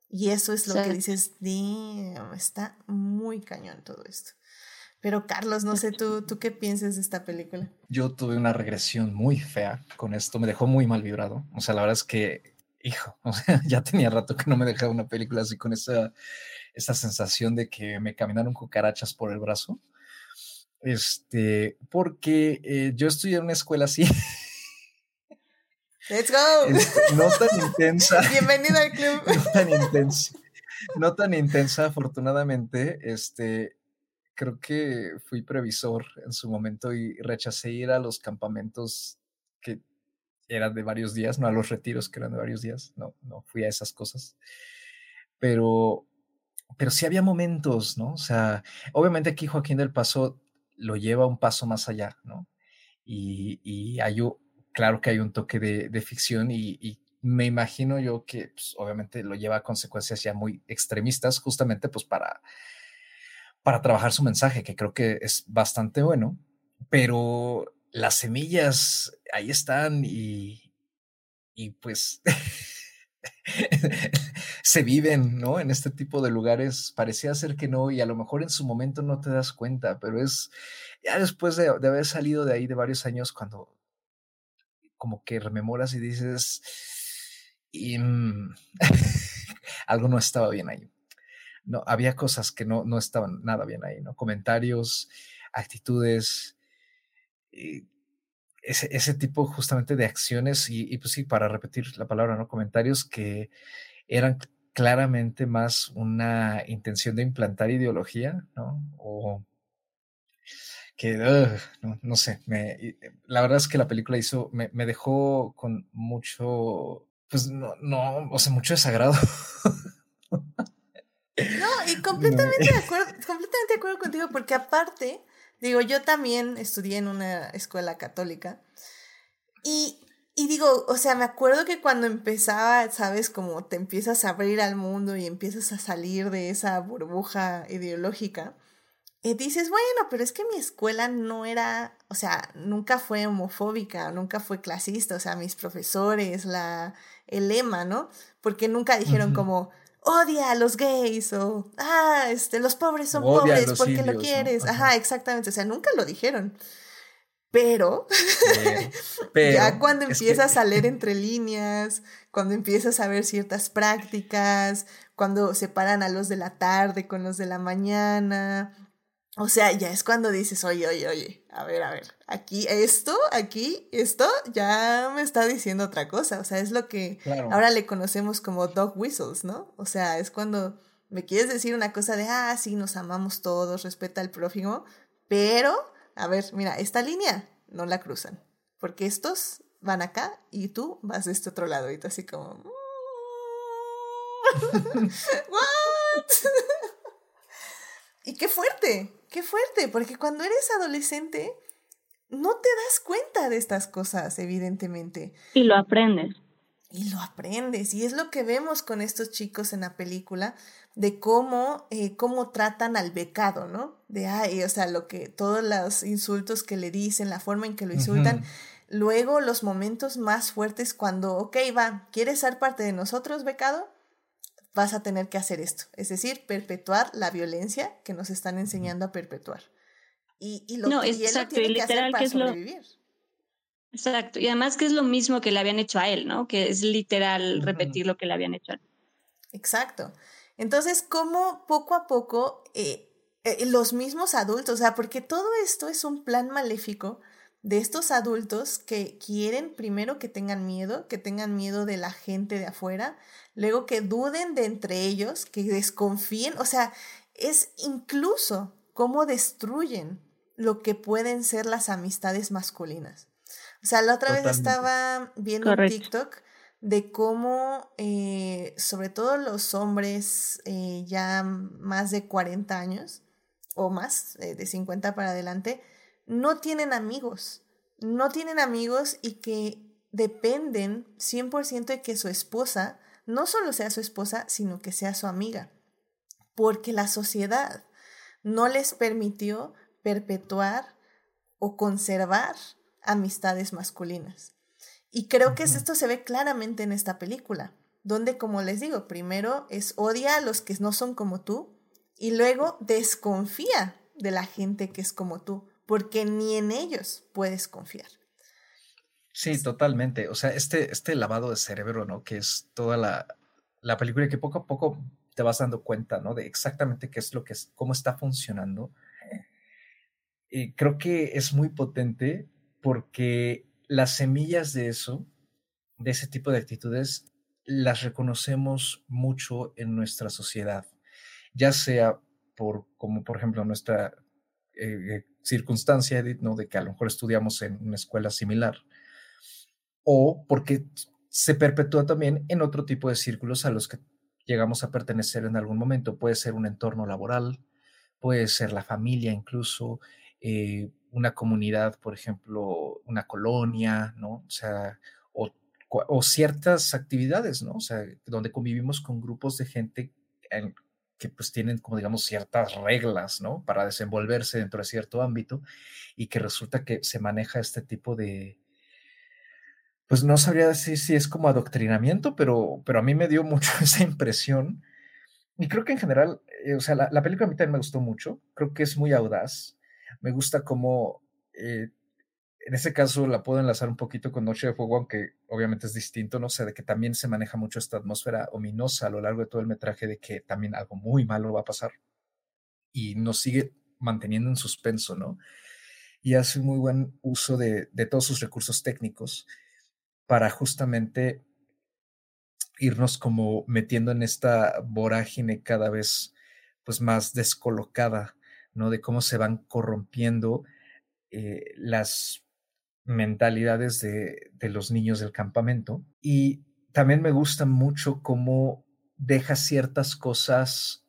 Y eso es lo que dices, está muy cañón todo esto. Pero Carlos, no sé tú, tú qué piensas de esta película. Yo tuve una regresión muy fea con esto, me dejó muy mal vibrado. O sea, la verdad es que hijo, o sea, ya tenía rato que no me dejaba una película así con esa, esa sensación de que me caminaron cucarachas por el brazo. Este, porque eh, yo estudié en una escuela así. Let's go. Este, no tan intensa. Bienvenido al club. No tan intensa. No tan intensa, afortunadamente. Este, creo que fui previsor en su momento y rechacé ir a los campamentos que eran de varios días, no a los retiros que eran de varios días, no, no fui a esas cosas. Pero, pero sí había momentos, ¿no? O sea, obviamente aquí Joaquín del Paso lo lleva un paso más allá, ¿no? Y, y hay, claro que hay un toque de, de ficción y, y, me imagino yo que pues, obviamente lo lleva a consecuencias ya muy extremistas, justamente pues para, para trabajar su mensaje, que creo que es bastante bueno, pero las semillas ahí están y, y pues se viven, ¿no? En este tipo de lugares. Parecía ser que no y a lo mejor en su momento no te das cuenta, pero es ya después de, haber salido de ahí de varios años cuando como que rememoras y dices, y, mm, algo no estaba bien ahí. No, había cosas que no, no estaban nada bien ahí, ¿no? Comentarios, actitudes, ese, ese, tipo justamente de acciones y, pues sí, para repetir la palabra, ¿no? Comentarios que eran claramente más una intención de implantar ideología, ¿no? O que, no, no, sé, me, la verdad es que la película hizo, me, me dejó con mucho, pues no, no, o sea, mucho desagrado. No, y completamente de acuerdo, completamente de acuerdo contigo, porque aparte, Digo, yo también estudié en una escuela católica y, y digo, o sea, me acuerdo que cuando empezaba, sabes, como te empiezas a abrir al mundo y empiezas a salir de esa burbuja ideológica, eh, dices, bueno, pero es que mi escuela no era, o sea, nunca fue homofóbica, nunca fue clasista, o sea, mis profesores, la, el lema, ¿no? Porque nunca dijeron como, odia a los gays o, ah, este, los pobres son pobres porque lo quieres. Ajá. exactamente, o sea, nunca lo dijeron. Pero, ya cuando empiezas a leer entre líneas, cuando empiezas a ver ciertas prácticas, cuando separan a los de la tarde con los de la mañana, o sea, ya es cuando dices, oye, oye, oye, a ver, a ver, aquí, esto, aquí, esto ya me está diciendo otra cosa. O sea, es lo que ahora le conocemos como dog whistles, ¿no? O sea, es cuando me quieres decir una cosa de, ah, sí, nos amamos todos, respeta al prójimo, pero, a ver, mira, esta línea no la cruzan, porque estos van acá y tú vas de este otro lado, y tú así como, ¿what? y qué fuerte, qué fuerte, porque cuando eres adolescente no te das cuenta de estas cosas, evidentemente. Y lo aprendes. Y lo aprendes. Y es lo que vemos con estos chicos en la película, de cómo, eh, cómo tratan al becado, ¿no? De, ay, o sea, lo que, todos los insultos que le dicen, la forma en que lo insultan. Luego los momentos más fuertes cuando, ok, va, ¿quieres ser parte de nosotros, becado? Vas a tener que hacer esto, es decir, perpetuar la violencia que nos están enseñando a perpetuar. Y, y lo no, que exacto, y literal que, es sobrevivir. Exacto, y además que es lo mismo que le habían hecho a él, ¿no? Que es literal repetir lo que le habían hecho a él. Exacto. Entonces, ¿cómo poco a poco eh, eh, los mismos adultos, o sea, porque todo esto es un plan maléfico de estos adultos que quieren primero que tengan miedo, que tengan miedo de la gente de afuera, luego que duden de entre ellos, que desconfíen, o sea, es incluso cómo destruyen lo que pueden ser las amistades masculinas. O sea, la otra vez estaba viendo un TikTok de cómo, eh, sobre todo los hombres eh, ya más de 40 años o más, eh, de 50 para adelante, no tienen amigos, no tienen amigos y que dependen 100% de que su esposa no solo sea su esposa, sino que sea su amiga, porque la sociedad no les permitió perpetuar o conservar amistades masculinas. Y creo que esto se ve claramente en esta película, donde, como les digo, primero es odia a los que no son como tú y luego desconfía de la gente que es como tú porque ni en ellos puedes confiar. Sí, totalmente. O sea, este, este lavado de cerebro, ¿no? Que es toda la, la película que poco a poco te vas dando cuenta, ¿no? De exactamente qué es lo que es, cómo está funcionando. Y creo que es muy potente porque las semillas de eso, de ese tipo de actitudes, las reconocemos mucho en nuestra sociedad, ya sea por, como por ejemplo, nuestra eh, circunstancia, ¿no? De que a lo mejor estudiamos en una escuela similar, o porque se perpetúa también en otro tipo de círculos a los que llegamos a pertenecer en algún momento. Puede ser un entorno laboral, puede ser la familia incluso, eh, una comunidad, por ejemplo, una colonia, ¿no? O sea, o, o, ciertas actividades, ¿no? O sea, donde convivimos con grupos de gente en, que pues tienen como digamos ciertas reglas, ¿no? Para desenvolverse dentro de cierto ámbito y que resulta que se maneja este tipo de, pues no sabría decir si es como adoctrinamiento, pero, pero a mí me dio mucho esa impresión. Y creo que en general, eh, o sea, la, película a mí también me gustó mucho, creo que es muy audaz, me gusta cómo eh, en ese caso la puedo enlazar un poquito con Noche de Fuego, aunque obviamente es distinto, no sé, de que también se maneja mucho esta atmósfera ominosa a lo largo de todo el metraje de que también algo muy malo va a pasar y nos sigue manteniendo en suspenso, ¿no? Y hace muy buen uso de, de todos sus recursos técnicos para justamente irnos como metiendo en esta vorágine cada vez pues más descolocada, ¿no? De cómo se van corrompiendo eh, las mentalidades de, los niños del campamento. Y también me gusta mucho cómo deja ciertas cosas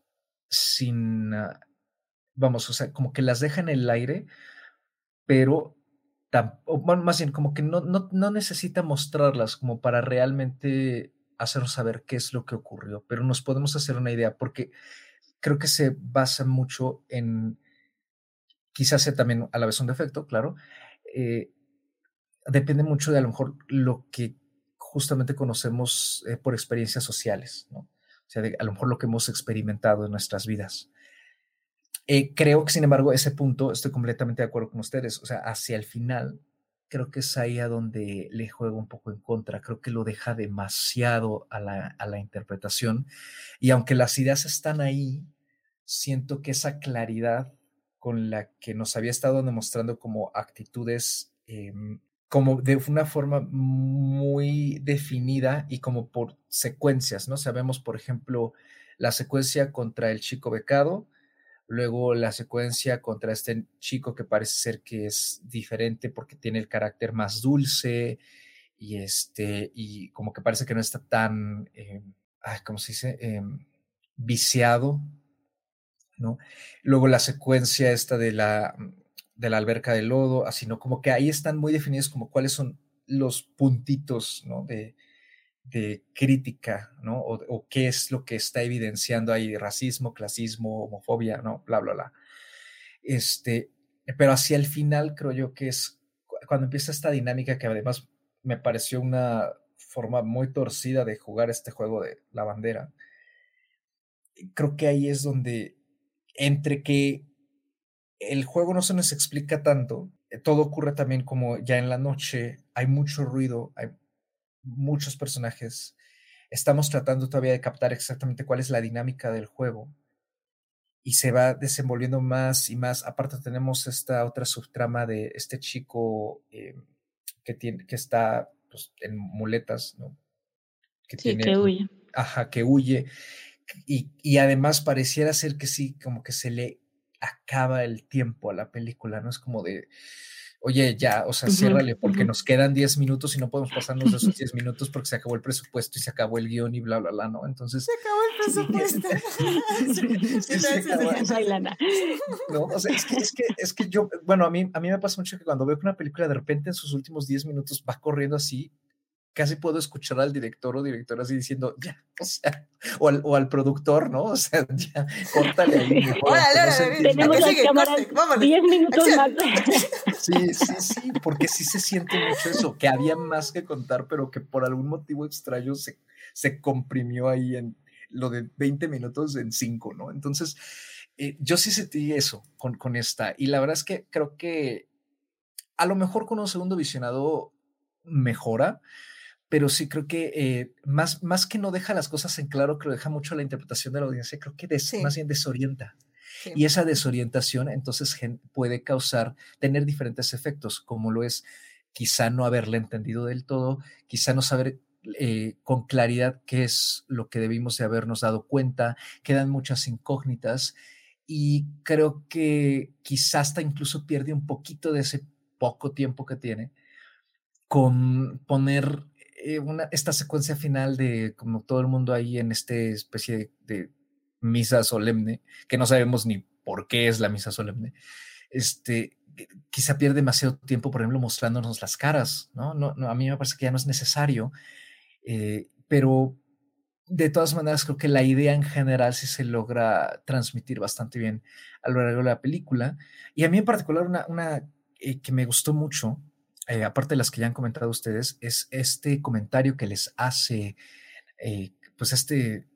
sin, ah, vamos, o sea, como que las deja en el aire, pero o más bien como que no, no, no necesita mostrarlas como para realmente hacernos saber qué es lo que ocurrió, pero nos podemos hacer una idea porque creo que se basa mucho en, quizás sea también a la vez un defecto, claro, eh, depende mucho de a lo mejor lo que justamente conocemos eh, por experiencias sociales. O sea, a lo mejor lo que hemos experimentado en nuestras vidas. Eh, creo que, sin embargo, ese punto estoy completamente de acuerdo con ustedes. O sea, hacia el final, creo que es ahí a donde le juego un poco en contra. Creo que lo deja demasiado a la, a la interpretación. Y aunque las ideas están ahí, siento que esa claridad con la que nos había estado demostrando como actitudes, em, como de una forma muy definida y como por secuencias, ¿no? Sabemos, por ejemplo, la secuencia contra el chico becado, luego la secuencia contra este chico que parece ser que es diferente porque tiene el carácter más dulce y este, y como que parece que no está tan, eh, ¿cómo se dice? Em, viciado, ¿no? Luego la secuencia esta de la, de la alberca de lodo, así, ¿no? Como que ahí están muy definidos como cuáles son los puntitos, ¿no? De, de crítica, ¿no? O, qué es lo que está evidenciando ahí, racismo, clasismo, homofobia, ¿no? Bla, bla, bla. Este, pero hacia el final creo yo que es cuando empieza esta dinámica que además me pareció una forma muy torcida de jugar este juego de la bandera. Creo que ahí es donde, entre que el juego no se nos explica tanto, todo ocurre también como ya en la noche, hay mucho ruido, hay muchos personajes. Estamos tratando todavía de captar exactamente cuál es la dinámica del juego y se va desenvolviendo más y más. Aparte tenemos esta otra subtrama de este chico eh, que, tiene, que está pues, en muletas, ¿no? Que sí, que huye. Ajá, que huye. Y, y, además pareciera ser que sí, como que se le acaba el tiempo a la película, ¿no? Es como de, oye, ya, o sea, ciérrale porque nos quedan 10 minutos y no podemos pasarnos de esos 10 minutos porque se acabó el presupuesto y se acabó el guion y bla, bla, bla, ¿no? Entonces... Se acabó el presupuesto. no, o sea, es que, es que, es que yo, bueno, a mí, a mí me pasa mucho que cuando veo que una película de repente en sus últimos 10 minutos va corriendo así, casi puedo escuchar al director o directora así diciendo, ya, o sea, o al, o al productor, ¿no? O sea, ya, córtale ahí. Mejor, tenemos las cámaras 10 minutos más. Sí, sí, sí, porque sí se siente mucho eso, que había más que contar, pero que por algún motivo extraño se, se comprimió ahí en lo de 20 minutos en 5, ¿no? Entonces, eh, yo sí sentí eso con, con esta, y la verdad es que creo que a lo mejor con un segundo visionado mejora, pero sí creo que eh, más, más que no deja las cosas en claro, que deja mucho la interpretación de la audiencia, creo que más bien desorienta. Y esa desorientación entonces puede causar, tener diferentes efectos, como lo es quizá no haberle entendido del todo, quizá no saber eh, con claridad qué es lo que debimos de habernos dado cuenta, quedan muchas incógnitas y creo que quizá hasta incluso pierde un poquito de ese poco tiempo que tiene con poner eh, una, esta secuencia final de como todo el mundo ahí en esta especie de, misa solemne, que no sabemos ni por qué es la misa solemne, este, quizá pierde demasiado tiempo, por ejemplo, mostrándonos las caras, ¿no? no, no a mí me parece que ya no es necesario, eh, pero de todas maneras creo que la idea en general sí se logra transmitir bastante bien a lo largo de la película. Y a mí en particular una, una eh, que me gustó mucho eh, aparte de las que ya han comentado ustedes, es este comentario que les hace, eh, pues este,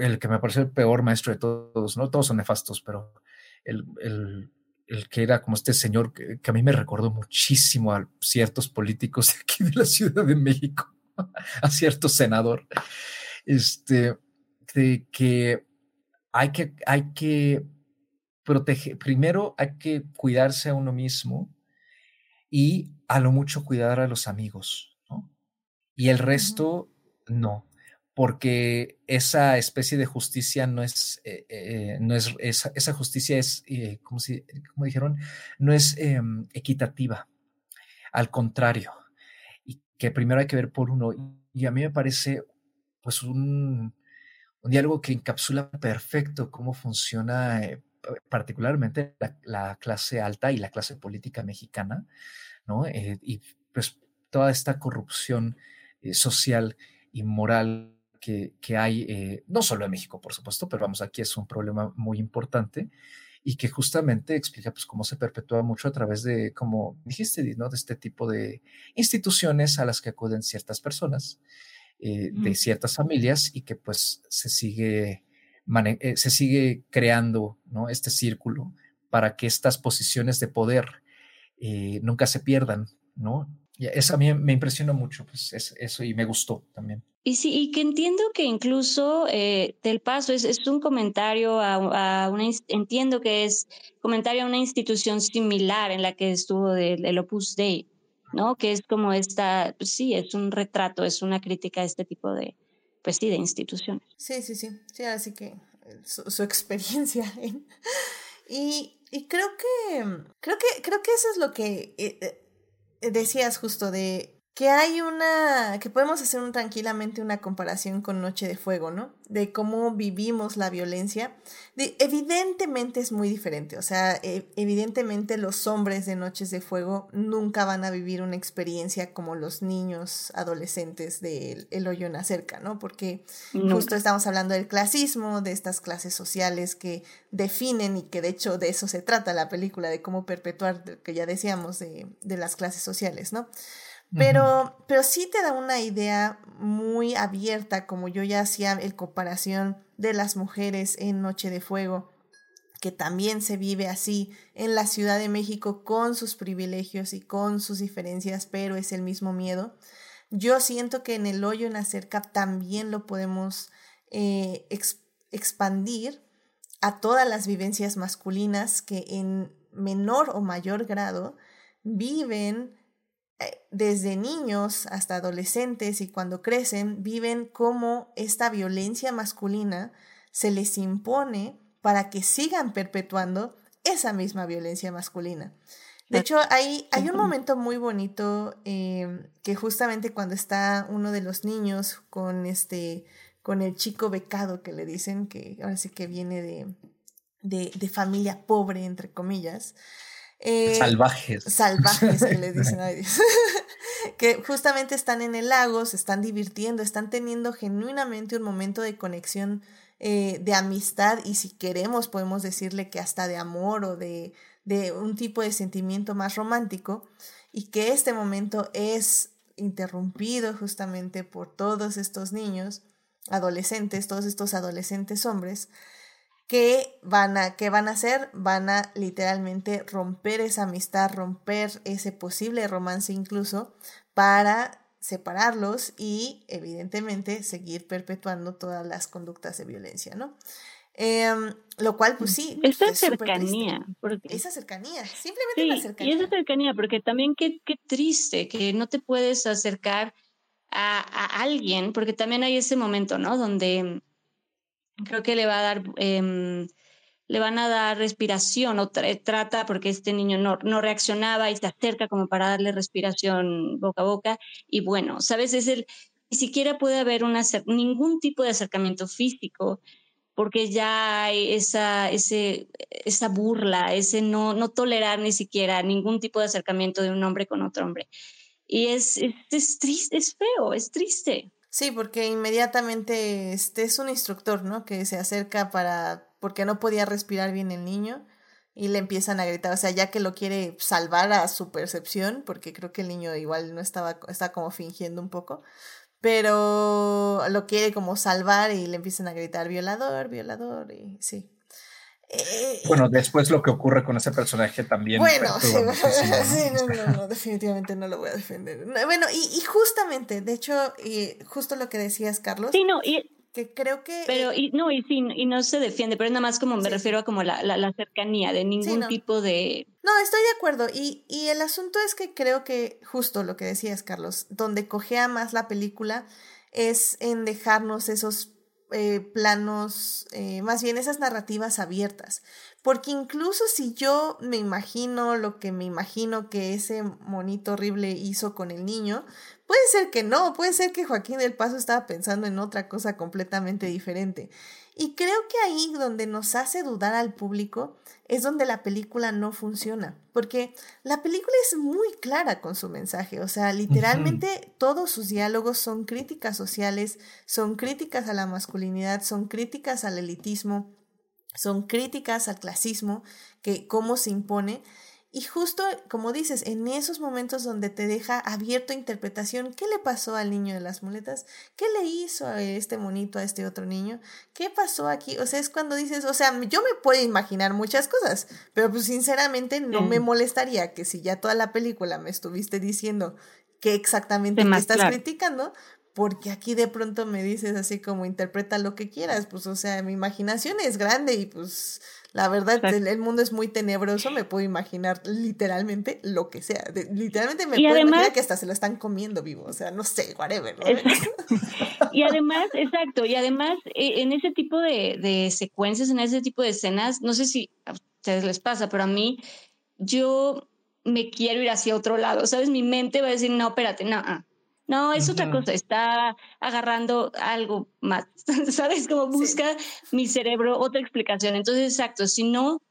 el que me pareció el peor maestro de todos, no todos son nefastos, pero el, el, el que era como este señor que, a mí me recordó muchísimo a ciertos políticos de aquí de la Ciudad de México, a cierto senador, este, de que hay que, hay que proteger, primero hay que cuidarse a uno mismo y a lo mucho cuidar a los amigos, ¿no? Y el resto, no, porque esa especie de justicia no es, eh, eh, no es esa, justicia es, eh, como, si, como dijeron, no es em, equitativa, al contrario, y que primero hay que ver por uno, y a mí me parece pues un, un diálogo que encapsula perfecto cómo funciona particularmente la, la, clase alta y la clase política mexicana, ¿no? Eh, y pues toda esta corrupción eh, social y moral que, que hay, eh, no solo en México, por supuesto, pero vamos, aquí es un problema muy importante y que justamente explica pues cómo se perpetúa mucho a través de, como dijiste, ¿no? De este tipo de instituciones a las que acuden ciertas personas, de ciertas familias y que pues se sigue, se sigue creando, ¿no? Este círculo para que estas posiciones de poder nunca se pierdan, ¿no? eso a mí me impresionó mucho, pues eso y me gustó también. Y sí, y que entiendo que incluso eh, Del Paso es, es un comentario a, una, entiendo que es comentario a una institución similar en la que estuvo el, Opus Dei, ¿no? Que es como esta, pues sí, es un retrato, es una crítica a este tipo de, pues sí, de instituciones. Sí, sí, sí, sí, así que eh, su, experiencia. y, y creo que, creo que, creo que eso es lo que eh, decías justo de que hay una, que podemos hacer un, tranquilamente una comparación con Noche de Fuego, ¿no? De cómo vivimos la violencia. De, evidentemente es muy diferente, o sea, e, evidentemente los hombres de Noches de Fuego nunca van a vivir una experiencia como los niños adolescentes del El Hoyo en la Cerca, ¿no? Porque justo estamos hablando del clasismo, de estas clases sociales que definen y que de hecho de eso se trata la película, de cómo perpetuar, que ya decíamos, de, de las clases sociales, ¿no? Pero, pero sí te da una idea muy abierta, como yo ya hacía el comparación de las mujeres en Noche de Fuego, que también se vive así en la Ciudad de México con sus privilegios y con sus diferencias, pero es el mismo miedo. Yo siento que en el hoyo en la cerca también lo podemos eh, expandir a todas las vivencias masculinas que en menor o mayor grado viven desde niños hasta adolescentes y cuando crecen, viven cómo esta violencia masculina se les impone para que sigan perpetuando esa misma violencia masculina. De hecho, hay, hay un momento muy bonito em, que justamente cuando está uno de los niños con este con el chico becado que le dicen que ahora sí que viene de, de, de familia pobre, entre comillas, eh, salvajes. Salvajes que les dicen a Dios. que justamente están en el lago, se están divirtiendo, están teniendo genuinamente un momento de conexión, eh, de amistad y si queremos podemos decirle que hasta de amor o de, de un tipo de sentimiento más romántico y que este momento es interrumpido justamente por todos estos niños, adolescentes, todos estos adolescentes hombres, ¿Qué van a, qué van a hacer? Van a literalmente romper esa amistad, romper ese posible romance incluso para separarlos y evidentemente seguir perpetuando todas las conductas de violencia, ¿no? Em, lo cual, pues sí. Esa cercanía. Esa cercanía, simplemente la cercanía. Y esa cercanía, porque también qué, qué triste que no te puedes acercar a, a, alguien, porque también hay ese momento, ¿no? Donde creo que le va a dar, em, le van a dar respiración o trata, porque este niño no, no reaccionaba y se acerca como para darle respiración boca a boca. Y bueno, ¿sabes? Es el, ni siquiera puede haber ningún tipo de acercamiento físico porque ya hay esa, ese, esa burla, ese no, no tolerar ni siquiera ningún tipo de acercamiento de un hombre con otro hombre. Y es, es, es triste, es feo, es triste. Sí, porque inmediatamente este es un instructor, ¿no? Que se acerca para porque no podía respirar bien el niño y le empiezan a gritar, o sea, ya que lo quiere salvar a su percepción, porque creo que el niño igual no estaba está como fingiendo un poco, pero lo quiere como salvar y le empiezan a gritar violador, violador y sí. Eh, bueno, después lo que ocurre con ese personaje también. Bueno, sí, no, no, no, definitivamente no lo voy a defender. Bueno, y, y justamente, de hecho, y justo lo que decías, Carlos. Sí, no, y, que creo que... Pero, y, no, y sí, y no se defiende, pero es nada más como me refiero a como la, la, cercanía de ningún tipo de... No, estoy de acuerdo. Y, y el asunto es que creo que justo lo que decías, Carlos, donde cogea más la película es en dejarnos esos eh, planos, eh, más bien esas narrativas abiertas. Porque incluso si yo me imagino lo que me imagino que ese monito horrible hizo con el niño, puede ser que no, puede ser que Joaquín del Paso estaba pensando en otra cosa completamente diferente. Y creo que ahí donde nos hace dudar al público es donde la película no funciona, porque la película es muy clara con su mensaje, o sea, literalmente todos sus diálogos son críticas sociales, son críticas a la masculinidad, son críticas al elitismo, son críticas al clasismo, que cómo se impone. Y justo, como dices, en esos momentos donde te deja abierto a interpretación, ¿qué le pasó al niño de las muletas? ¿Qué le hizo a este monito a este otro niño? ¿Qué pasó aquí? O sea, es cuando dices, o sea, yo me puedo imaginar muchas cosas, pero pues sinceramente no me molestaría que si ya toda la película me estuviste diciendo qué exactamente me estás criticando, porque aquí de pronto me dices así como interpreta lo que quieras, pues o sea, mi imaginación es grande y pues la verdad el, mundo es muy tenebroso, me puedo imaginar literalmente lo que sea, literalmente me puedo imaginar que hasta se lo están comiendo vivo, o sea, no sé, whatever. y además, exacto, y además e, en ese tipo de, de secuencias, en ese tipo de escenas, no sé si a ustedes les pasa, pero a mí yo me quiero ir hacia otro lado, ¿sabes? Mi mente va a decir, no, espérate, no, ah, no, es otra cosa, está agarrando algo más, ¿sabes? Como busca mi cerebro otra explicación. Entonces, exacto, si no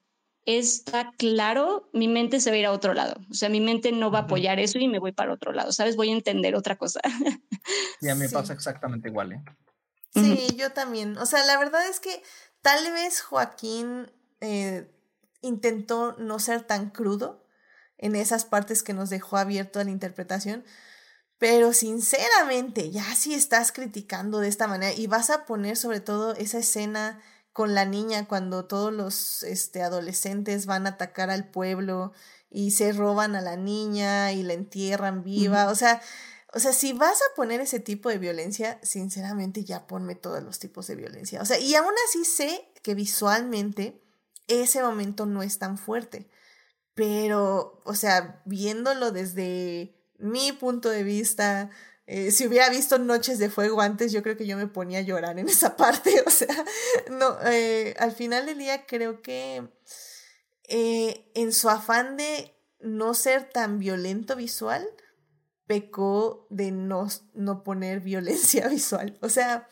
está claro, mi mente se va a ir a otro lado. O sea, mi mente no va a apoyar eso y me voy para otro lado, ¿sabes? Voy a entender otra cosa. Y a mí me pasa exactamente igual, ¿eh? Sí, yo también. O sea, la verdad es que tal vez Joaquín eh, intentó no ser tan crudo en esas partes que nos dejó abierto a la interpretación, pero sinceramente, ya si estás criticando de esta manera y vas a poner sobre todo esa escena con la niña cuando todos los este, adolescentes van a atacar al pueblo y se roban a la niña y la entierran viva, o sea, o sea, si vas a poner ese tipo de violencia, sinceramente ya ponme todos los tipos de violencia. O sea, y aún así sé que visualmente ese momento no es tan fuerte, pero, o sea, viéndolo desde mi punto de vista. Eh, si hubiera visto Noches de Fuego antes, yo creo que yo me ponía a llorar en esa parte. O sea, no, eh, al final del día creo que eh, en su afán de no ser tan violento visual, pecó de no, no poner violencia visual. O sea,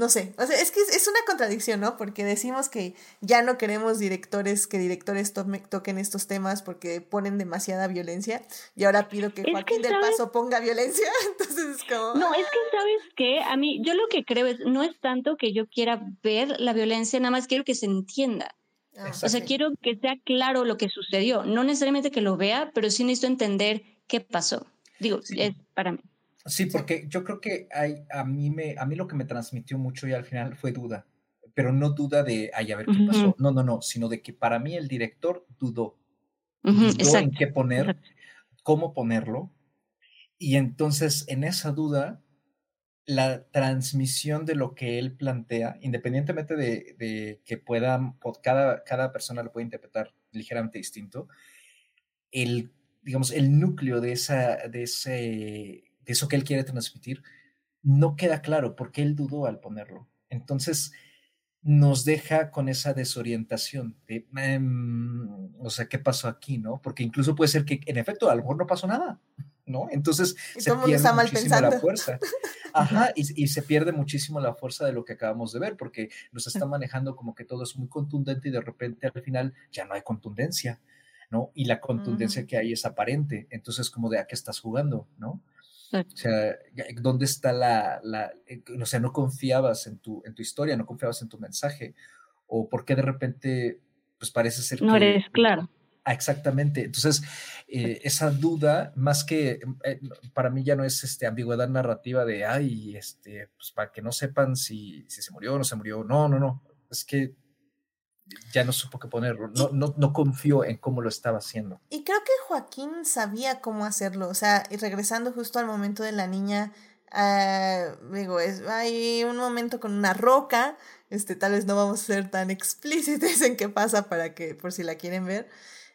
no sé, o sea, es que es, una contradicción, ¿no? Porque decimos que ya no queremos directores, que directores toquen estos temas porque ponen demasiada violencia y ahora pido que Joaquín del Paso ponga violencia, entonces es como... No, es que sabes que a mí, yo lo que creo es, no es tanto que yo quiera ver la violencia, nada más quiero que se entienda. Ah, o sea, quiero que sea claro lo que sucedió, no necesariamente que lo vea, pero sí necesito entender qué pasó. Digo, es para mí. Sí, porque yo creo que hay, a, mí me, a mí lo que me transmitió mucho y al final fue duda, pero no duda de, ay, a ver qué pasó, no, no, no, sino de que para mí el director dudó, dudó en qué poner, cómo ponerlo, y entonces en esa duda, la transmisión de lo que él plantea, independientemente de, de que puedan, cada, cada persona lo puede interpretar ligeramente distinto, el, digamos, el núcleo de, esa, de ese eso que él quiere transmitir, no queda claro porque él dudó al ponerlo. Entonces, nos deja con esa desorientación de, em, o sea, ¿qué pasó aquí, no? Porque incluso puede ser que, en efecto, a lo mejor no pasó nada, ¿no? Entonces, se pierde muchísimo la fuerza. Ajá, y, se pierde muchísimo la fuerza de lo que acabamos de ver, porque nos está manejando como que todo es muy contundente y de repente al final ya no hay contundencia, ¿no? Y la contundencia que hay es aparente. Entonces, como de a qué estás jugando, ¿no? O sea, ¿dónde está la, la, eh, o sea, no confiabas en tu, en tu historia, no confiabas en tu mensaje? ¿O por qué de repente, pues parece ser no que... No eres claro. Ah, exactamente. Entonces, eh, esa duda, más que, eh, para mí ya no es este, ambigüedad narrativa de, ay, este, pues para que no sepan si, si se murió o no se murió. No, no, no. Es que ya no supo qué ponerlo, no, no, no confió en cómo lo estaba haciendo. Y creo que Joaquín sabía cómo hacerlo, o sea, y regresando justo al momento de la niña, uh, digo, es, hay un momento con una roca, este, tal vez no vamos a ser tan explícitos en qué pasa para que, por si la quieren ver,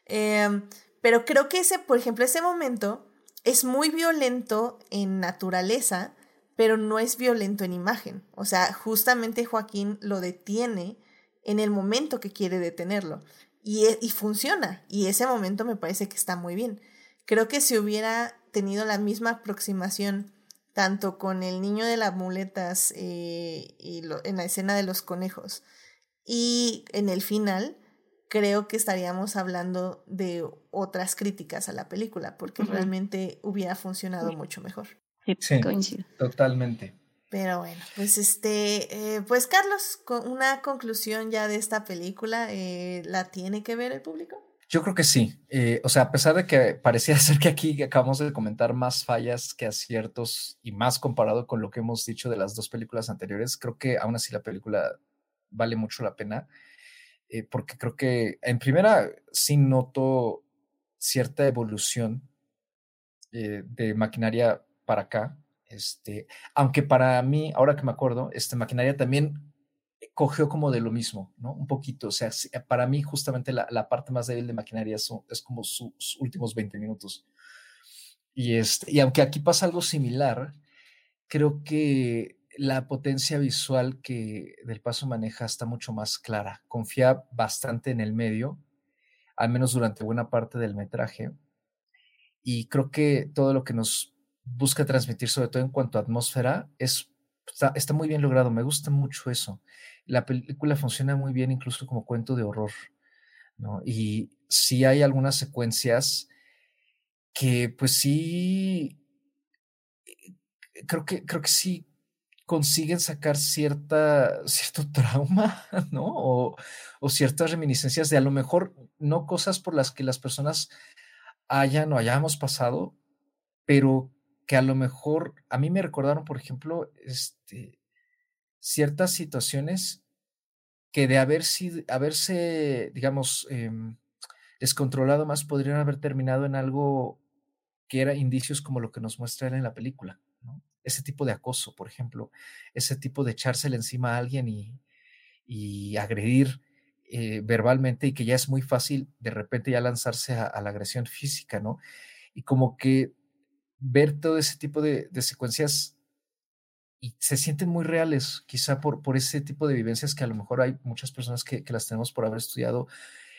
em, pero creo que ese, por ejemplo, ese momento es muy violento en naturaleza, pero no es violento en imagen, o sea, justamente Joaquín lo detiene, en el momento que quiere detenerlo. Y, e, y funciona. Y ese momento me parece que está muy bien. Creo que si hubiera tenido la misma aproximación tanto con el niño de las muletas eh, y en la escena de los conejos y en el final, creo que estaríamos hablando de otras críticas a la película, porque realmente hubiera funcionado mucho mejor. Sí, totalmente. Pero bueno, pues este, eh, pues Carlos, una conclusión ya de esta película, eh, ¿la tiene que ver el público? Yo creo que sí. Eh, o sea, a pesar de que parecía ser que aquí acabamos de comentar más fallas que aciertos y más comparado con lo que hemos dicho de las dos películas anteriores, creo que aún así la película vale mucho la pena. Porque creo que en primera sí noto cierta evolución de maquinaria para acá. Este, aunque para mí, ahora que me acuerdo, este maquinaria también cogió como de lo mismo, ¿no? Un poquito. O sea, para mí, justamente la, parte más débil de maquinaria es, es como sus últimos 20 minutos. Y, este, y aunque aquí pasa algo similar, creo que la potencia visual que Del Paso maneja está mucho más clara. Confía bastante en el medio, al menos durante buena parte del metraje. Y creo que todo lo que nos busca transmitir, sobre todo en cuanto a atmósfera, es, está, muy bien logrado. Me gusta mucho eso. La película funciona muy bien incluso como cuento de horror. Y sí hay algunas secuencias que pues sí, eh, creo que, creo que sí consiguen sacar cierta, cierto trauma, ¿no? O, o, ciertas reminiscencias de a lo mejor no cosas por las que las personas hayan o hayamos pasado, pero que a lo mejor a mí me recordaron, por ejemplo, este, ciertas situaciones que de haber sido, haberse, digamos, em, descontrolado más, podrían haber terminado en algo que era indicios como lo que nos muestra él en la película, ese tipo de acoso, por ejemplo, ese tipo de echársele encima a alguien y, y agredir eh, verbalmente y que ya es muy fácil de repente ya lanzarse a, la agresión física, ¿no? Y como que ver todo ese tipo de, secuencias y se sienten muy reales, quizá por, ese tipo de vivencias que a lo mejor hay muchas personas que, las tenemos por haber estudiado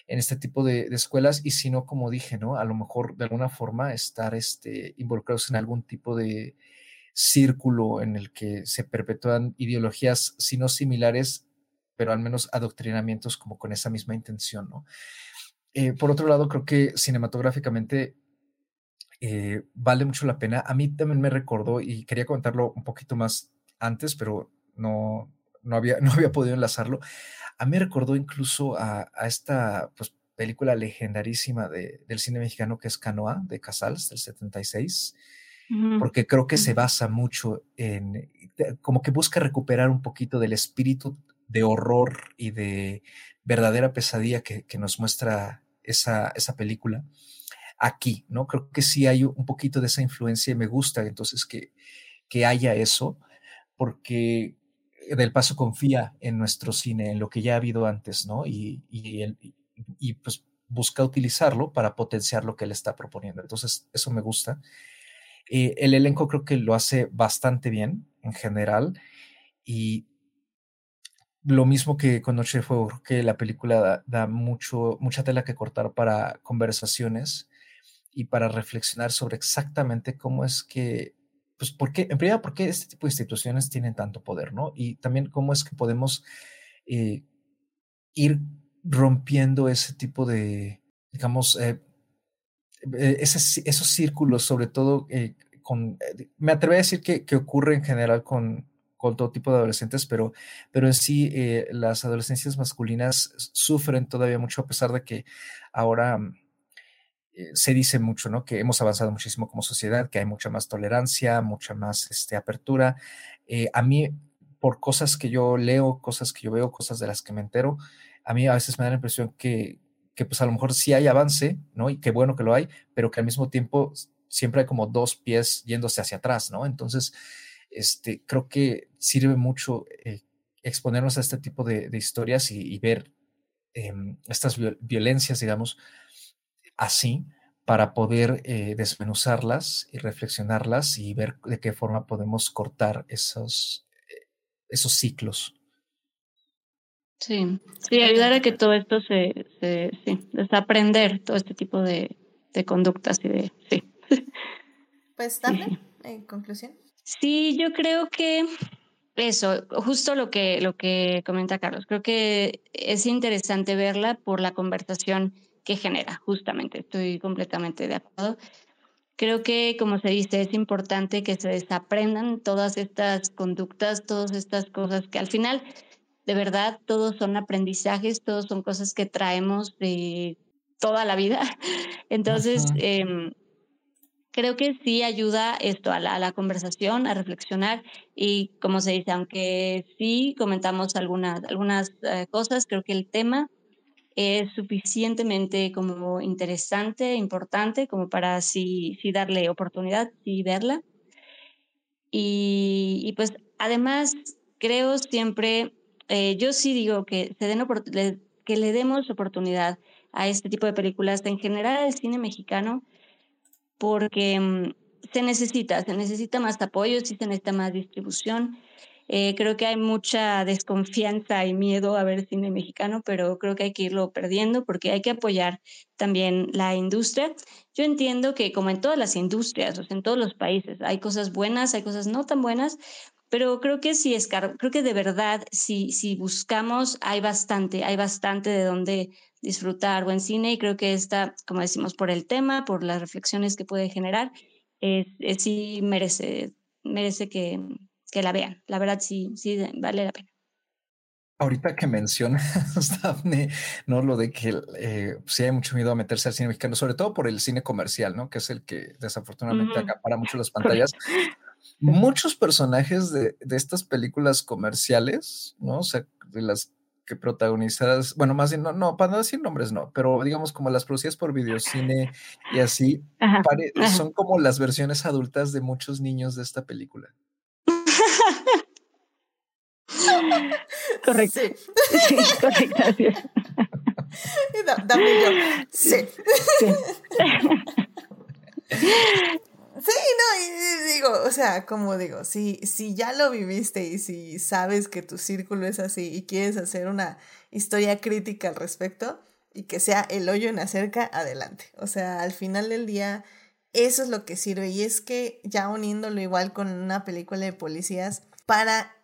en este tipo de, de, escuelas y si no, como dije, ¿no? A lo mejor de alguna forma estar este, involucrados en algún tipo de, círculo en el que se perpetúan ideologías, si no similares, pero al menos adoctrinamientos como con esa misma intención, ¿no? Eh, por otro lado, creo que cinematográficamente eh, vale mucho la pena. A mí también me recordó, y quería contarlo un poquito más antes, pero no, no, había, no había podido enlazarlo. A mí me recordó incluso a, esta pues, película legendarísima de, del cine mexicano que es Canoa, de Casals, del 76 porque creo que se basa mucho en, como que busca recuperar un poquito del espíritu de horror y de verdadera pesadilla que, nos muestra esa, esa película aquí, ¿no? Creo que sí hay un poquito de esa influencia y me gusta entonces que, que haya eso, porque Del Paso confía en nuestro cine, en lo que ya ha habido antes, ¿no? Y, y, y pues busca utilizarlo para potenciar lo que él está proponiendo. Entonces, eso me gusta. Eh, el elenco creo que lo hace bastante bien en general y lo mismo que con Noche de Fuego, creo que la película da, mucho, mucha tela que cortar para conversaciones y para reflexionar sobre exactamente cómo es que, pues, por qué, en realidad, por qué este tipo de instituciones tienen tanto poder, ¿no? Y también cómo es que podemos eh, ir rompiendo ese tipo de, digamos, eh, eh, esos círculos, sobre todo eh, con, eh, me atrevo a decir que, que, ocurre en general con, con todo tipo de adolescentes, pero, pero en sí las adolescencias masculinas sufren todavía mucho a pesar de que ahora se dice mucho, ¿no? Que hemos avanzado muchísimo como sociedad, que hay mucha más tolerancia, mucha más este, apertura. a mí, por cosas que yo leo, cosas que yo veo, cosas de las que me entero, a mí a veces me da la impresión que, que pues a lo mejor sí hay avance, ¿no? Y qué bueno que lo hay, pero que al mismo tiempo siempre hay como dos pies yéndose hacia atrás, ¿no? Entonces, este, creo que sirve mucho eh, exponernos a este tipo de, historias y, ver em, estas violencias, digamos, así, para poder eh, desmenuzarlas y reflexionarlas y ver de qué forma podemos cortar esos, eh, esos ciclos. Sí, sí, ayudar a que todo esto se, se sí, desaprender todo este tipo de, de conductas y de, sí. Pues, Dafne, en conclusión. Sí, yo creo que eso, justo lo que, lo que comenta Carlos, creo que es interesante verla por la conversación que genera, justamente, estoy completamente de acuerdo. Creo que, como se dice, es importante que se desaprendan todas estas conductas, todas estas cosas que al final, de verdad, todos son aprendizajes, todos son cosas que traemos de toda la vida. Entonces, creo que sí ayuda esto a la, conversación, a reflexionar y como se dice, aunque sí comentamos algunas, algunas eh, cosas, creo que el tema es suficientemente como interesante, importante, como para sí, sí darle oportunidad y verla. Y, pues además creo siempre, eh, yo sí digo que, se den que le demos oportunidad a este tipo de películas, en general el cine mexicano, porque mm, se necesita, se necesita más apoyo, sí se necesita más distribución. Eh, creo que hay mucha desconfianza y miedo a ver cine mexicano, pero creo que hay que irlo perdiendo porque hay que apoyar también la industria. Yo entiendo que como en todas las industrias, o sea, en todos los países, hay cosas buenas, hay cosas no tan buenas, pero creo que si es creo que de verdad, si, si buscamos, hay bastante, hay bastante de donde disfrutar buen cine y creo que esta, como decimos, por el tema, por las reflexiones que puede generar, es, sí merece, merece que, que, la vean. La verdad sí, sí vale la pena. Ahorita que mencionas, Daphne, ¿no? Lo de que eh, sí hay mucho miedo a meterse al cine mexicano, sobre todo por el cine comercial, ¿no? Que es el que desafortunadamente acapara mucho las pantallas. Muchos personajes de, de, estas películas comerciales, ¿no? O sea, de las que protagonizadas, bueno, más bien, no, no, para no decir nombres, no, pero digamos como las producidas por videocine y así, son como las versiones adultas de muchos niños de esta película. Correcto. Sí, correcto. dame yo. Sí. sí. Sí, no, y digo, o sea, como digo, si, si ya lo viviste y si sabes que tu círculo es así y quieres hacer una historia crítica al respecto y que sea el hoyo en acerca, adelante. O sea, al final del día, eso es lo que sirve. Y es que ya uniéndolo igual con una película de policías, para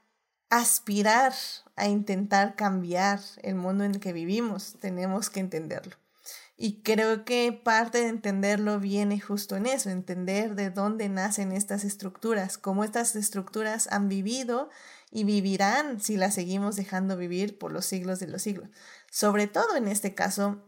aspirar a intentar cambiar el mundo en el que vivimos, tenemos que entenderlo. Y creo que parte de entenderlo viene justo en eso, entender de dónde nacen estas estructuras, cómo estas estructuras han vivido y vivirán si las seguimos dejando vivir por los siglos de los siglos. Sobre todo en este caso,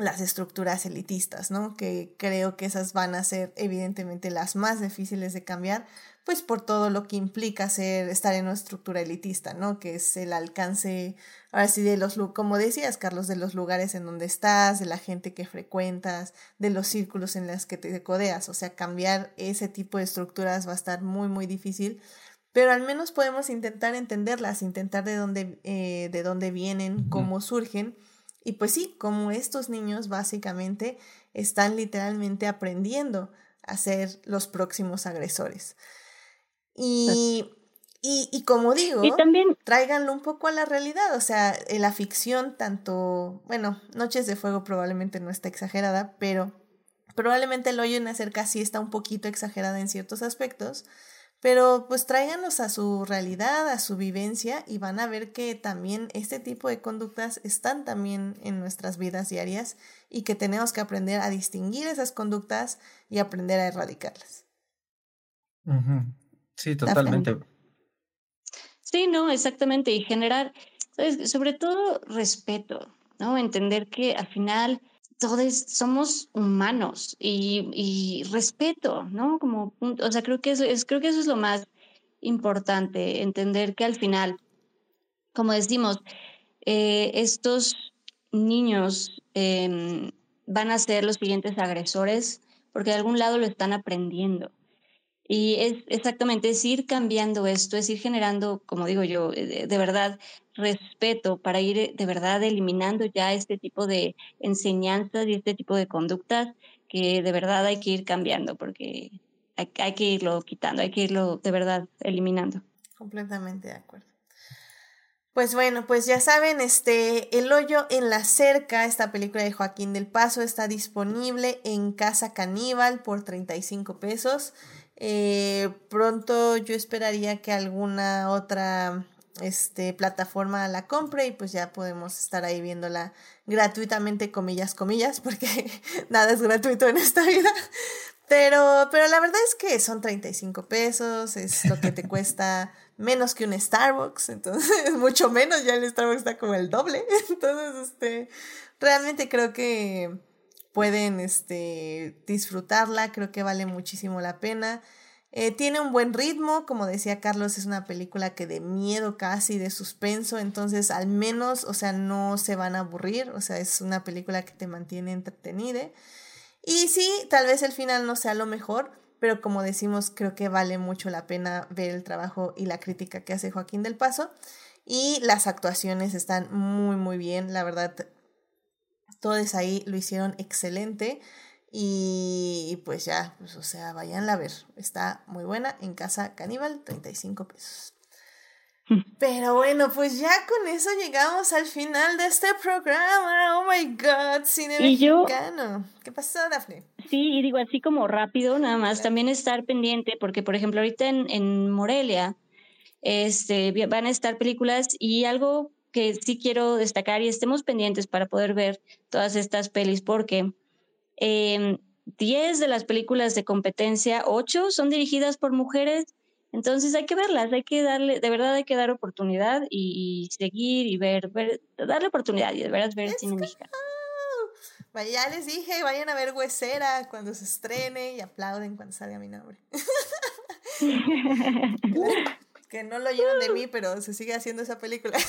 las estructuras elitistas, ¿no? Que creo que esas van a ser evidentemente las más difíciles de cambiar, pues por todo lo que implica ser, estar en una estructura elitista, ¿no? Que es el alcance, ahora sí, de los, como decías, Carlos, de los lugares en donde estás, de la gente que frecuentas, de los círculos en los que te codeas, o sea, cambiar ese tipo de estructuras va a estar muy, muy difícil, pero al menos podemos intentar entenderlas, intentar de dónde, eh, de dónde vienen, cómo surgen, y pues sí, como estos niños básicamente están literalmente aprendiendo a ser los próximos agresores. Y, y, y como digo, también tráiganlo un poco a la realidad. O sea, en la ficción, tanto, bueno, Noches de Fuego probablemente no está exagerada, pero probablemente el hoyo en acerca sí está un poquito exagerada en ciertos aspectos. Pero pues tráiganlos a su realidad, a su vivencia y van a ver que también este tipo de conductas están también en nuestras vidas diarias y que tenemos que aprender a distinguir esas conductas y aprender a erradicarlas. Sí, totalmente. Sí, no, exactamente. Y generar, sobre todo respeto, ¿no? Entender que al final todos somos humanos y, respeto, ¿no? Como, o sea, creo que eso es, creo que eso es lo más importante, entender que al final, como decimos, eh, estos niños em, van a ser los siguientes agresores porque de algún lado lo están aprendiendo. Y es exactamente, es ir cambiando esto, es ir generando, como digo yo, eh, de, verdad respeto para ir de verdad eliminando ya este tipo de enseñanzas y este tipo de conductas que de verdad hay que ir cambiando porque hay, hay que irlo quitando, hay que irlo de verdad eliminando. Completamente de acuerdo. Pues bueno, pues ya saben, este El hoyo en la cerca, esta película de Joaquín del Paso está disponible en Casa Caníbal por 35 pesos. Eh, pronto yo esperaría que alguna otra este, plataforma la compre y pues ya podemos estar ahí viéndola gratuitamente, comillas, comillas, porque nada es gratuito en esta vida. Pero, pero la verdad es que son 35 pesos, es lo que te cuesta menos que un Starbucks, entonces mucho menos, ya el Starbucks está como el doble. Entonces, este, realmente creo que pueden este, disfrutarla, creo que vale muchísimo la pena. Eh, tiene un buen ritmo, como decía Carlos, es una película que de miedo casi, de suspenso, entonces al menos, o sea, no se van a aburrir, o sea, es una película que te mantiene entretenida. Y sí, tal vez el final no sea lo mejor, pero como decimos, creo que vale mucho la pena ver el trabajo y la crítica que hace Joaquín del Paso. Y las actuaciones están muy, muy bien, la verdad, todos ahí lo hicieron excelente. Y pues ya, pues o sea, vayan a ver. Está muy buena en Casa Caníbal, 35 pesos. Pero bueno, pues ya con eso llegamos al final de este programa. Oh my God, cine mexicano. ¿Qué pasó, Dafne? Sí, y digo así como rápido, nada más, también estar pendiente, porque por ejemplo, ahorita en, en Morelia este, van a estar películas y algo que sí quiero destacar y estemos pendientes para poder ver todas estas pelis, porque eh, 10 de las películas de competencia, 8 son dirigidas por mujeres, entonces hay que verlas, hay que darle, de verdad hay que dar oportunidad y, seguir y ver, ver, darle oportunidad y de verdad ver cine mexicano. Ya les dije, vayan a ver Huesera cuando se estrene y aplauden cuando salga mi nombre. que no lo llevan de mí, pero se sigue haciendo esa película.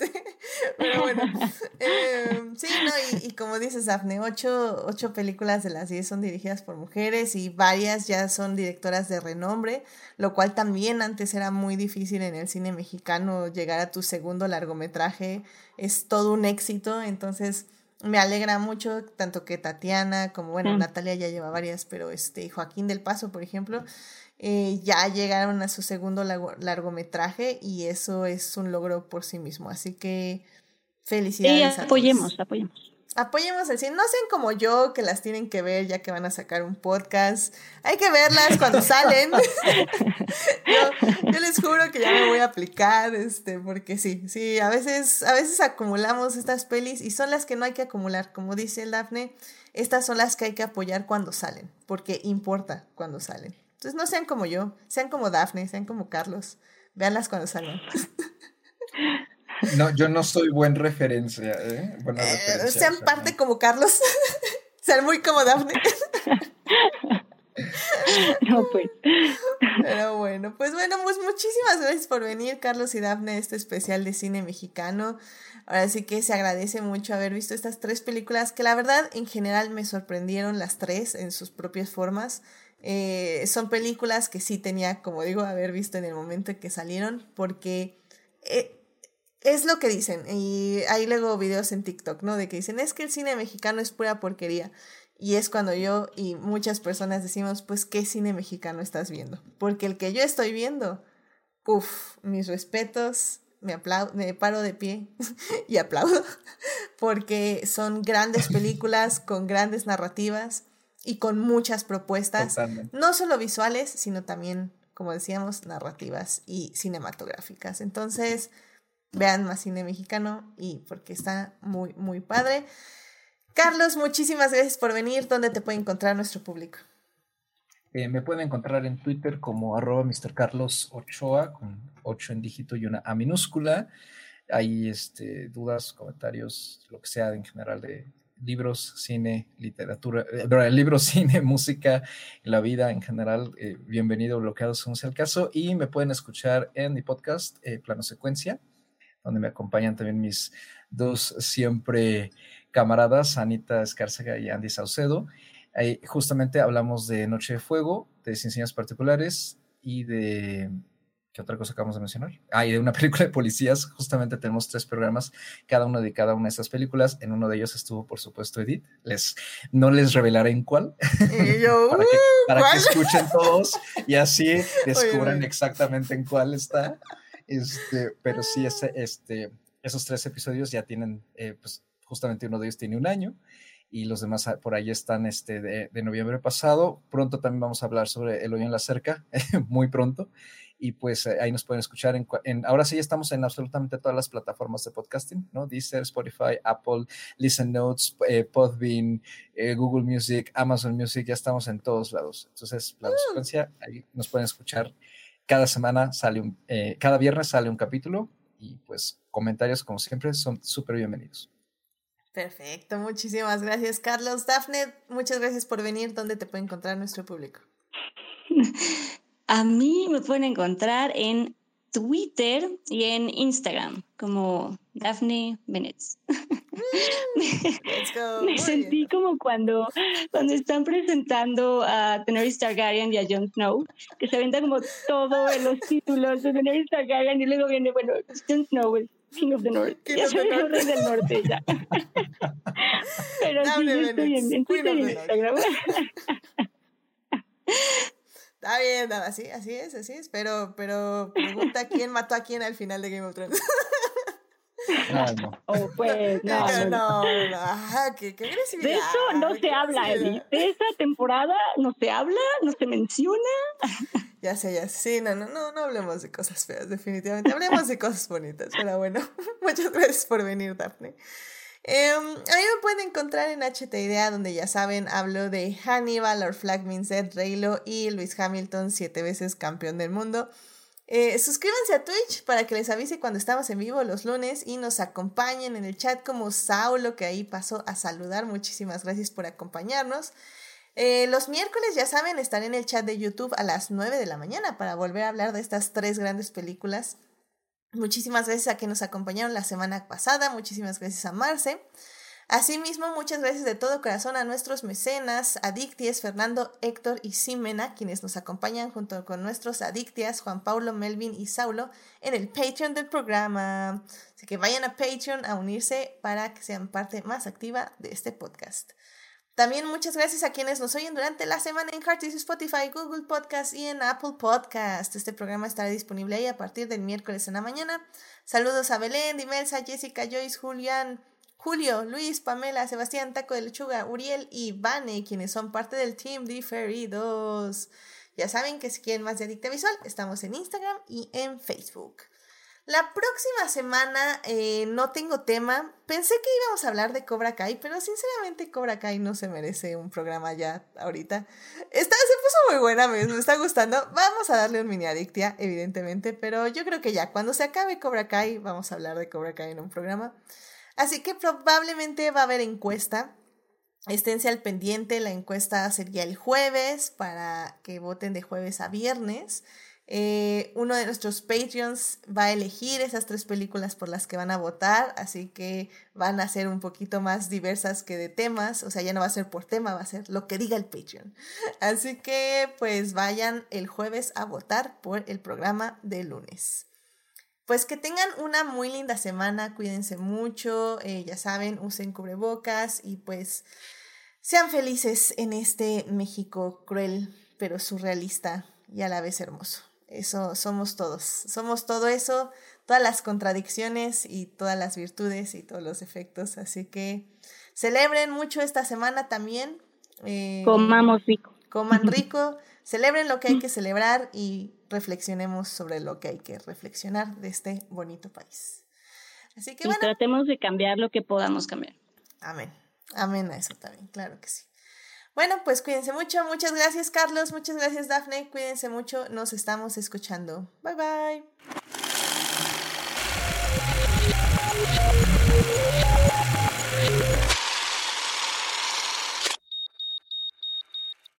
Este, pero bueno, em, sí, no, y, como dices, Daphne, ocho, ocho películas de las diez son dirigidas por mujeres y varias ya son directoras de renombre, lo cual también antes era muy difícil en el cine mexicano llegar a tu segundo largometraje, es todo un éxito, entonces me alegra mucho tanto que Tatiana como bueno, Natalia ya lleva varias, pero este Joaquín del Paso, por ejemplo, eh, ya llegaron a su segundo largometraje y eso es un logro por sí mismo. Así que felicidades. Apoyemos, apoyemos. Apoyemos el cine. No sean como yo que las tienen que ver ya que van a sacar un podcast. Hay que verlas cuando salen. yo, les juro que ya me voy a aplicar, este, porque sí, sí, a veces, a veces acumulamos estas pelis y son las que no hay que acumular. Como dice el Dafne, estas son las que hay que apoyar cuando salen, porque importa cuando salen. Entonces no sean como yo, sean como Daphne, sean como Carlos. Véanlas cuando salgan. No, yo no soy buen referencia, ¿eh? Buena eh, referencia, sean parte como Carlos. sean muy como Daphne. no, pues. Pero bueno, pues bueno, pues muchísimas gracias por venir, Carlos y Daphne, a este especial de cine mexicano. Ahora sí que se agradece mucho haber visto estas tres películas que la verdad en general me sorprendieron las tres en sus propias formas. Eh, son películas que sí tenía, como digo, haber visto en el momento en que salieron, porque eh, es lo que dicen. Y hay luego videos en TikTok, ¿no? De que dicen, es que el cine mexicano es pura porquería. Y es cuando yo y muchas personas decimos, pues, ¿qué cine mexicano estás viendo? Porque el que yo estoy viendo, uff, mis respetos, me, aplaudo, me paro de pie y aplaudo, porque son grandes películas con grandes narrativas y con muchas propuestas, no solo visuales, sino también, como decíamos, narrativas y cinematográficas. Entonces, vean más cine mexicano y porque está muy, muy padre. Carlos, muchísimas gracias por venir. ¿Dónde te puede encontrar nuestro público? Eh, me pueden encontrar en Twitter como arroba Mr. Carlos Ochoa, con 8 en dígito y una A minúscula. Hay este, dudas, comentarios, lo que sea en general de, libros, cine, literatura, eh, libros, cine, música, la vida en general, eh, bienvenido bloqueado según sea el caso, y me pueden escuchar en mi podcast, eh, Plano Secuencia, donde me acompañan también mis dos siempre camaradas, Anita Escárcega y Andy Saucedo. Ahí justamente hablamos de Noche de Fuego, de Ciencias Particulares y de ¿Qué otra cosa acabamos de mencionar? Ah, y de una película de policías. Justamente tenemos tres programas, cada uno de cada una de estas películas. En uno de ellos estuvo, por supuesto, Edith. Les, no les revelaré en cuál. para, que, uh, para que, escuchen todos y así descubran exactamente en cuál está. Este, pero sí, ese, este, esos tres episodios ya tienen, eh, pues justamente uno de ellos tiene un año y los demás ah, por ahí están este, de, de noviembre pasado. Pronto también vamos a hablar sobre El Hoyo en la Cerca, muy pronto y pues eh, ahí nos pueden escuchar en, en, ahora sí estamos en absolutamente todas las plataformas de podcasting, ¿no? Deezer, Spotify, Apple, Listen Notes, eh, Podbean, eh, Google Music, Amazon Music, ya estamos en todos lados. Entonces, la secuencia, ahí nos pueden escuchar. Cada semana sale un, eh, cada viernes sale un capítulo y pues comentarios como siempre son súper bienvenidos. Perfecto, muchísimas gracias Carlos. Dafne, muchas gracias por venir. ¿Dónde te puede encontrar nuestro público? A mí me pueden encontrar en Twitter y en Instagram como Daphne Bennett. me sentí como cuando, cuando están presentando a Daenerys Targaryen y a Jon Snow, que se venda como todo en los títulos de Daenerys Targaryen y luego viene, bueno, Jon Snow, el King of the North. ya soy el rey del norte ya. Pero sí, yo estoy en, en Twitter y en Instagram. Está bien, así, así es, así es. Pero, pero pregunta quién mató a quién al final de Game of Thrones. No, no. Oh, pues, no, no, no, no. Ajá, qué, qué agresividad. De eso no se habla, Eddie. De esa temporada no se habla, no se menciona. Ya sé, ya sé. Sí, no, no, no, no hablemos de cosas feas, definitivamente. Hablemos de cosas bonitas. Pero bueno, muchas gracias por venir, Daphne. Eh, a mí me pueden encontrar en HT Idea, donde ya saben, hablo de Hannibal, Our Flag Means Dead, Reylo y Luis Hamilton, siete veces campeón del mundo. Eh, suscríbanse a Twitch para que les avise cuando estamos en vivo los lunes y nos acompañen en el chat como Saulo, que ahí pasó a saludar. Muchísimas gracias por acompañarnos. Eh, los miércoles, ya saben, estaré en el chat de YouTube a las 9 de la mañana para volver a hablar de estas tres grandes películas Muchísimas gracias a quienes nos acompañaron la semana pasada, muchísimas gracias a Marce. Asimismo, muchas gracias de todo corazón a nuestros mecenas, Adicties, Fernando, Héctor y Simena, quienes nos acompañan junto con nuestros Adictias, Juan Paulo, Melvin y Saulo, en el Patreon del programa. Así que vayan a Patreon a unirse para que sean parte más activa de este podcast. También muchas gracias a quienes nos oyen durante la semana en Heartis, Spotify, Google Podcast y en Apple Podcast. Este programa estará disponible ahí a partir del miércoles en la mañana. Saludos a Belén, Dimelsa, Jessica, Joyce, Julián, Julio, Luis, Pamela, Sebastián, Taco de Lechuga, Uriel y Vane, quienes son parte del Team Diferidos. Ya saben que si quieren más de Adicta Visual, estamos en Instagram y en Facebook. La próxima semana eh, no tengo tema. Pensé que íbamos a hablar de Cobra Kai, pero sinceramente Cobra Kai no se merece un programa ya ahorita. Está, se puso muy buena, me, me está gustando. Vamos a darle un mini adictia, evidentemente, pero yo creo que ya cuando se acabe Cobra Kai, vamos a hablar de Cobra Kai en un programa. Así que probablemente va a haber encuesta. Esténse al pendiente, la encuesta sería el jueves para que voten de jueves a viernes. Eh, uno de nuestros Patreons va a elegir esas tres películas por las que van a votar, así que van a ser un poquito más diversas que de temas, o sea, ya no va a ser por tema, va a ser lo que diga el Patreon. Así que pues vayan el jueves a votar por el programa de lunes. Pues que tengan una muy linda semana, cuídense mucho, eh, ya saben, usen cubrebocas y pues sean felices en este México cruel pero surrealista y a la vez hermoso. Eso somos todos. Somos todo eso, todas las contradicciones y todas las virtudes y todos los efectos. Así que celebren mucho esta semana también. Eh, Comamos rico. Coman rico, celebren lo que hay que celebrar y reflexionemos sobre lo que hay que reflexionar de este bonito país. Así que y tratemos de cambiar lo que podamos cambiar. Amén. Amén a eso también, claro que sí. Bueno, pues cuídense mucho. Muchas gracias, Carlos. Muchas gracias, Dafne. Cuídense mucho. Nos estamos escuchando. Bye bye.